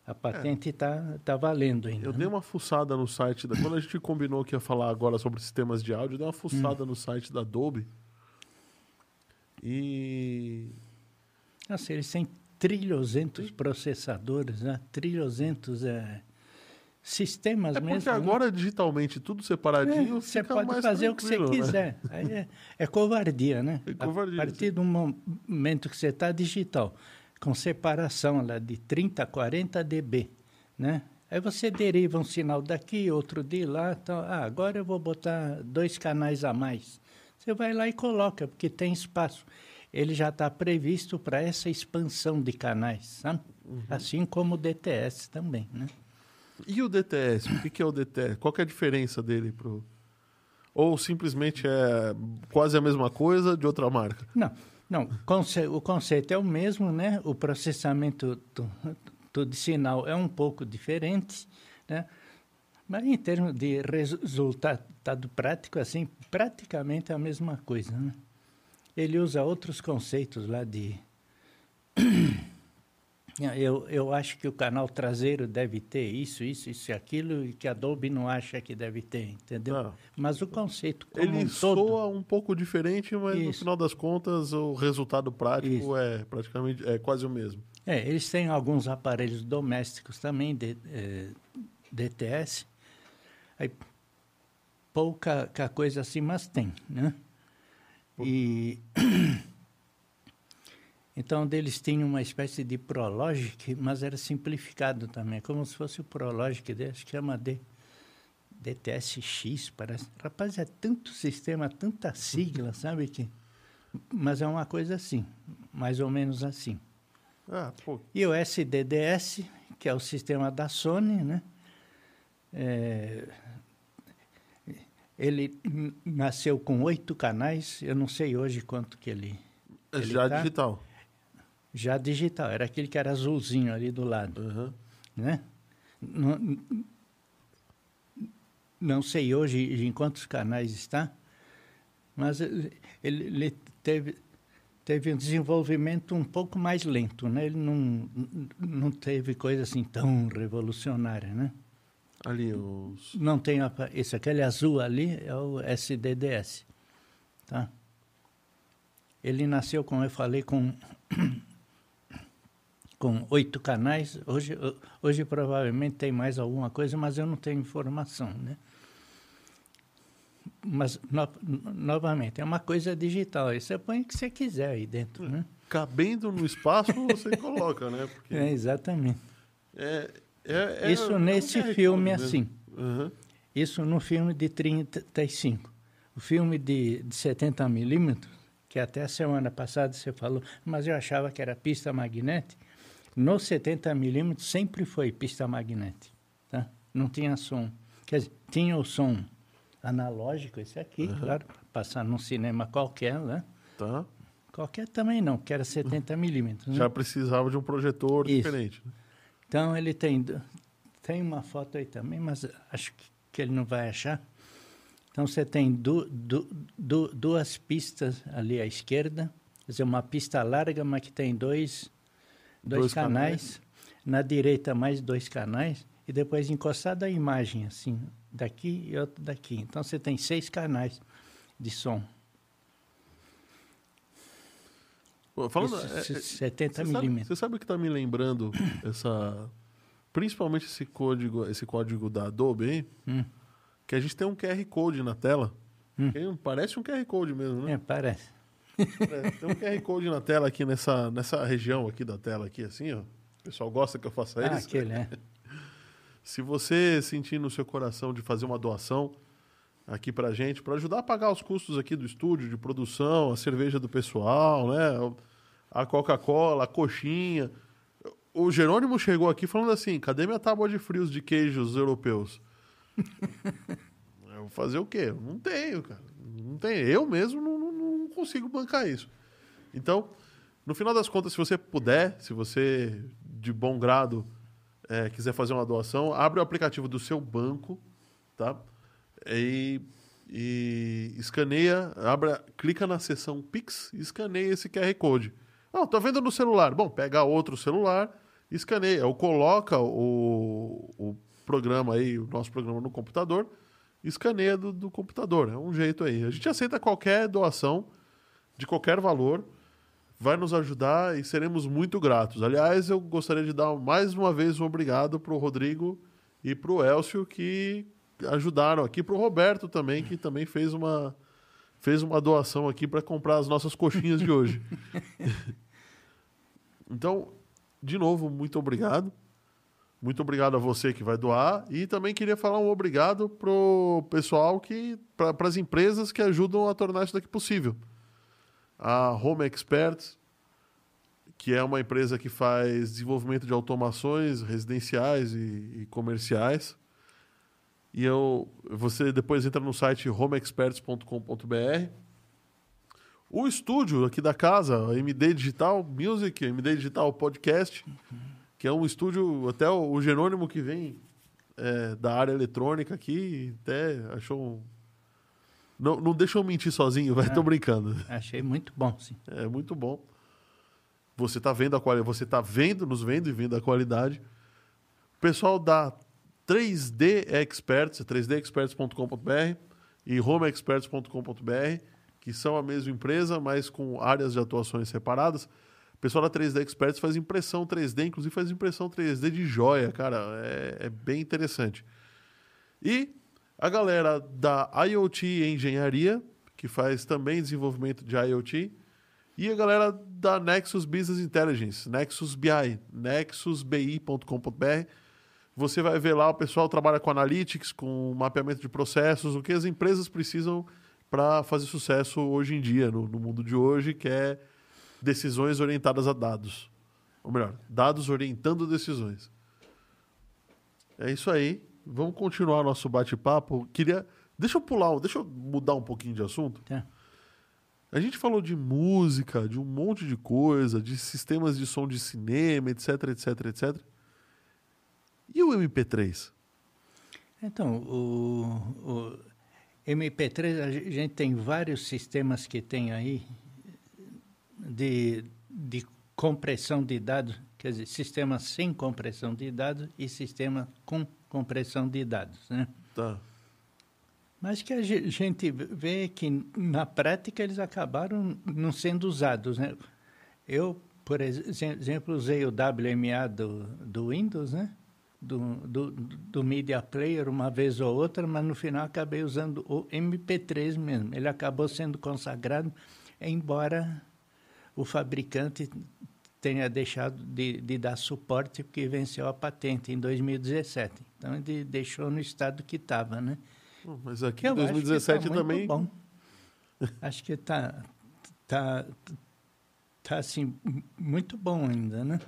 a patente está é. tá valendo ainda. Eu né? dei uma fuçada no site da, quando a gente combinou que ia falar agora sobre sistemas de áudio, eu dei uma fuçada hum. no site da Dolby e nossa, eles têm trilhozentos processadores, né? trilhozentos é, sistemas é mesmo. Porque agora, né? digitalmente, tudo separadinho, é, Você pode fazer o que você né? quiser. Aí é, é, covardia, né? É covardia. A partir do momento que você está digital, com separação lá de 30 a 40 dB, né? Aí você deriva um sinal daqui, outro de lá. Então, ah, agora eu vou botar dois canais a mais. Você vai lá e coloca, porque tem espaço ele já está previsto para essa expansão de canais, sabe? Uhum. Assim como o DTS também, né? E o DTS? O que, é o DTS? Qual é a diferença dele pro... Ou simplesmente é quase a mesma coisa de outra marca? Não, não. Conce o conceito é o mesmo, né? O processamento do, do de sinal é um pouco diferente, né? Mas em termos de resultado prático, assim, praticamente é a mesma coisa, né? ele usa outros conceitos lá de. Eu, eu acho que o canal traseiro deve ter isso, isso, isso e aquilo, e que a Dolby não acha que deve ter, entendeu? Ah. Mas o conceito como Ele um soa todo, um pouco diferente, mas isso. no final das contas o resultado prático isso. é praticamente é quase o mesmo. É, eles têm alguns aparelhos domésticos também, de, é, DTS, aí, pouca coisa assim, mas tem, né? E então deles tinham uma espécie de Prologic, mas era simplificado também, como se fosse o Prologic, acho que chama de DTSX, parece. Rapaz, é tanto sistema, tanta sigla, sabe que mas é uma coisa assim, mais ou menos assim. Ah, e o SDDS, que é o sistema da Sony, né? É, ele nasceu com oito canais, eu não sei hoje quanto que ele. ele já tá. digital. Já digital, era aquele que era azulzinho ali do lado. Uhum. Né? Não, não sei hoje em quantos canais está, mas ele, ele teve, teve um desenvolvimento um pouco mais lento, né? Ele não, não teve coisa assim tão revolucionária, né? Ali os. Não tem. Esse aquele azul ali é o SDDS. Tá? Ele nasceu, como eu falei, com com oito canais. Hoje, hoje provavelmente tem mais alguma coisa, mas eu não tenho informação, né? Mas, no, novamente, é uma coisa digital. Aí você põe o que você quiser aí dentro, né? Cabendo no espaço, você coloca, né? Porque é, exatamente. É, é, é, Isso nesse filme, assim. Uhum. Isso no filme de 35. O filme de, de 70 milímetros, que até a semana passada você falou, mas eu achava que era pista magnética. No 70 milímetros sempre foi pista magnética, tá? Não tinha som. Quer dizer, tinha o som analógico, esse aqui, uhum. claro, passar num cinema qualquer, né? Tá. Qualquer também não, que era 70 milímetros. Né? Já precisava de um projetor Isso. diferente. Né? Então ele tem tem uma foto aí também, mas acho que ele não vai achar. Então você tem du, du, du, duas pistas ali à esquerda, quer dizer, uma pista larga, mas que tem dois, dois, dois canais. canais. Na direita mais dois canais e depois encostado a imagem assim, daqui e outro daqui. Então você tem seis canais de som. Falando, Isso, é, 70 é, milímetros. Você sabe o que está me lembrando essa, principalmente esse código, esse código da Adobe? Hum. que a gente tem um QR code na tela. Hum. Parece um QR code mesmo, né? É, parece. É, tem um QR code na tela aqui nessa, nessa região aqui da tela aqui, assim, ó. O pessoal gosta que eu faça ah, isso. Aquele, é. Se você sentir no seu coração de fazer uma doação aqui pra gente, para ajudar a pagar os custos aqui do estúdio, de produção, a cerveja do pessoal, né? A Coca-Cola, a coxinha. O Jerônimo chegou aqui falando assim: cadê minha tábua de frios de queijos europeus? Eu vou fazer o quê? Não tenho, cara. Não tenho. Eu mesmo não consigo bancar isso. Então, no final das contas, se você puder, se você de bom grado é, quiser fazer uma doação, abre o aplicativo do seu banco, tá? E, e escaneia, abra, clica na seção Pix e escaneia esse QR Code. Não, tô vendo no celular. Bom, pega outro celular, escaneia, ou coloca o, o programa aí, o nosso programa no computador, escaneia do, do computador. É um jeito aí. A gente aceita qualquer doação de qualquer valor vai nos ajudar e seremos muito gratos. Aliás, eu gostaria de dar mais uma vez um obrigado para o Rodrigo e para o Elcio que ajudaram aqui, para o Roberto também, que também fez uma, fez uma doação aqui para comprar as nossas coxinhas de hoje. então, de novo, muito obrigado. Muito obrigado a você que vai doar. E também queria falar um obrigado para o pessoal que. para as empresas que ajudam a tornar isso daqui possível a Home Experts, que é uma empresa que faz desenvolvimento de automações residenciais e, e comerciais. E eu, você depois entra no site homeexperts.com.br. O estúdio aqui da casa, MD Digital Music, MD Digital Podcast, que é um estúdio, até o, Jerônimo que vem é, da área eletrônica aqui, até achou não, não deixa eu mentir sozinho, vai, tô brincando. Achei muito bom, sim. É muito bom. Você está vendo a qualidade, você está vendo, nos vendo e vendo a qualidade. O pessoal da 3D Experts, 3dexperts.com.br e homeexperts.com.br, que são a mesma empresa, mas com áreas de atuações separadas. O pessoal da 3D Experts faz impressão 3D, inclusive faz impressão 3D de joia, cara. É, é bem interessante. E a galera da IoT Engenharia, que faz também desenvolvimento de IoT, e a galera da Nexus Business Intelligence, Nexus BI, nexusbi.com.br. Você vai ver lá, o pessoal trabalha com analytics, com mapeamento de processos, o que as empresas precisam para fazer sucesso hoje em dia, no, no mundo de hoje, que é decisões orientadas a dados. Ou melhor, dados orientando decisões. É isso aí. Vamos continuar nosso bate-papo. Queria. Deixa eu pular, deixa eu mudar um pouquinho de assunto. É. A gente falou de música, de um monte de coisa, de sistemas de som de cinema, etc, etc, etc. E o MP3? Então, o, o MP3, a gente tem vários sistemas que tem aí de, de compressão de dados, quer dizer, sistema sem compressão de dados e sistema com compressão de dados, né? Tá. Mas que a gente vê que na prática eles acabaram não sendo usados, né? Eu, por exemplo, usei o WMA do, do Windows, né? Do, do, do Media Player uma vez ou outra, mas no final acabei usando o MP3 mesmo. Ele acabou sendo consagrado, embora o fabricante tenha deixado de, de dar suporte porque venceu a patente em 2017. Então ele deixou no estado que estava, né? Mas aqui em 2017 tá também. Bom. Acho que está tá, tá assim muito bom ainda, né?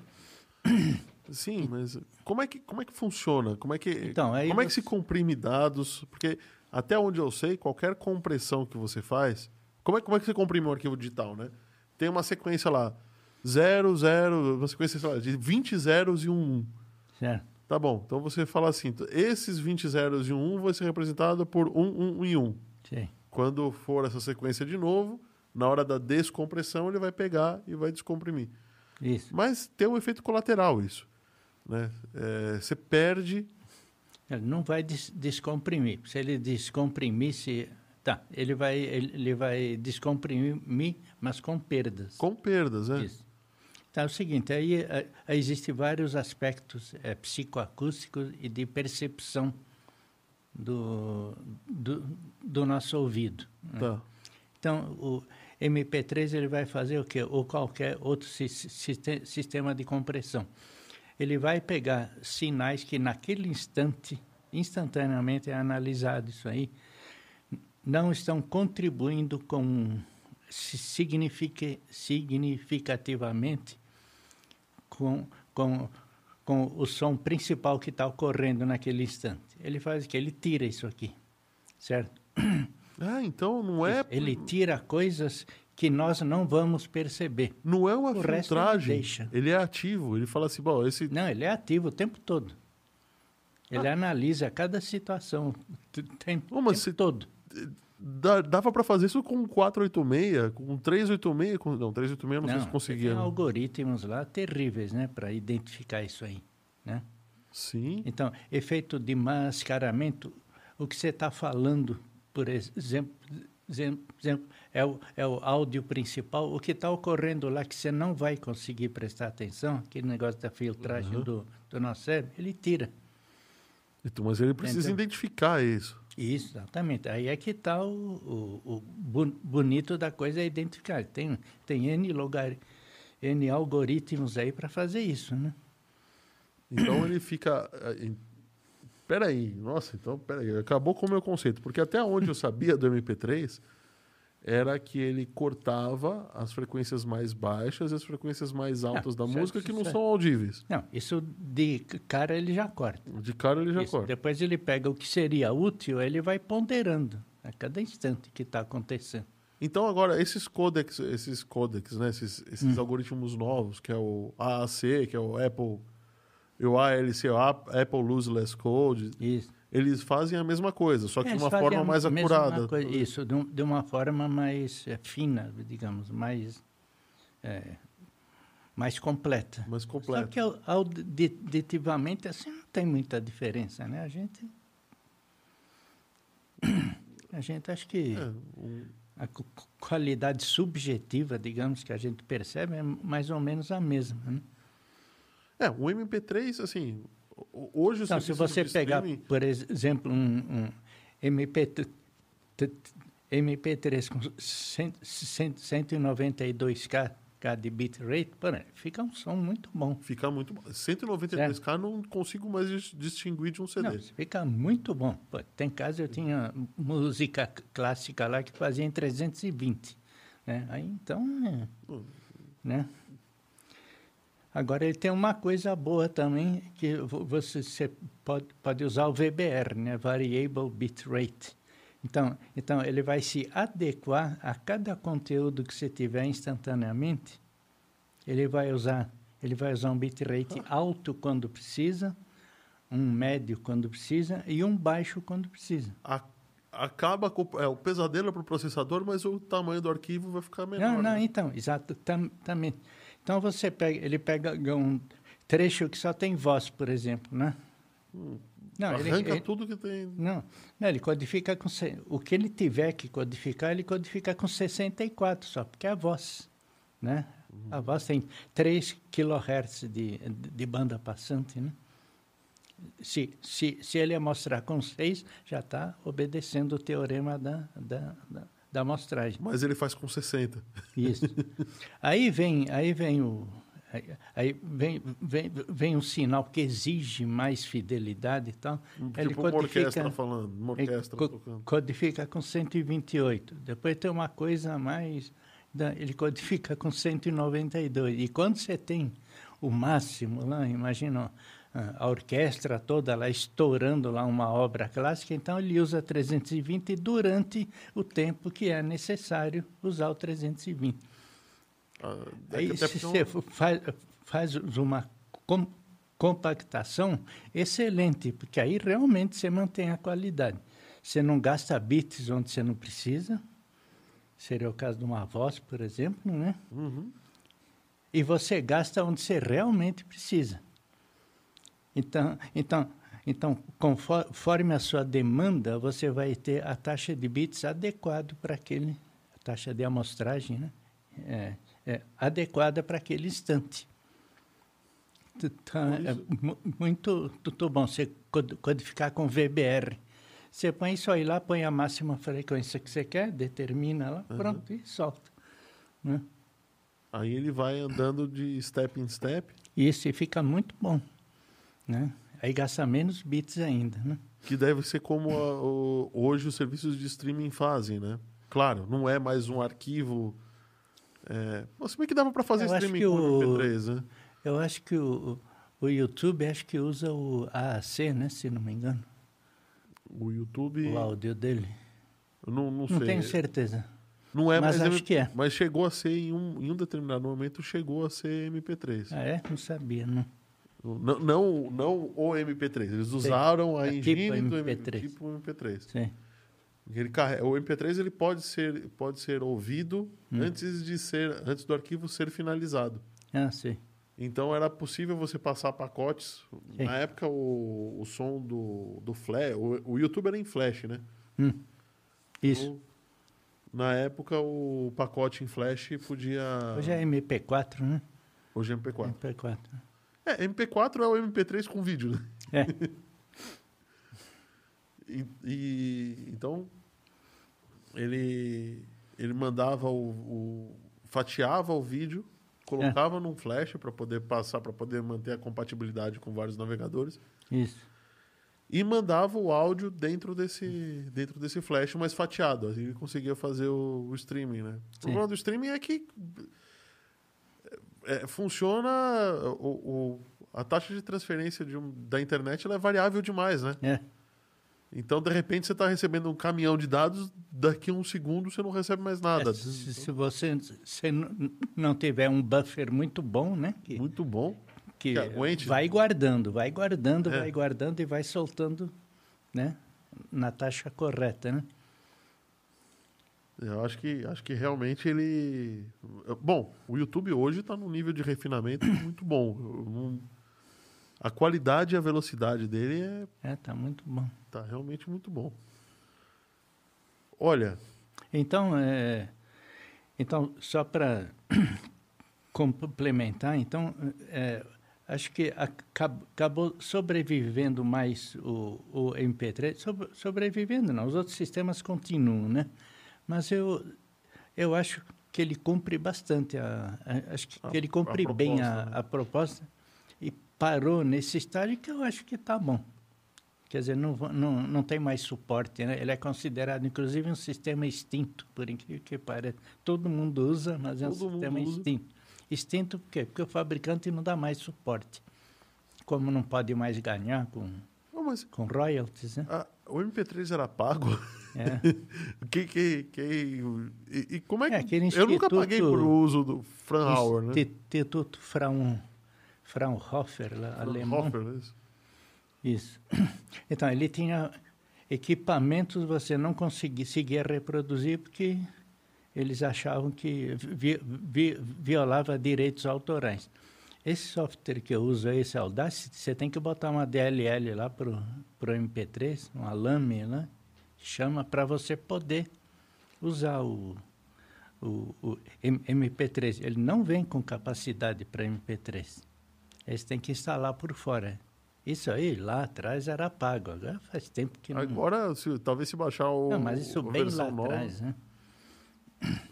Sim, mas como é que como é que funciona? Como é que então, como você... é que se comprime dados? Porque até onde eu sei, qualquer compressão que você faz, como é como é que você comprime um arquivo digital, né? Tem uma sequência lá, 0, 0, uma sequência lá, de 20 zeros e um 1. Certo. Tá bom. Então você fala assim, esses 20 zeros e um 1 vai ser representado por 1, 1 e 1. Sim. Quando for essa sequência de novo, na hora da descompressão, ele vai pegar e vai descomprimir. Isso. Mas tem um efeito colateral isso. Né? É, você perde... Ele não vai des descomprimir. Se ele descomprimisse... Tá, ele vai, ele vai descomprimir, mas com perdas. Com perdas, é. Isso. Então, é o seguinte, aí, aí é, é, existem vários aspectos é, psicoacústicos e de percepção do, do, do nosso ouvido. Né? Tá. Então, o MP3 ele vai fazer o quê? Ou qualquer outro si sistema de compressão. Ele vai pegar sinais que naquele instante, instantaneamente é analisado isso aí, não estão contribuindo com significativamente com, com, com o som principal que está ocorrendo naquele instante. Ele faz o que? Ele tira isso aqui, certo? Ah, então não é... Ele tira coisas que nós não vamos perceber. Não é uma o filtragem. Ele, ele, é ativo. Ele fala assim, bom, esse... Não, ele é ativo o tempo todo. Ele ah. analisa cada situação o tempo, tempo se... todo dava para fazer isso com 486, com 386, com, não, 386 não, não sei se conseguia. Tem algoritmos lá terríveis, né, para identificar isso aí, né? Sim. Então, efeito de mascaramento, o que você está falando, por exemplo, exemplo é, o, é o áudio principal, o que está ocorrendo lá que você não vai conseguir prestar atenção, aquele negócio da filtragem uhum. do, do nosso cérebro, ele tira. Então, mas ele precisa então, identificar isso. Isso, exatamente. Aí é que está o, o, o, bonito da coisa é identificar. Tem, tem N, lugar, N algoritmos aí para fazer isso, né? Então ele fica... Eh, aí, nossa, então, peraí, acabou com o meu conceito, porque até onde eu sabia do MP3 era que ele cortava as frequências mais baixas e as frequências mais altas não, da certo, música que não certo. são audíveis. Não, isso de cara ele já corta. De cara ele já isso. corta. Depois ele pega o que seria útil, ele vai ponderando a cada instante que está acontecendo. Então agora esses codecs, esses codecs, né, esses, esses hum. algoritmos novos, que é o AAC, que é o Apple, o ALC, o Apple Lossless Code. Isso eles fazem a mesma coisa, só que é, de uma forma mais acurada. Coisa, isso, de, um, de, uma forma mais é, fina, digamos, mais é, mais completa. Mais completa. Só que auditivamente assim não tem muita diferença, né? A gente a gente acha que é, um... a qualidade subjetiva, digamos, que a gente percebe é mais ou menos a mesma, né? É, o MP3, assim, Hoje, então, se você pegar, por exemplo, um, um MP, MP3 com 192K de bitrate, fica um som muito bom. Fica muito bom. 192K certo? não consigo mais distinguir de um CD. Não, fica muito bom. Pô, tem caso eu tinha música clássica lá que fazia em 320. Né? Aí, então, é, né? Agora, ele tem uma coisa boa também, que você, você pode, pode usar o VBR, né? Variable Bit Rate. Então, então, ele vai se adequar a cada conteúdo que você tiver instantaneamente. Ele vai usar, ele vai usar um bitrate alto quando precisa, um médio quando precisa e um baixo quando precisa. A, acaba com é, o pesadelo para o processador, mas o tamanho do arquivo vai ficar menor. Não, não, né? então, exatamente. Então você pega, ele pega um trecho que só tem voz, por exemplo, né? Hum, não, arranca ele, tudo que tem. Não, não, ele codifica com o que ele tiver que codificar, ele codifica com 64 só, porque é a voz, né? Uhum. A voz tem 3 kHz de, de banda passante, né? Se, se, se ele mostrar com 6, já está obedecendo o teorema da, da, da, da amostragem. Mas ele faz com 60. Isso. aí vem, aí vem o, Aí, vem, vem, vem um sinal que exige mais fidelidade e tal. Tipo ele codifica, uma orquestra falando, uma orquestra co tocando. Codifica com 128. Depois tem uma coisa mais... Ele codifica com 192. E quando você tem o máximo lá, imagina a orquestra toda lá estourando lá uma obra clássica, então ele usa 320 durante o tempo que é necessário usar o 320. Ah, Aí, se você faz, faz uma com, compactação, excelente, porque aí realmente você mantém a qualidade. Você não gasta bits onde você não precisa, seria o caso de uma voz, por exemplo, né? Uhum. E você gasta onde você realmente precisa. Então, então, então, conforme a sua demanda, você vai ter a taxa de bits adequado para aquele, a taxa de amostragem, né? É, é, adequada para aquele instante. Então, é muito, muito bom você codificar com VBR. Você põe isso aí lá, põe a máxima frequência que você quer, determina lá, uhum. pronto, e solta. Né? Aí ele vai andando de step em step. Isso, e fica muito bom. Né? Aí gasta menos bits ainda. Né? Que deve ser como a, o, hoje os serviços de streaming fazem, né? Claro, não é mais um arquivo é, se bem que dava para fazer eu streaming com o MP3, né? Eu acho que o, o YouTube acho que usa o AAC, né? Se não me engano. O YouTube... O áudio dele. Eu não, não, sei. Não tenho certeza. Não é, mas, mas acho que é. Mas chegou a ser, em um, em um determinado momento, chegou a ser MP3. Ah, é? Não sabia, não. Não, não, não o MP3. Eles usaram a é engine tipo do MP3. tipo MP3. Sim. Ele carrega, o MP3 ele pode ser, pode ser ouvido hum. antes de ser antes do arquivo ser finalizado. Ah, sim. Então era possível você passar pacotes. Sim. Na época o, o som do, do Flash, o, o YouTube era em Flash, né? Hum. Isso. Então, na época o pacote em Flash podia. Hoje é MP4, né? Hoje é MP4. MP4. É, MP4 é o MP3 com vídeo, né? É. e, e, então ele, ele mandava o, o fatiava o vídeo, colocava é. num flash para poder passar, para poder manter a compatibilidade com vários navegadores. Isso. E mandava o áudio dentro desse, dentro desse flash, mas fatiado. Assim ele conseguia fazer o, o streaming, né? O problema do streaming é que é, funciona o, o, a taxa de transferência de um, da internet é variável demais, né? É. Então, de repente, você está recebendo um caminhão de dados, daqui a um segundo você não recebe mais nada. É, se, se, você se não tiver um buffer muito bom, né? Que, muito bom. Que, que aguente. vai guardando, vai guardando, é. vai guardando e vai soltando, né? Na taxa correta, né? Eu acho que, acho que realmente ele... Bom, o YouTube hoje está num nível de refinamento muito bom. Não a qualidade e a velocidade dele é. É, tá muito bom. Tá realmente muito bom. Olha. Então, é, então só para complementar, então, é, acho que acabou sobrevivendo mais o, o MP3. Sobre, sobrevivendo, não, os outros sistemas continuam, né? Mas eu, eu acho que ele cumpre bastante, a, a acho que a, ele cumpre a bem a, né? a proposta parou nesse estágio que eu acho que está bom. Quer dizer, não, não, não tem mais suporte. Né? Ele é considerado, inclusive, um sistema extinto, por incrível que pareça. Todo mundo usa, mas é um sistema extinto. Extinto por quê? Porque o fabricante não dá mais suporte. Como não pode mais ganhar com, mas, com royalties. Né? A, o MP3 era pago? É. que, que, que, e, e como é que... É, eu nunca paguei por uso do Fraunhofer, né? Instituto Fraun Fraunhofer, lá, alemão. Fraunhofer, isso. Isso. Então, ele tinha equipamentos você não conseguia reproduzir porque eles achavam que vi, vi, violava direitos autorais. Esse software que eu uso, esse Audacity, você tem que botar uma DLL lá para o MP3, uma lâmina, chama para você poder usar o, o, o MP3, ele não vem com capacidade para MP3. Eles têm que instalar por fora. Isso aí, lá atrás, era pago. Agora faz tempo que não... Agora, se, talvez se baixar o Não, mas isso bem lá nova, atrás, né?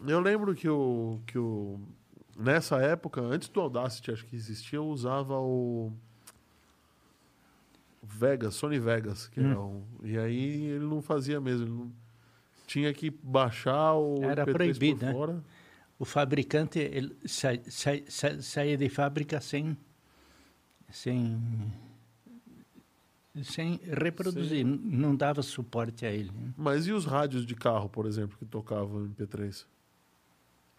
Eu lembro que o, que o... Nessa época, antes do Audacity, acho que existia, eu usava o... Vegas, Sony Vegas, que hum. era um, e aí ele não fazia mesmo, ele não, tinha que baixar o era MP3 proibido, né? fora. O fabricante ele sa, sa, sa, saía de fábrica sem sem sem reproduzir, Sim. não dava suporte a ele. Né? Mas e os rádios de carro, por exemplo, que tocavam MP3?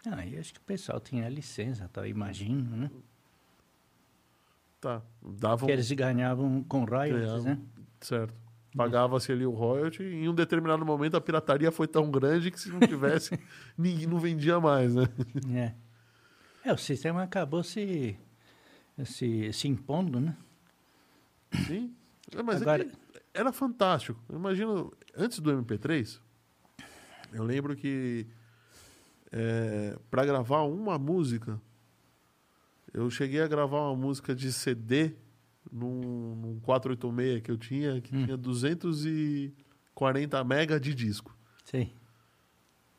Ah, eu acho que o pessoal tinha licença, tá? imagino, né? Tá. Davam... Que eles ganhavam com royalties, ganhavam, né? Certo. Pagava-se ali o royalty e em um determinado momento a pirataria foi tão grande que se não tivesse, ninguém não vendia mais, né? É. É, o sistema acabou se, se, se impondo, né? Sim. É, mas é Agora... é era fantástico. Eu imagino, antes do MP3, eu lembro que é, para gravar uma música, eu cheguei a gravar uma música de CD num, num 486 que eu tinha, que hum. tinha 240 mega de disco. Sim.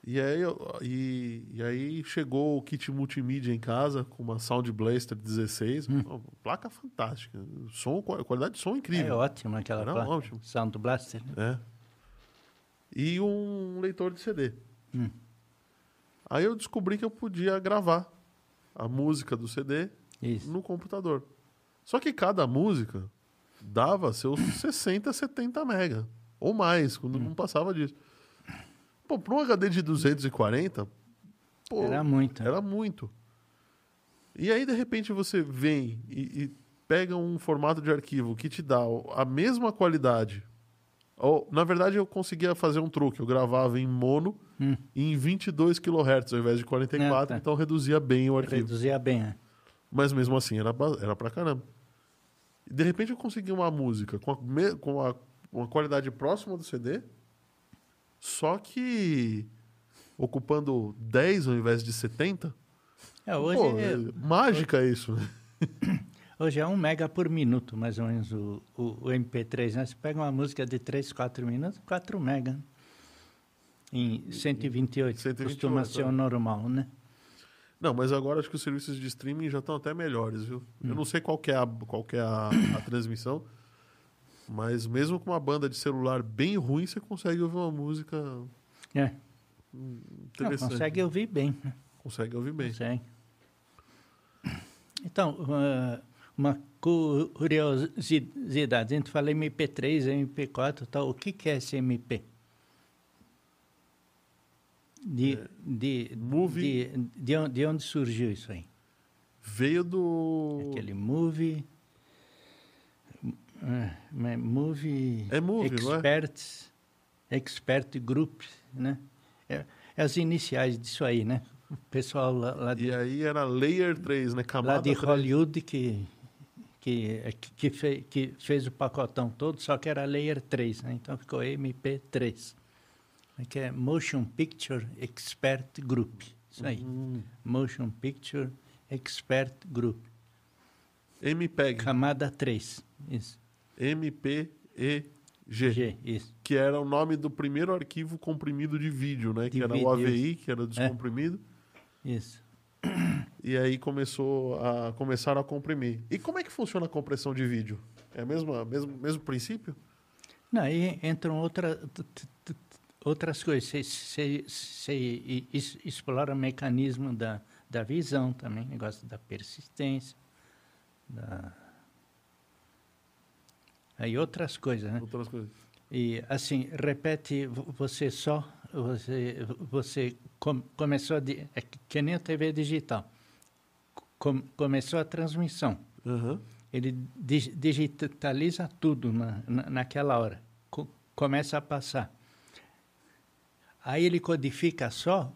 E aí, e, e, aí chegou o kit multimídia em casa com uma Sound Blaster 16, hum. uma placa fantástica, som, qualidade de som incrível. É ótimo aquela Era placa. Ótimo. Sound Blaster. Né? É. E um leitor de CD. Hum. Aí eu descobri que eu podia gravar a música do CD Isso. no computador. Só que cada música dava seus 60, 70 mega. Ou mais, quando hum. não passava disso. Pô, para um HD de 240, pô, era muito. Era muito. E aí, de repente, você vem e, e pega um formato de arquivo que te dá a mesma qualidade. Ou, na verdade, eu conseguia fazer um truque. Eu gravava em mono hum. em 22 kHz ao invés de 44, é, tá. então reduzia bem o arquivo. Reduzia bem, é. Mas mesmo assim, era, era pra caramba. E de repente eu consegui uma música com, a, com a, uma qualidade próxima do CD só que ocupando 10 ao invés de 70. É, hoje Pô, é, mágica hoje, isso. Hoje é 1 mega por minuto, mais ou menos, o, o, o, MP3. Né? Você pega uma música de 3, 4 minutos, 4 mega. Em 128, 128 costuma ser o normal, né? Não, mas agora acho que os serviços de streaming já estão até melhores, viu? Hum. Eu não sei qual é a, qual é a, a transmissão, mas mesmo com uma banda de celular bem ruim, você consegue ouvir uma música é. interessante. Não, consegue ouvir bem. Né? Consegue ouvir bem. Consegue. Então, uma, uma curiosidade. A gente fala MP3, MP4 tal. O que, que é esse MP? De, é, de, movie. De, de, onde, de onde surgiu isso aí? Veio do... Aquele movie... É, é, movie, é movie, experts, é? expert group, né? É, é, as iniciais disso aí, né? O pessoal lá, lá de, E aí era Layer 3, né? Camada lá de 3. Hollywood que que, que, fe, que fez o pacotão todo, só que era Layer 3, né? Então ficou MP3. Que é Motion Picture Expert Group. Isso aí. Uhum. Motion Picture Expert Group. MPEG. Camada 3. Isso. MPEG. G, isso. Que era o nome do primeiro arquivo comprimido de vídeo, né? De que era vídeo, o AVI, isso. que era descomprimido. É. Isso. E aí começou a, começaram a comprimir. E como é que funciona a compressão de vídeo? É o mesmo, mesmo, mesmo princípio? Não, aí entram outra, outras coisas. Você, explora o mecanismo da, da visão também, negócio da persistência, da Aí outras coisas, né? Outras coisas. E assim, repete você só, você, você com, começou a, é que nem a TV digital, com, começou a transmissão. Uhum. Ele digitaliza tudo na, na, naquela hora, co, começa a passar. Aí ele codifica só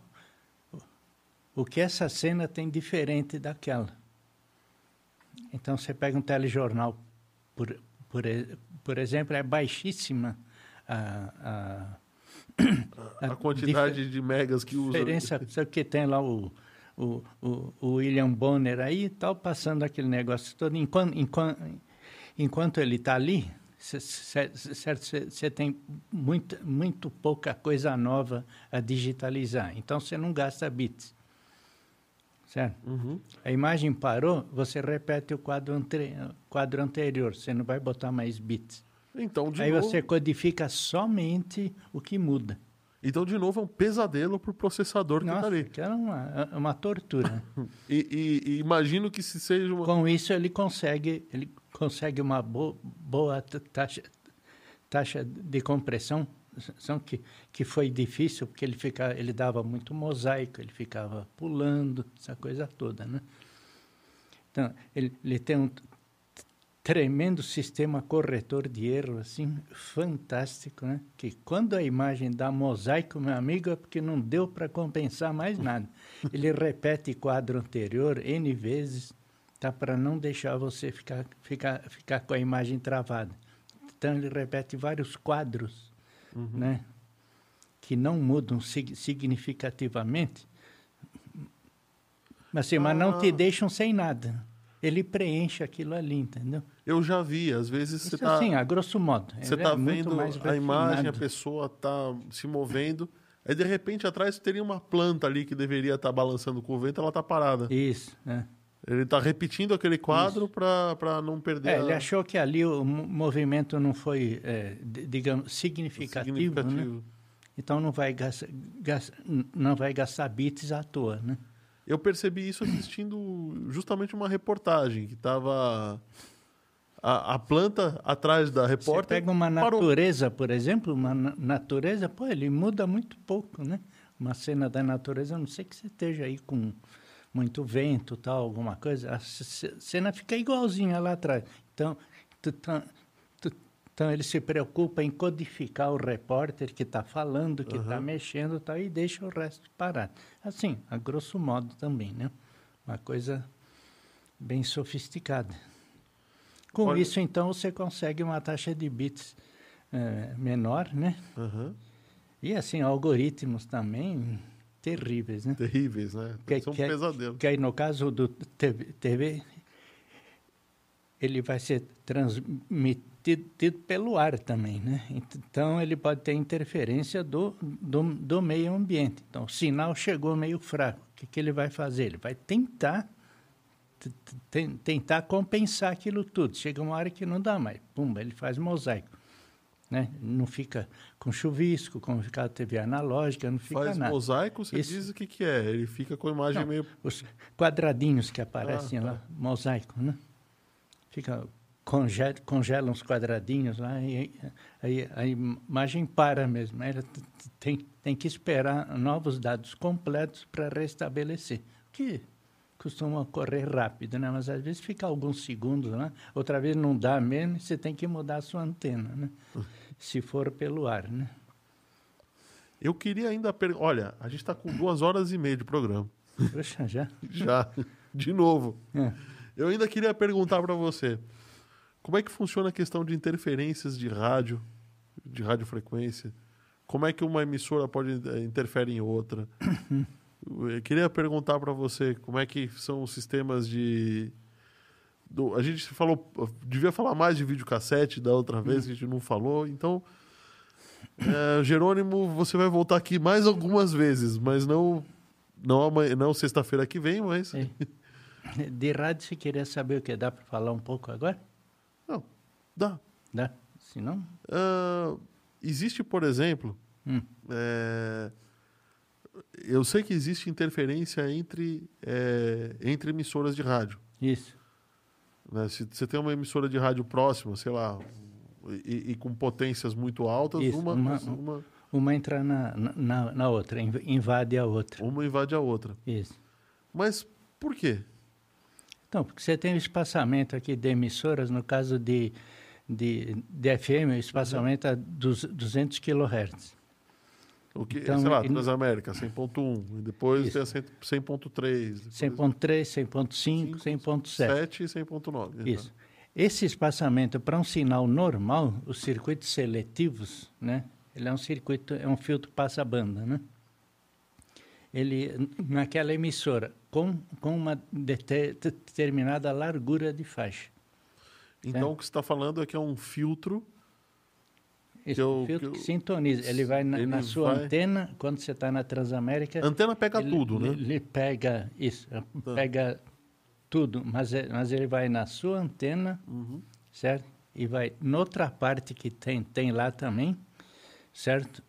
o que essa cena tem diferente daquela. Então você pega um telejornal, por, por, por exemplo, é baixíssima a, a, a, a quantidade de megas que usa. Diferença, sabe que tem lá o, o, o, o, William Bonner aí e tal, passando aquele negócio todo. Enquanto, enquanto, enquanto ele está ali, você tem muito, muito pouca coisa nova a digitalizar. Então, você não gasta bits. Certo? Uhum. A imagem parou, você repete o quadro, quadro anterior. Você não vai botar mais bits. Então, Aí novo... você codifica somente o que muda. Então, de novo, é um pesadelo para o processador Nossa, que está ali. Que é uma, uma tortura. e, e, e, imagino que se seja uma... Com isso, ele consegue, ele consegue uma bo boa taxa, taxa de compressão, que, que foi difícil, porque ele, fica, ele dava muito mosaico, ele ficava pulando, essa coisa toda. Né? Então, ele, ele tem um tremendo sistema corretor de erro, assim, fantástico, né? Que quando a imagem dá mosaico, meu amigo, é porque não deu para compensar mais nada. Ele repete quadro anterior N vezes, tá? Para não deixar você ficar, ficar, ficar com a imagem travada. Então, ele repete vários quadros, uhum. né? Que não mudam significativamente, mas, assim, ah. mas não te ah. deixam sem nada ele preenche aquilo ali, entendeu? Eu já vi, às vezes você está... Assim, a grosso modo. Você está é vendo a imagem, a pessoa está se movendo, aí de repente atrás teria uma planta ali que deveria estar tá balançando com o vento, ela está parada. Isso, é. Ele está repetindo aquele quadro para não perder. É, a... Ele achou que ali o movimento não foi, é, digamos, significativo, significativo. Né? Então não vai, gastar, não vai gastar bits à toa, né? Eu percebi isso assistindo justamente uma reportagem que estava a, a, planta atrás da repórter. Você pega uma natureza, por exemplo, uma natureza, pô, ele muda muito pouco, né? Uma cena da natureza, a não sei que você esteja aí com muito vento, tal, alguma coisa, a cena fica igualzinha lá atrás. Então, então ele se preocupa em codificar o repórter que está falando, que está uhum. mexendo tal, e deixa o resto parado. Assim, a grosso modo também, né? Uma coisa bem sofisticada. Com Olha... isso, então, você consegue uma taxa de bits é, menor, né? Uhum. E assim, algoritmos também terríveis, né? Terríveis, né? Que, São um que, pesadelo. Que aí, no caso do TV, TV ele vai ser transmitido tido pelo ar também, né? Então ele pode ter interferência do, do, do meio ambiente. Então o sinal chegou meio fraco. O que, que ele vai fazer? Ele vai tentar tentar compensar aquilo tudo. Chega uma hora que não dá mais. Pumba, ele faz mosaico. Né? Não fica com chuvisco, como fica a TV analógica, não fica faz nada. Faz mosaico, você Isso... diz o que, que é? Ele fica com a imagem não, meio... Os quadradinhos que aparecem ah, tá. lá, mosaico, né? Fica congela, congela uns quadradinhos lá e aí a imagem para mesmo. Ela tem, tem que esperar novos dados completos para restabelecer. Que costuma ocorrer rápido, né? Mas às vezes fica alguns segundos lá, outra vez não dá mesmo, você tem que mudar a sua antena, né? Se for pelo ar, né? Eu queria ainda perguntar. Olha, a gente está com duas horas e meia de programa. Poxa, já? já, de novo. É. Eu ainda queria perguntar para você. Como é que funciona a questão de interferências de rádio, de radiofrequência? Como é que uma emissora pode eh, interferir em outra? Eu queria perguntar para você como é que são os sistemas de do, a gente falou devia falar mais de videocassete da outra vez que a gente não falou então é, Jerônimo você vai voltar aqui mais algumas vezes mas não não não sexta-feira que vem mas é. de rádio você queria saber o que dá para falar um pouco agora não, dá. Dá? Se não? Uh, existe, por exemplo, hum. é, eu sei que existe interferência entre, é, entre emissoras de rádio. Isso. Né? Se você tem uma emissora de rádio próxima, sei lá, e, e com potências muito altas, Isso, uma, uma, uma, uma entra na, na, na outra, invade a outra. Uma invade a outra. Isso. Mas por quê? Então, porque você tem o espaçamento aqui de emissoras, no caso de, de, de FM, o espaçamento uhum. é dos 200 kHz. O que, então, sei lá, Transamérica, 100.1, e depois isso. tem a 100.3. 100.3, 100.5, 100.7. 7 e 100.9. Isso. Esse espaçamento, para um sinal normal, os circuitos seletivos, né, Ele é um circuito, é um filtro passa-banda, né? Ele, naquela emissora, com, com uma determinada largura de faixa. Então, o que você está falando é que é um filtro isso, eu, filtro que, que, sintoniza. Ele vai na, ele na sua vai... antena, quando você está na Transamérica. A antena pega ele, tudo, né? Ele pega isso, tá. pega tudo, mas, é, mas ele vai na sua antena, uhum. certo? E vai noutra parte que tem, tem lá também, certo?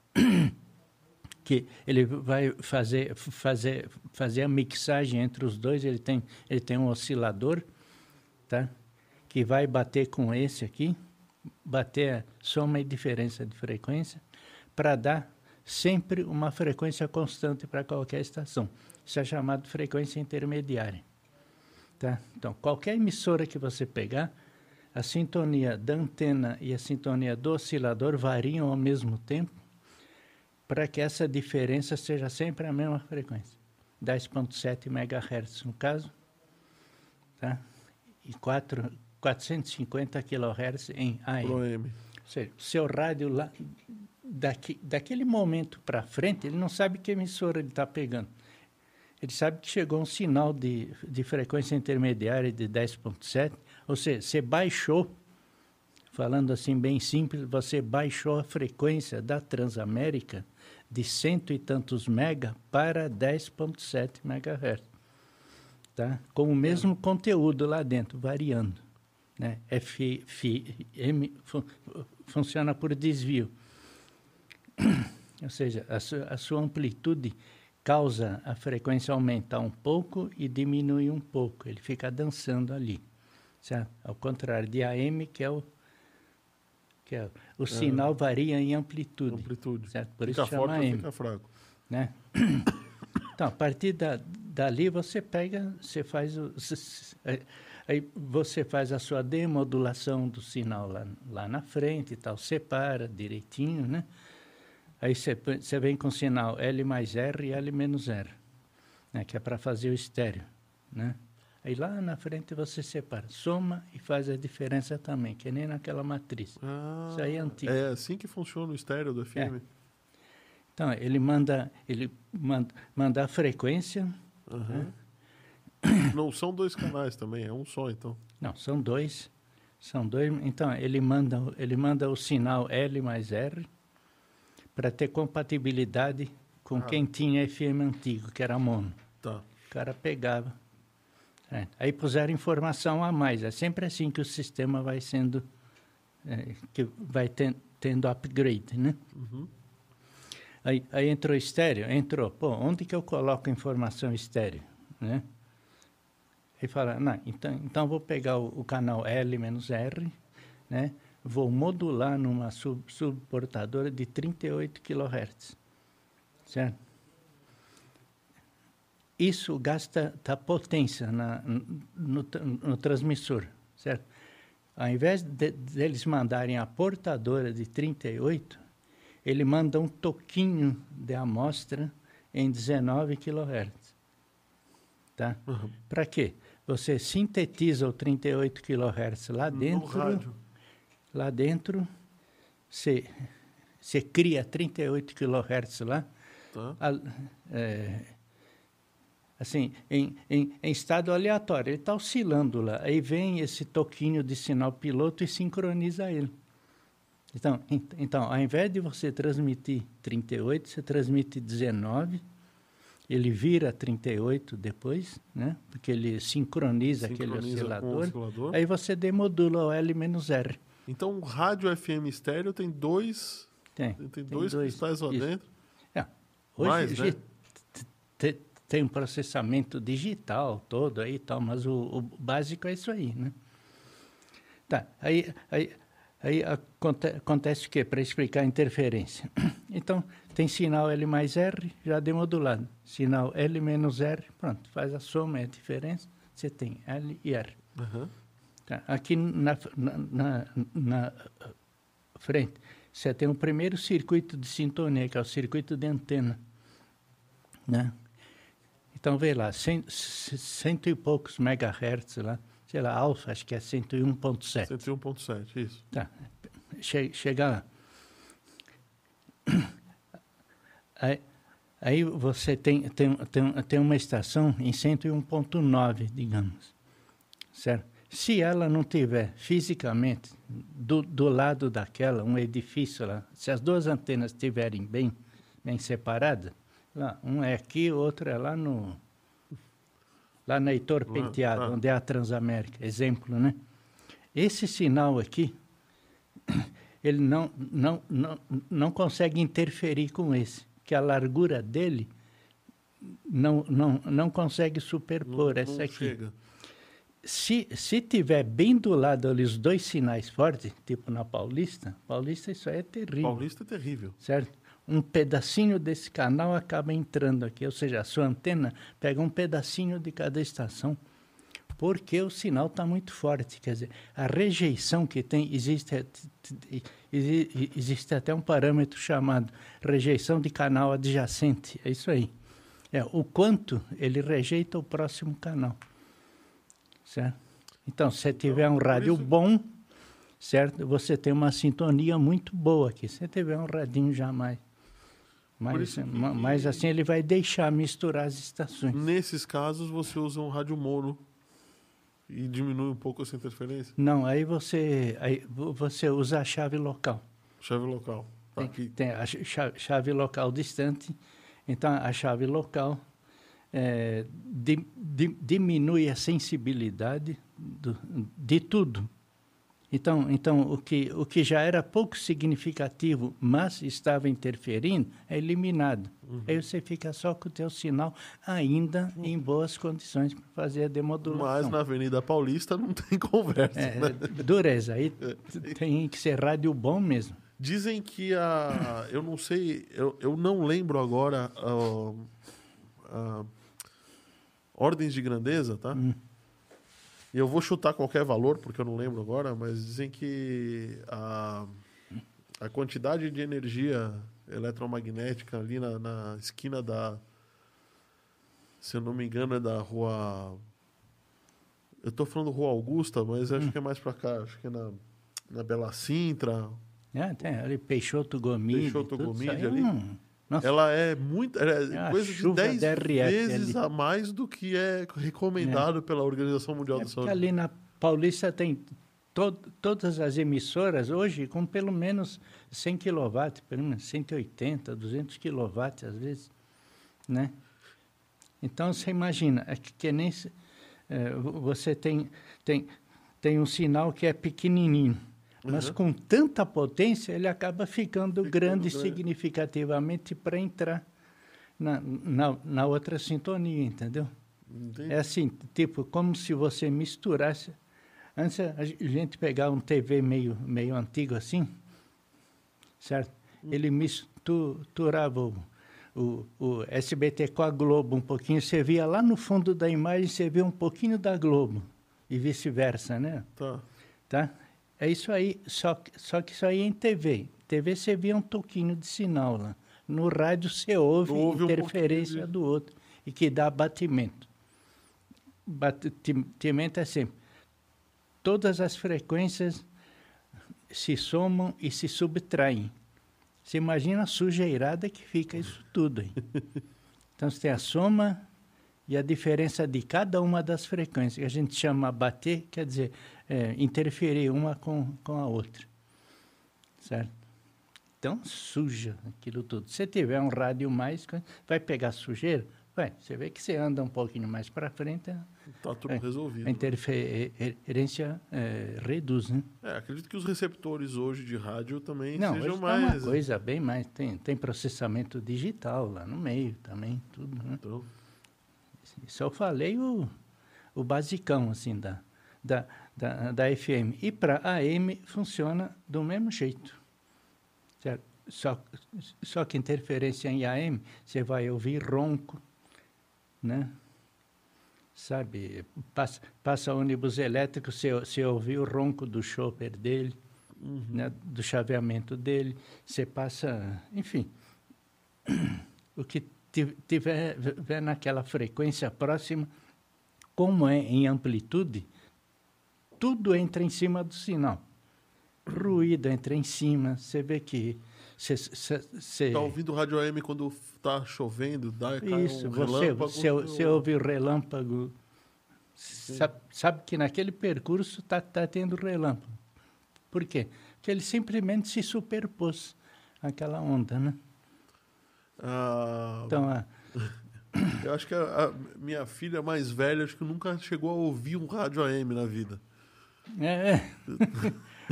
Que ele vai fazer, fazer, fazer a mixagem entre os dois. Ele tem, ele tem um oscilador, tá? Que vai bater com esse aqui bater a soma e diferença de frequência para dar sempre uma frequência constante para qualquer estação. Isso é chamado frequência intermediária. Tá? Então, qualquer emissora que você pegar, a sintonia da antena e a sintonia do oscilador variam ao mesmo tempo para que essa diferença seja sempre a mesma frequência. 10.7 MHz no caso, tá? E 4, 450 kHz em AM. Ou seja, seu rádio lá, daqui, daquele momento para frente, ele não sabe que emissora ele está pegando. Ele sabe que chegou um sinal de, de frequência intermediária de 10.7, ou seja, você baixou, falando assim bem simples, você baixou a frequência da Transamérica de cento e tantos mega para 10.7 MHz. Tá? Com o mesmo conteúdo lá dentro, variando né? FM fun, funciona por desvio. Ou seja, a, su, a sua amplitude causa a frequência aumentar um pouco e diminuir um pouco. Ele fica dançando ali. Certo? Ao contrário de AM, que é o que é, o é. sinal varia em amplitude. Amplitude. Certo? Por fica isso chama forte AM. fica fraco. Né? Então, a partir da, dali você pega, você faz o, Aí você faz a sua demodulação do sinal lá, lá na frente e tal, separa direitinho, né? Aí você vem com o sinal L mais R e L menos R, né? que é para fazer o estéreo, né? Aí lá na frente você separa, soma e faz a diferença também, que nem naquela matriz. Ah, Isso aí é antigo. É assim que funciona o estéreo do FM. É. Então, ele manda, ele manda, manda a frequência, uhum. né? Não são dois canais também, é um só então. Não, são dois. São dois. Então, ele manda, ele manda o sinal L mais R para ter compatibilidade com ah. quem tinha FM antigo, que era mono. Tá. O cara pegava. É. Aí puseram informação a mais. É sempre assim que o sistema vai sendo. É, que vai ten, tendo upgrade, né? Uhum. Aí, aí entrou estéreo, entrou. Pô, onde que eu coloco informação estéreo, né? Ele fala, não, então, então vou pegar o, o canal L-R, né? vou modular numa sub, subportadora de 38 kHz, certo? Isso gasta tá, potência na, no, no, transmissor, certo? Ao invés de, deles mandarem a portadora de 38, ele manda um toquinho de amostra em 19 kHz. Tá? Uhum. Para quê? Você sintetiza o 38 kHz lá dentro. Lá dentro, você, você cria 38 kHz lá. Tá. A, é, assim, em, em, em, estado aleatório. Ele está oscilando lá. Aí vem esse toquinho de sinal piloto e sincroniza ele. Então, então, ao invés de você transmitir 38, você transmite 19 ele vira 38 depois, né? porque ele sincroniza, sincroniza aquele oscilador, oscilador, Aí você demodula o L-R. Então o rádio FM estéreo tem dois. Tem. Tem, tem dois, dois cristais lá isso. dentro. É. Hoje Mais, né? tem um processamento digital todo aí tal, mas o, o básico é isso aí, né? Tá. Aí, aí, aí acontece o quê? Para explicar a interferência. Então, tem sinal L mais R já demodulado. Sinal L menos R, pronto, faz a soma, é a diferença. Você tem L e R. Uhum. Tá. Aqui na, na, na, na, frente, você tem o primeiro circuito de sintonia, que é o circuito de antena. Né? Então, vê lá, cento, cento e poucos megahertz lá, sei lá, alfa, acho que é 101.7. 101.7, isso. Tá. Che chega lá. Aí, aí você tem, tem, tem, tem uma estação em 101.9, digamos, certo? Se ela não tiver fisicamente do, do lado daquela, um edifício lá, se as duas antenas estiverem bem, bem separadas, um é aqui, outro é lá no lá na Heitor Penteado, ah. onde é a Transamérica, exemplo, né? Esse sinal aqui, ele não, não, não, não consegue interferir com esse, que a largura dele não, não, não consegue superpor não, essa não aqui. Chega. Se, se tiver bem do lado ali os dois sinais fortes, tipo na Paulista, Paulista isso aí é terrível. Paulista é terrível. Certo? Um pedacinho desse canal acaba entrando aqui, ou seja, a sua antena pega um pedacinho de cada estação porque o sinal está muito forte. Quer dizer, a rejeição que tem, existe, existe até um parâmetro chamado rejeição de canal adjacente. É isso aí. É o quanto ele rejeita o próximo canal. Certo? Então, se tiver um rádio bom, certo? Você tem uma sintonia muito boa aqui. Se tiver um radinho jamais. Mas, mas assim ele vai deixar misturar as estações. Nesses casos, você usa um rádio mono e diminui um pouco essa interferência? Não, aí você, aí você usa a chave local. Chave local. Tá tem, tem a chave, chave, local distante. Então, a chave local é, di, di, diminui a sensibilidade do, de tudo. Então, então o, que, o que já era pouco significativo, mas estava interferindo, é eliminado. Uhum. Aí você fica só com o teu sinal ainda uhum. em boas condições para fazer a demodulação. Mas na Avenida Paulista não tem conversa. É, né? Dureza, aí tem que ser rádio bom mesmo. Dizem que a. Eu não sei, eu, eu não lembro agora. Uh, uh, ordens de grandeza, tá? Hum. E eu vou chutar qualquer valor, porque eu não lembro agora, mas dizem que a, a quantidade de energia eletromagnética ali na, na esquina da. Se eu não me engano, é da rua. Eu estou falando Rua Augusta, mas acho hum. que é mais para cá. Acho que é na, na Bela Sintra. É, tem ali Peixoto Gomide. Peixoto Gomide ali. Hum. Nossa. Ela é muito. É, é coisa de 10 vezes ali. a mais do que é recomendado é. pela Organização Mundial é da Saúde. Ali na Paulista tem to, todas as emissoras hoje com pelo menos 100 kW, pelo menos 180, 200 kW às vezes. Né? Então você imagina, é que, que nem. É, você tem, tem, tem um sinal que é pequenininho mas uhum. com tanta potência, ele acaba ficando, ficando grande, grande. significativamente para entrar na, na, na, outra sintonia, entendeu? Entendi. É assim, tipo, como se você misturasse. Antes a gente pegava um TV meio, meio antigo assim, certo? Hum. Ele misturava o, o, o SBT com a Globo um pouquinho, você via lá no fundo da imagem, você via um pouquinho da Globo e vice-versa, né? Tá. Tá? É isso aí, só, só que isso aí é em TV. TV você vê um toquinho de sinal lá. No rádio você ouve, ouve interferência um do outro e que dá batimento. Batimento é sempre. Todas as frequências se somam e se subtraem. Você imagina a sujeirada que fica isso tudo aí. Então você tem a soma e a diferença de cada uma das frequências, que a gente chama bater, quer dizer, é, interferir uma com, com a outra. Certo? Então, suja aquilo tudo. Se tiver um rádio mais, vai pegar sujeira? Vai, você vê que você anda um pouquinho mais para frente. Está tudo é, resolvido. A interferência é, reduz, né? É, acredito que os receptores hoje de rádio também Não, sejam mais. Não, uma coisa bem mais. Tem, tem processamento digital lá no meio também, tudo, né? Então. Eu falei o, o basicão, assim, da, da, da, da FM. E para AM funciona do mesmo jeito. Certo? Só, só que interferência em AM, você vai ouvir ronco, né? Sabe, passa, passa ônibus elétrico, você, você ouve o ronco do chopper dele, uhum. né? do chaveamento dele, você passa, enfim, o que tiver, tiver naquela frequência próxima, como é em amplitude, tudo entra em cima do sinal. Ruído entra em cima, você vê que Está ouvindo rádio AM quando está chovendo, dá Isso, um você, você, você ouve o relâmpago. Sabe, sabe, que naquele percurso está tá tendo relâmpago. Por quê? Porque ele simplesmente se superpôs àquela onda, né? Ah, então, a... eu acho que a, a, minha filha mais velha acho que nunca chegou a ouvir um rádio AM na vida. É. é.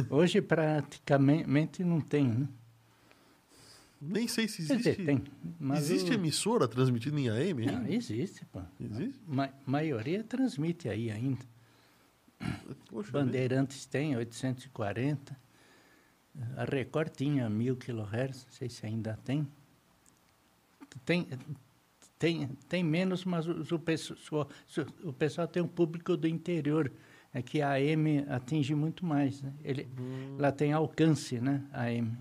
Hoje praticamente não tem, né? Nem sei se existe. Dizer, tem, existe emissora transmitida em AM? Não, existe, pô. Existe? A maioria transmite aí ainda. Poxa Bandeirantes vida. tem 840. A Record tinha 1000 kHz, não sei se ainda tem. Tem, tem, tem menos, mas o, o, pessoal, o pessoal tem um público do interior. É que a AM atinge muito mais. Né? Ele, hum. Ela tem alcance, né? A AM.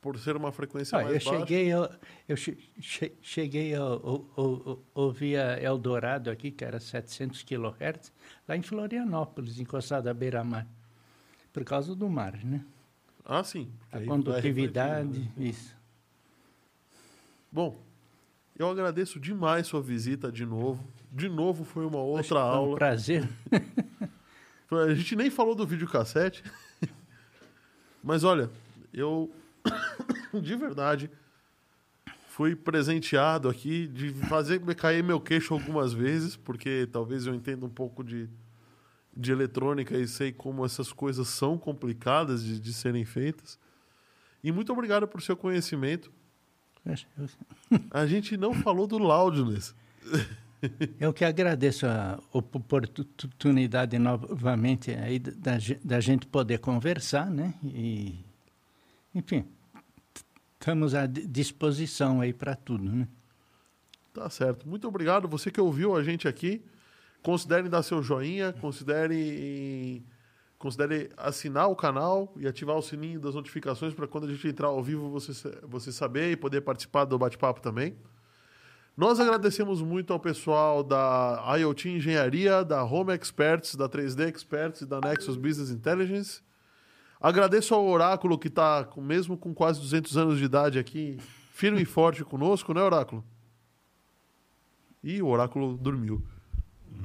Por ser uma frequência ah, mais eu baixa? Cheguei a, eu che, cheguei a, ouvir a Eldorado aqui, que era 700 kHz, lá em Florianópolis, encostado à beira-mar. Por causa do mar, né? Ah, sim. A condutividade, né? isso. Bom, eu agradeço demais sua visita de novo. De novo foi uma outra Acho aula. um prazer. a gente nem falou do videocassete. Mas olha, eu de verdade fui presenteado aqui de fazer cair meu queixo algumas vezes, porque talvez eu entenda um pouco de, de eletrônica e sei como essas coisas são complicadas de, de serem feitas. E muito obrigado por seu conhecimento. A gente não falou do Loudness. Eu que agradeço a oportunidade novamente aí da, da gente poder conversar, né? E, enfim, estamos à disposição aí para tudo, né? Tá certo. Muito obrigado. Você que ouviu a gente aqui, considere dar seu joinha, considere Considere assinar o canal e ativar o sininho das notificações para quando a gente entrar ao vivo você, você saber e poder participar do bate-papo também. Nós agradecemos muito ao pessoal da IoT Engenharia, da Home Experts, da 3D Experts e da Nexus Business Intelligence. Agradeço ao Oráculo, que está, mesmo com quase 200 anos de idade aqui, firme e forte conosco, né, Oráculo? E o Oráculo dormiu.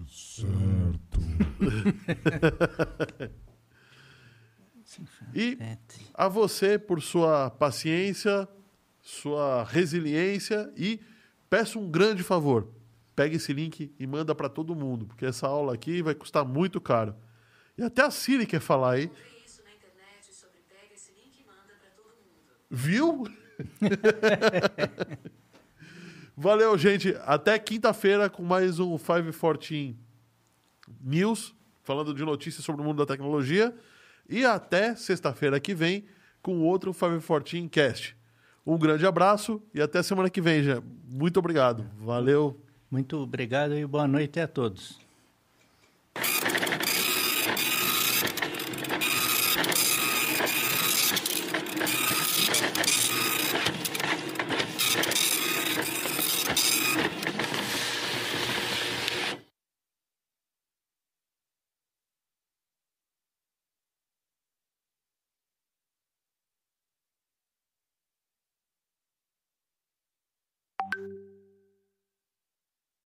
Certo. e a você por sua paciência, sua resiliência e peço um grande favor. Pegue esse link e manda para todo mundo, porque essa aula aqui vai custar muito caro. E até a Siri quer falar aí. Viu? Valeu, gente. Até quinta-feira com mais um 514 News, falando de notícias sobre o mundo da tecnologia. E até sexta-feira que vem com outro 514 Cast. Um grande abraço e até semana que vem, já. Muito obrigado. Valeu. Muito obrigado e boa noite a todos.